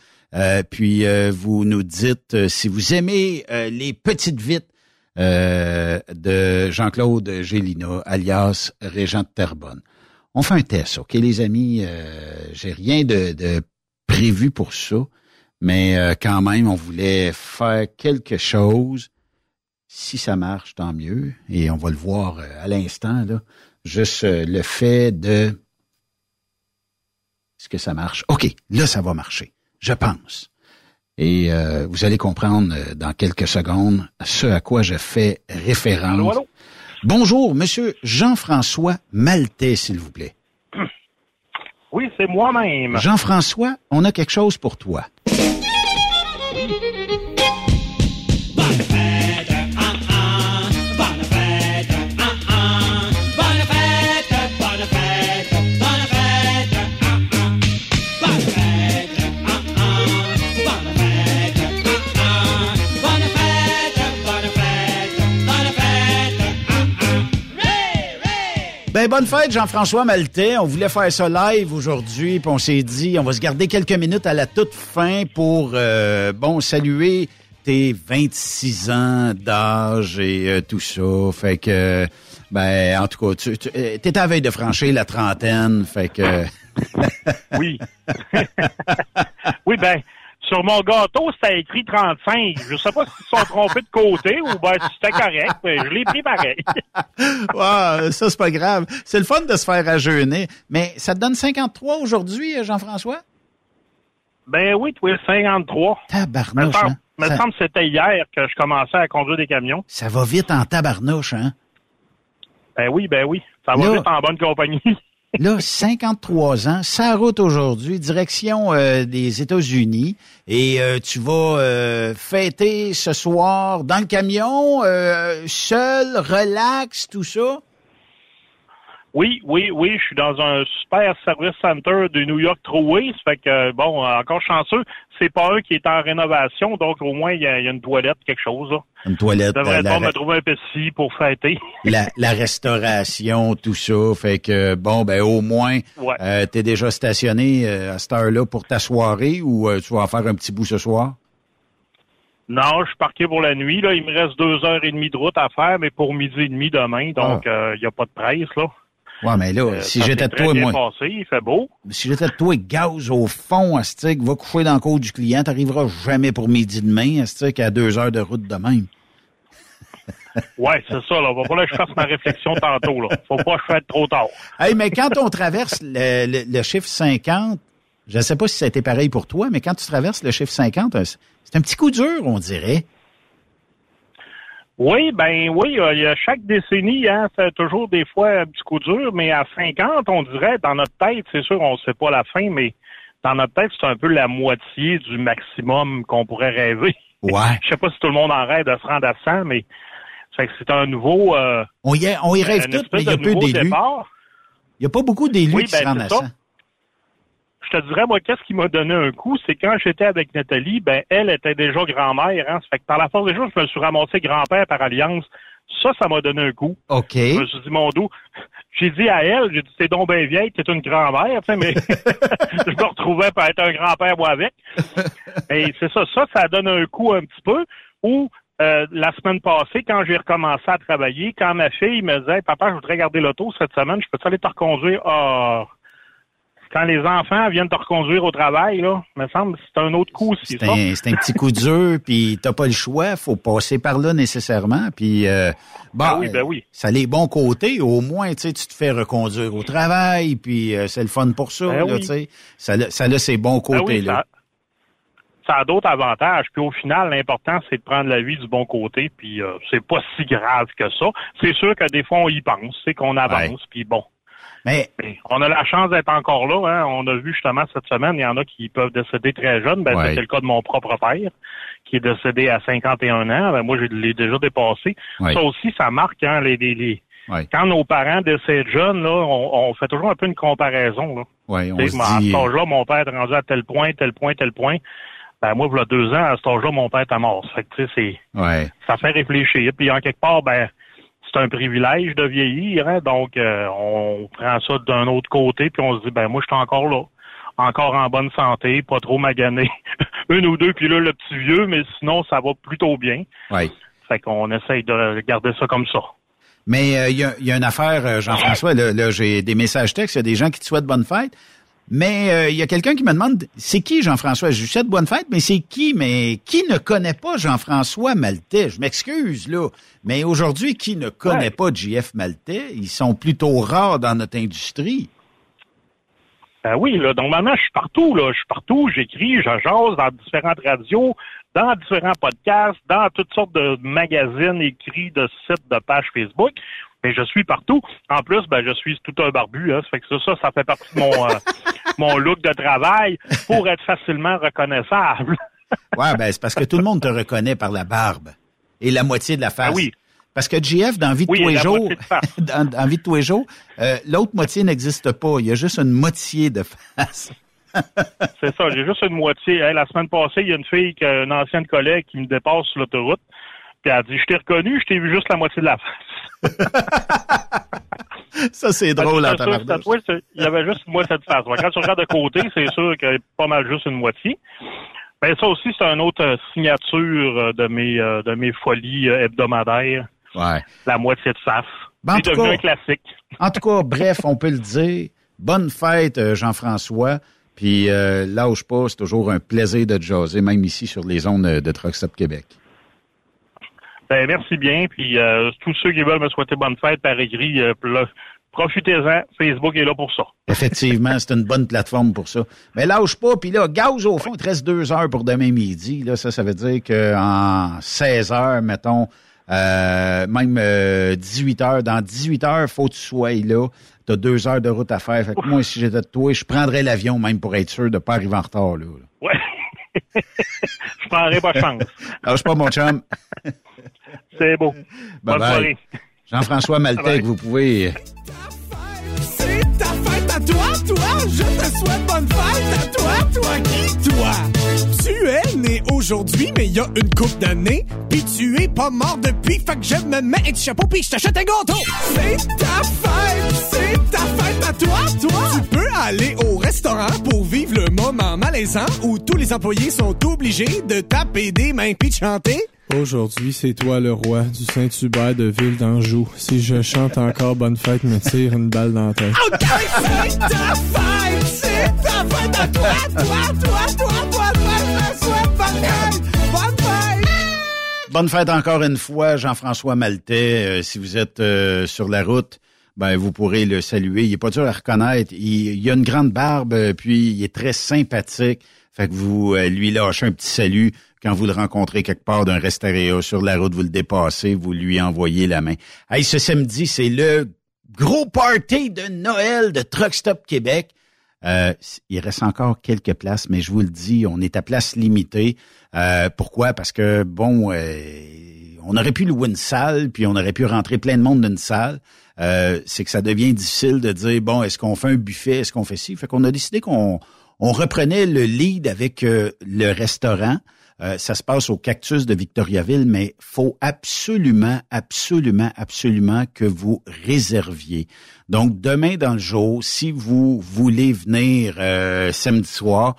Puis vous nous dites si vous aimez les petites vites de Jean-Claude Gélina, alias Régent de Terrebonne. On fait un test, OK, les amis? Euh, J'ai rien de, prévu pour ça, mais euh, quand même, on voulait faire quelque chose. Si ça marche, tant mieux. Et on va le voir euh, à l'instant, là. Juste le fait de... Est-ce que ça marche? OK, là, ça va marcher. Je pense. Et vous allez comprendre dans quelques secondes ce à quoi je fais référence. Bonjour, Monsieur Jean-François Maltais, s'il vous plaît. Oui, c'est moi-même. Jean-François, on a quelque chose pour toi. Bonne fête, Jean-François Maltais. On voulait faire ça live aujourd'hui, puis on s'est dit, on va se garder quelques minutes à la toute fin pour, euh, bon, saluer tes 26 ans d'âge et euh, tout ça. Fait que, ben, en tout cas, tu, tu es à veille de franchir la trentaine, fait que... oui. oui, ben, sur mon gâteau, c'était écrit 35. Je sais pas s'ils se sont trompés de côté ou ben si c'était correct, mais je l'ai pris pareil. wow, ça, c'est pas grave. C'est le fun de se faire rajeunir. Mais ça te donne 53 aujourd'hui, Jean-François? Ben oui, tu es 53. Tabarnouche, me semble, hein? me semble que c'était hier que je commençais à conduire des camions. Ça va vite en tabarnouche, hein? Ben oui, ben oui. Ça va Là- juste en bonne compagnie. Là, 53 ans, sa route aujourd'hui, direction euh, des États-Unis, et euh, tu vas euh, fêter ce soir dans le camion, seul, relax, tout ça. Oui, oui, oui, je suis dans un super service center de New York Thruway. Ça fait que, bon, euh, encore chanceux, c'est pas un qui est en rénovation, donc au moins, il y, a il y a une toilette, quelque chose. Là. Une toilette, Je devrais la, pas me trouver un petit pour fêter. la- la restauration, tout ça. Fait que, bon, ben au moins, Ouais. euh, t'es déjà stationné euh, à cette heure-là pour ta soirée ou euh, tu vas en faire un petit bout ce soir? Non, je suis parqué pour la nuit. Là. Il me reste deux heures et demie de route à faire, mais pour midi et demi demain, donc euh, il n'y a pas de presse. là. Ouais, mais là, Euh, si j'étais de toi, moi. passé, il fait beau. Si j'étais de toi, gaz au fond, Astic, va coucher dans le cours du client, t'arriveras jamais pour midi demain, Astic, à deux heures de route de même. Ouais, c'est ça. Là. Va falloir que je fasse ma réflexion tantôt. Là. Faut pas que je fasse trop tard. Hey, mais quand on traverse le, le- le chiffre 50, je ne sais pas si ça a été pareil pour toi, mais quand tu traverses le chiffre 50, euh, c'est un petit coup dur, on dirait. Oui, ben oui, euh, chaque décennie, hein, c'est toujours des fois un petit coup dur, mais à 50, on dirait, dans notre tête, c'est sûr, on ne sait pas la fin, mais dans notre tête, c'est un peu la moitié du maximum qu'on pourrait rêver. Ouais. Je sais pas si tout le monde en rêve de se rendre à 100, mais c'est un nouveau... Euh, on, y on y rêve tout, il y a peu d'élus. Il n'y a pas beaucoup d'élus qui ben, se rendent à 100. Je te dirais, moi, qu'est-ce qui m'a donné un coup, c'est quand j'étais avec Nathalie, ben, elle était déjà grand-mère, hein. Ça fait que par la force des choses, je me suis ramassé grand-père par alliance. Ça, ça m'a donné un coup. OK. Je me suis dit, mon dos, j'ai dit à elle, j'ai dit, c'est donc bien vieille, t'es une grand-mère, tu sais, mais je me retrouvais par être un grand-père, moi, avec. Et c'est ça, ça, ça donne un coup un petit peu, ou euh, la semaine passée, quand j'ai recommencé à travailler, quand ma fille me disait, papa, je voudrais garder l'auto cette semaine, je peux aller te reconduire? Ah, quand les enfants viennent te reconduire au travail, là, me semble, que c'est un autre coup aussi, C'est un, c'est un petit coup dur, puis t'as pas le choix, faut passer par là nécessairement. Puis euh, bon, Ben oui, ben oui. ça a les bons côtés. Au moins, tu te fais reconduire au travail, puis euh, c'est le fun pour ça. Ben là, oui. ça, a- ça a ses bons Ben côtés là. ça, ça a d'autres avantages. Puis au final, l'important, c'est de prendre la vie du bon côté. Puis euh, c'est pas si grave que ça. C'est sûr que des fois, on y pense, c'est qu'on avance. Puis bon. Mais on a la chance d'être encore là. Hein. On a vu justement cette semaine, il y en a qui peuvent décéder très jeunes. Ben, Ouais. C'était le cas de mon propre père, qui est décédé à 51 ans. Ben, moi, je l'ai déjà dépassé. Ouais. Ça aussi, ça marque hein, les, les, les- Ouais. Quand nos parents décèdent jeunes, là, on, on fait toujours un peu une comparaison. Là. Ouais, on se à dit- cet âge-là, mon père est rendu à tel point, tel point, tel point. Ben, moi, voilà deux ans, à cet âge-là, mon père est mort. Ça Fait que, tu sais, c'est, Ouais. ça fait réfléchir. Puis, en quelque part, ben, c'est un privilège de vieillir, hein, donc euh, on prend ça d'un autre côté, puis on se dit, ben moi, je suis encore là, encore en bonne santé, pas trop magané, une ou deux puis là, le petit vieux, mais sinon, ça va plutôt bien. Ouais. Fait qu'on essaye de garder ça comme ça. Mais euh, il y, a, il y a une affaire, euh, Jean-François, là, là, j'ai des messages textes, il y a des gens qui te souhaitent bonne fête. Mais euh, il y a quelqu'un qui me demande, c'est qui Jean-François? Souhaite bonne fête, mais c'est qui? Mais qui ne connaît pas Jean-François Maltais? Je m'excuse, là. Mais aujourd'hui, qui ne connaît pas JF Maltais? Ils sont plutôt rares dans notre industrie. Ben oui, là, donc maintenant, je suis partout, là. Je suis partout, j'écris, je jase dans différentes radios, dans différents podcasts, dans toutes sortes de magazines écrits, de sites, de pages Facebook. Mais je suis partout. En plus, ben, je suis tout un barbu, hein. Ça fait que ça, ça, ça fait partie de mon, euh, mon look de travail pour être facilement reconnaissable. Ouais, ben c'est parce que tout le monde te reconnaît par la barbe et la moitié de la face. Ah oui. Parce que JF, dans Vie de Oui, tous les jours, moitié de face. dans, dans Vie de tous les jours, euh, l'autre moitié n'existe pas. Il y a juste une moitié de face. C'est ça, j'ai juste une moitié. La semaine passée, il y a une fille, une ancienne collègue, qui me dépasse sur l'autoroute. Puis elle a dit, je t'ai reconnu, je t'ai vu juste la moitié de la face. Ça, c'est drôle Ben, en Il y avait juste une moitié de face. Quand tu regardes de côté, c'est sûr qu'il y a pas mal juste une moitié. Ben ça aussi, c'est une autre euh, signature euh, de mes euh, de mes folies hebdomadaires. Ouais. La moitié de face. Ben, en c'est devenu cas- un classique. En tout cas, bref, on peut le dire. Bonne fête, Jean-François. Puis euh, lâche pas, c'est toujours un plaisir de te jaser, même ici sur les euh, de Truck Stop Québec. Ben merci bien. Puis euh, tous ceux qui veulent me souhaiter bonne fête par écrit, euh, là, profitez-en. Facebook est là pour ça. Effectivement, c'est une bonne plateforme pour ça. Mais lâche pas, puis là, gaz au fond, il te reste deux heures pour demain midi. Là, ça, ça veut dire qu'en 16 heures, mettons, Euh, même 18 heures. Dans 18 heures, faut que tu sois là. Tu as deux heures de route à faire. Fait que moi, si j'étais de toi, je prendrais l'avion même pour être sûr de ne pas arriver en retard. Là. Ouais. je prendrais pas chance. Lâche pas, mon chum. C'est beau. Bonne soirée. Jean-François Maltec, vous pouvez c'est ta fête à toi, toi. Je te souhaite bonne fête à toi, toi qui, toi. Tu es né aujourd'hui, mais il y a une coupe d'années. Puis tu es pas mort depuis, fait que je me mets un chapeau puis je t'achète un gâteau. C'est ta fête, c'est ta fête à toi, toi. Tu peux aller au restaurant pour vivre le moment malaisant où tous les employés sont obligés de taper des mains puis de chanter. Aujourd'hui, c'est toi le roi du Saint-Hubert de Ville d'Anjou. Si je chante encore Bonne fête, me tire une balle dans la tête. OK, c'est ta fête! C'est ta fête à toi, toi, toi, toi, toi, toi, bonne fête! Bonne fête! Bonne fête encore une fois, Jean-François Maltais. Euh, si vous êtes euh, sur la route, ben vous pourrez le saluer. Il est pas dur à reconnaître. Il, il a une grande barbe, euh, puis il est très sympathique. Fait que vous lui lâchez un petit salut quand vous le rencontrez quelque part d'un restaurant sur la route, vous le dépassez, vous lui envoyez la main. Hey, ce samedi, c'est le gros party de Noël de Truck Stop Québec. Euh, il reste encore quelques places, mais je vous le dis, on est à place limitée. Euh, pourquoi? Parce que, bon, euh, on aurait pu louer une salle, puis on aurait pu rentrer plein de monde dans une salle. c'est que ça devient difficile de dire, bon, est-ce qu'on fait un buffet, est-ce qu'on fait ci? Fait qu'on a décidé qu'on on reprenait le lead avec le restaurant. Euh, ça se passe au Cactus de Victoriaville, mais faut absolument, absolument, absolument que vous réserviez. Donc, demain dans le jour, si vous voulez venir euh, samedi soir,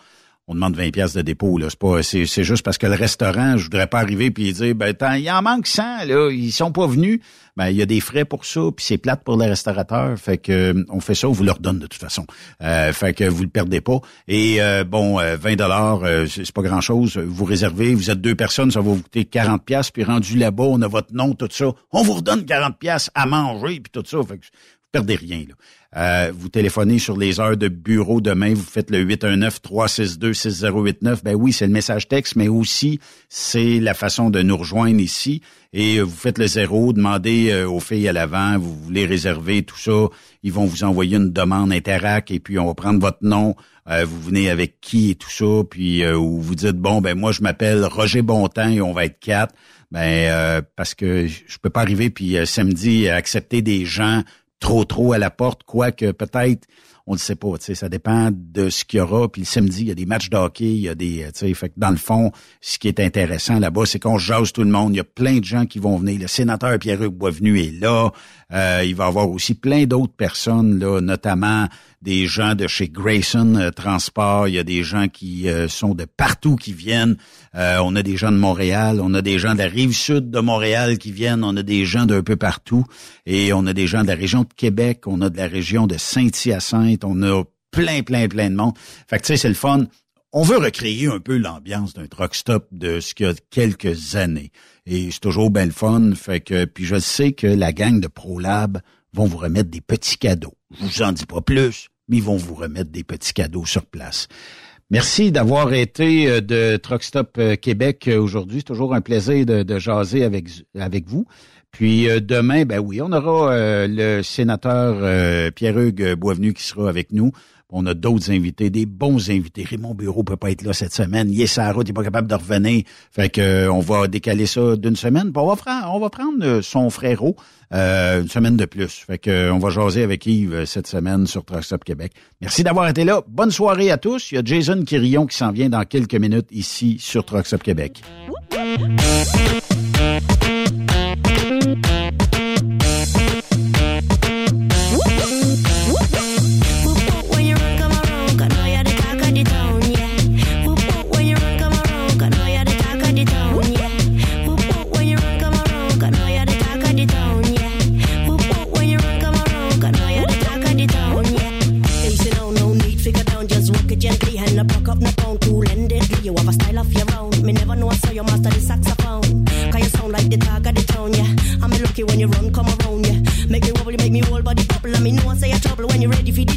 on demande 20 pièces de dépôt là, c'est pas c'est, juste parce que le restaurant, je voudrais pas arriver puis dire ben il en manque 100 là, ils sont pas venus. Ben il y a des frais pour ça puis c'est plate pour les restaurateurs, fait que euh, on fait ça, on vous leur donne de toute façon. Euh, fait que vous le perdez pas. Et euh, bon 20 dollars c'est pas grand-chose, vous réservez, vous êtes deux personnes, ça va vous coûter 40 pièces puis rendu là-bas, on a votre nom tout ça, on vous redonne 40 pièces à manger puis tout ça, fait que vous perdez rien là. Euh, vous téléphonez sur les heures de bureau demain, vous faites le 819-362-6089. Ben oui, c'est le message texte, mais aussi c'est la façon de nous rejoindre ici. Et euh, vous faites le zéro, demandez euh, aux filles à l'avant, vous voulez réserver tout ça. Ils vont vous envoyer une demande Interac et puis on va prendre votre nom. vous venez avec qui et tout ça. Puis ou vous dites, bon, ben moi je m'appelle Roger Bontemps et on va être quatre. Ben parce que je peux pas arriver puis samedi accepter des gens trop trop à la porte, quoique peut-être, on ne sait pas, tu sais, ça dépend de ce qu'il y aura. Puis le samedi, il y a des matchs d'hockey, il y a des, tu sais, fait dans le fond, ce qui est intéressant là-bas, c'est qu'on jase tout le monde. Il y a plein de gens qui vont venir. Le sénateur Pierre-Hugues Boisvenu est là. Euh, il va y avoir aussi plein d'autres personnes, là, notamment des gens de chez Grayson euh, Transport. Il y a des gens qui euh, sont de partout qui viennent. on a des gens de Montréal, on a des gens de la rive sud de Montréal qui viennent, on a des gens d'un peu partout et on a des gens de la région de Québec, on a de la région de Saint-Hyacinthe, on a plein, plein, plein de monde. Fait que tu sais, c'est le fun. On veut recréer un peu l'ambiance d'un truck stop de ce qu'il y a quelques années. Et c'est toujours bien le fun. Fait que, puis je sais que la gang de ProLab vont vous remettre des petits cadeaux. Je vous en dis pas plus, mais ils vont vous remettre des petits cadeaux sur place. Merci d'avoir été euh, de Truck Stop euh, Québec euh, aujourd'hui. C'est toujours un plaisir de, jaser avec, avec vous. Puis demain, ben oui, on aura le sénateur Pierre-Hugues Boisvenu qui sera avec nous. On a d'autres invités, des bons invités. Raymond Bureau peut pas être là cette semaine. Il est sur route, est pas capable de revenir. Fait que euh, on va décaler ça d'une semaine. on va, on va prendre euh, son frérot euh, une semaine de plus. Fait que on va jaser avec Yves cette semaine sur Truckstop Québec. Merci d'avoir été là. Bonne soirée à tous. Il y a Jason Quirillon qui s'en vient dans quelques minutes ici sur Truckstop Québec. girl your own. Me never know I saw your master the saxophone. Cause you sound like the dog of the town, yeah. I'm lucky when you run, come around, yeah. Make me wobble, make me whole body bubble. Let me know I say you trouble when you're ready for the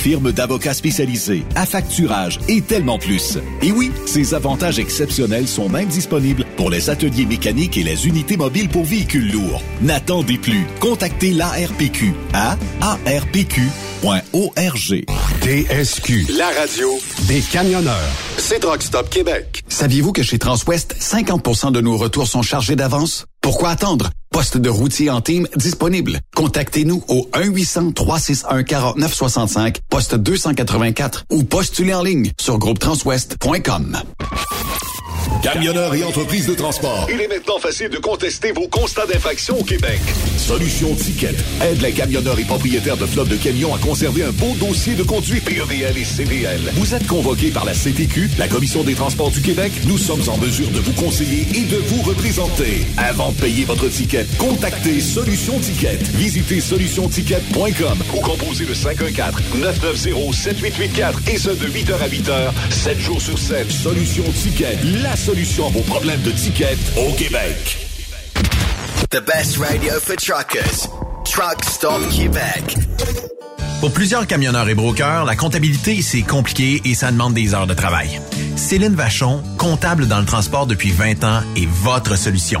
firme d'avocats spécialisés, affacturage et tellement plus. Et oui, ces avantages exceptionnels sont même disponibles pour les ateliers mécaniques et les unités mobiles pour véhicules lourds. N'attendez plus. Contactez l'ARPQ à arpq.org. TSQ. La radio Des camionneurs. c'est Truck Stop Québec. Saviez-vous que chez Transwest, 50% de nos retours sont chargés d'avance? Pourquoi attendre? Poste de routier en team disponible. Contactez-nous au 1-800-361-4965, poste 284 ou postulez en ligne sur groupetranswest.com. Camionneurs et entreprises de transport. Il est maintenant facile de contester vos constats d'infraction au Québec. Solution Ticket aide les camionneurs et propriétaires de flottes de camions à conserver un beau dossier de conduite PEVL et CVL. Vous êtes convoqué par la CTQ, la Commission des transports du Québec. Nous sommes en mesure de vous conseiller et de vous représenter. Avant de payer votre ticket, contactez Solution Ticket. Visitez solutionticket.com ou composez le 514-990-7884 et ce de 8h à 8h, 7 jours sur 7. Solution Ticket, la solution à vos problèmes de ticket au Québec. The best radio for truckers. Truck Stop Québec. Pour plusieurs camionneurs et brokers, la comptabilité, c'est compliqué et ça demande des heures de travail. Céline Vachon, comptable dans le transport depuis 20 ans, est votre solution.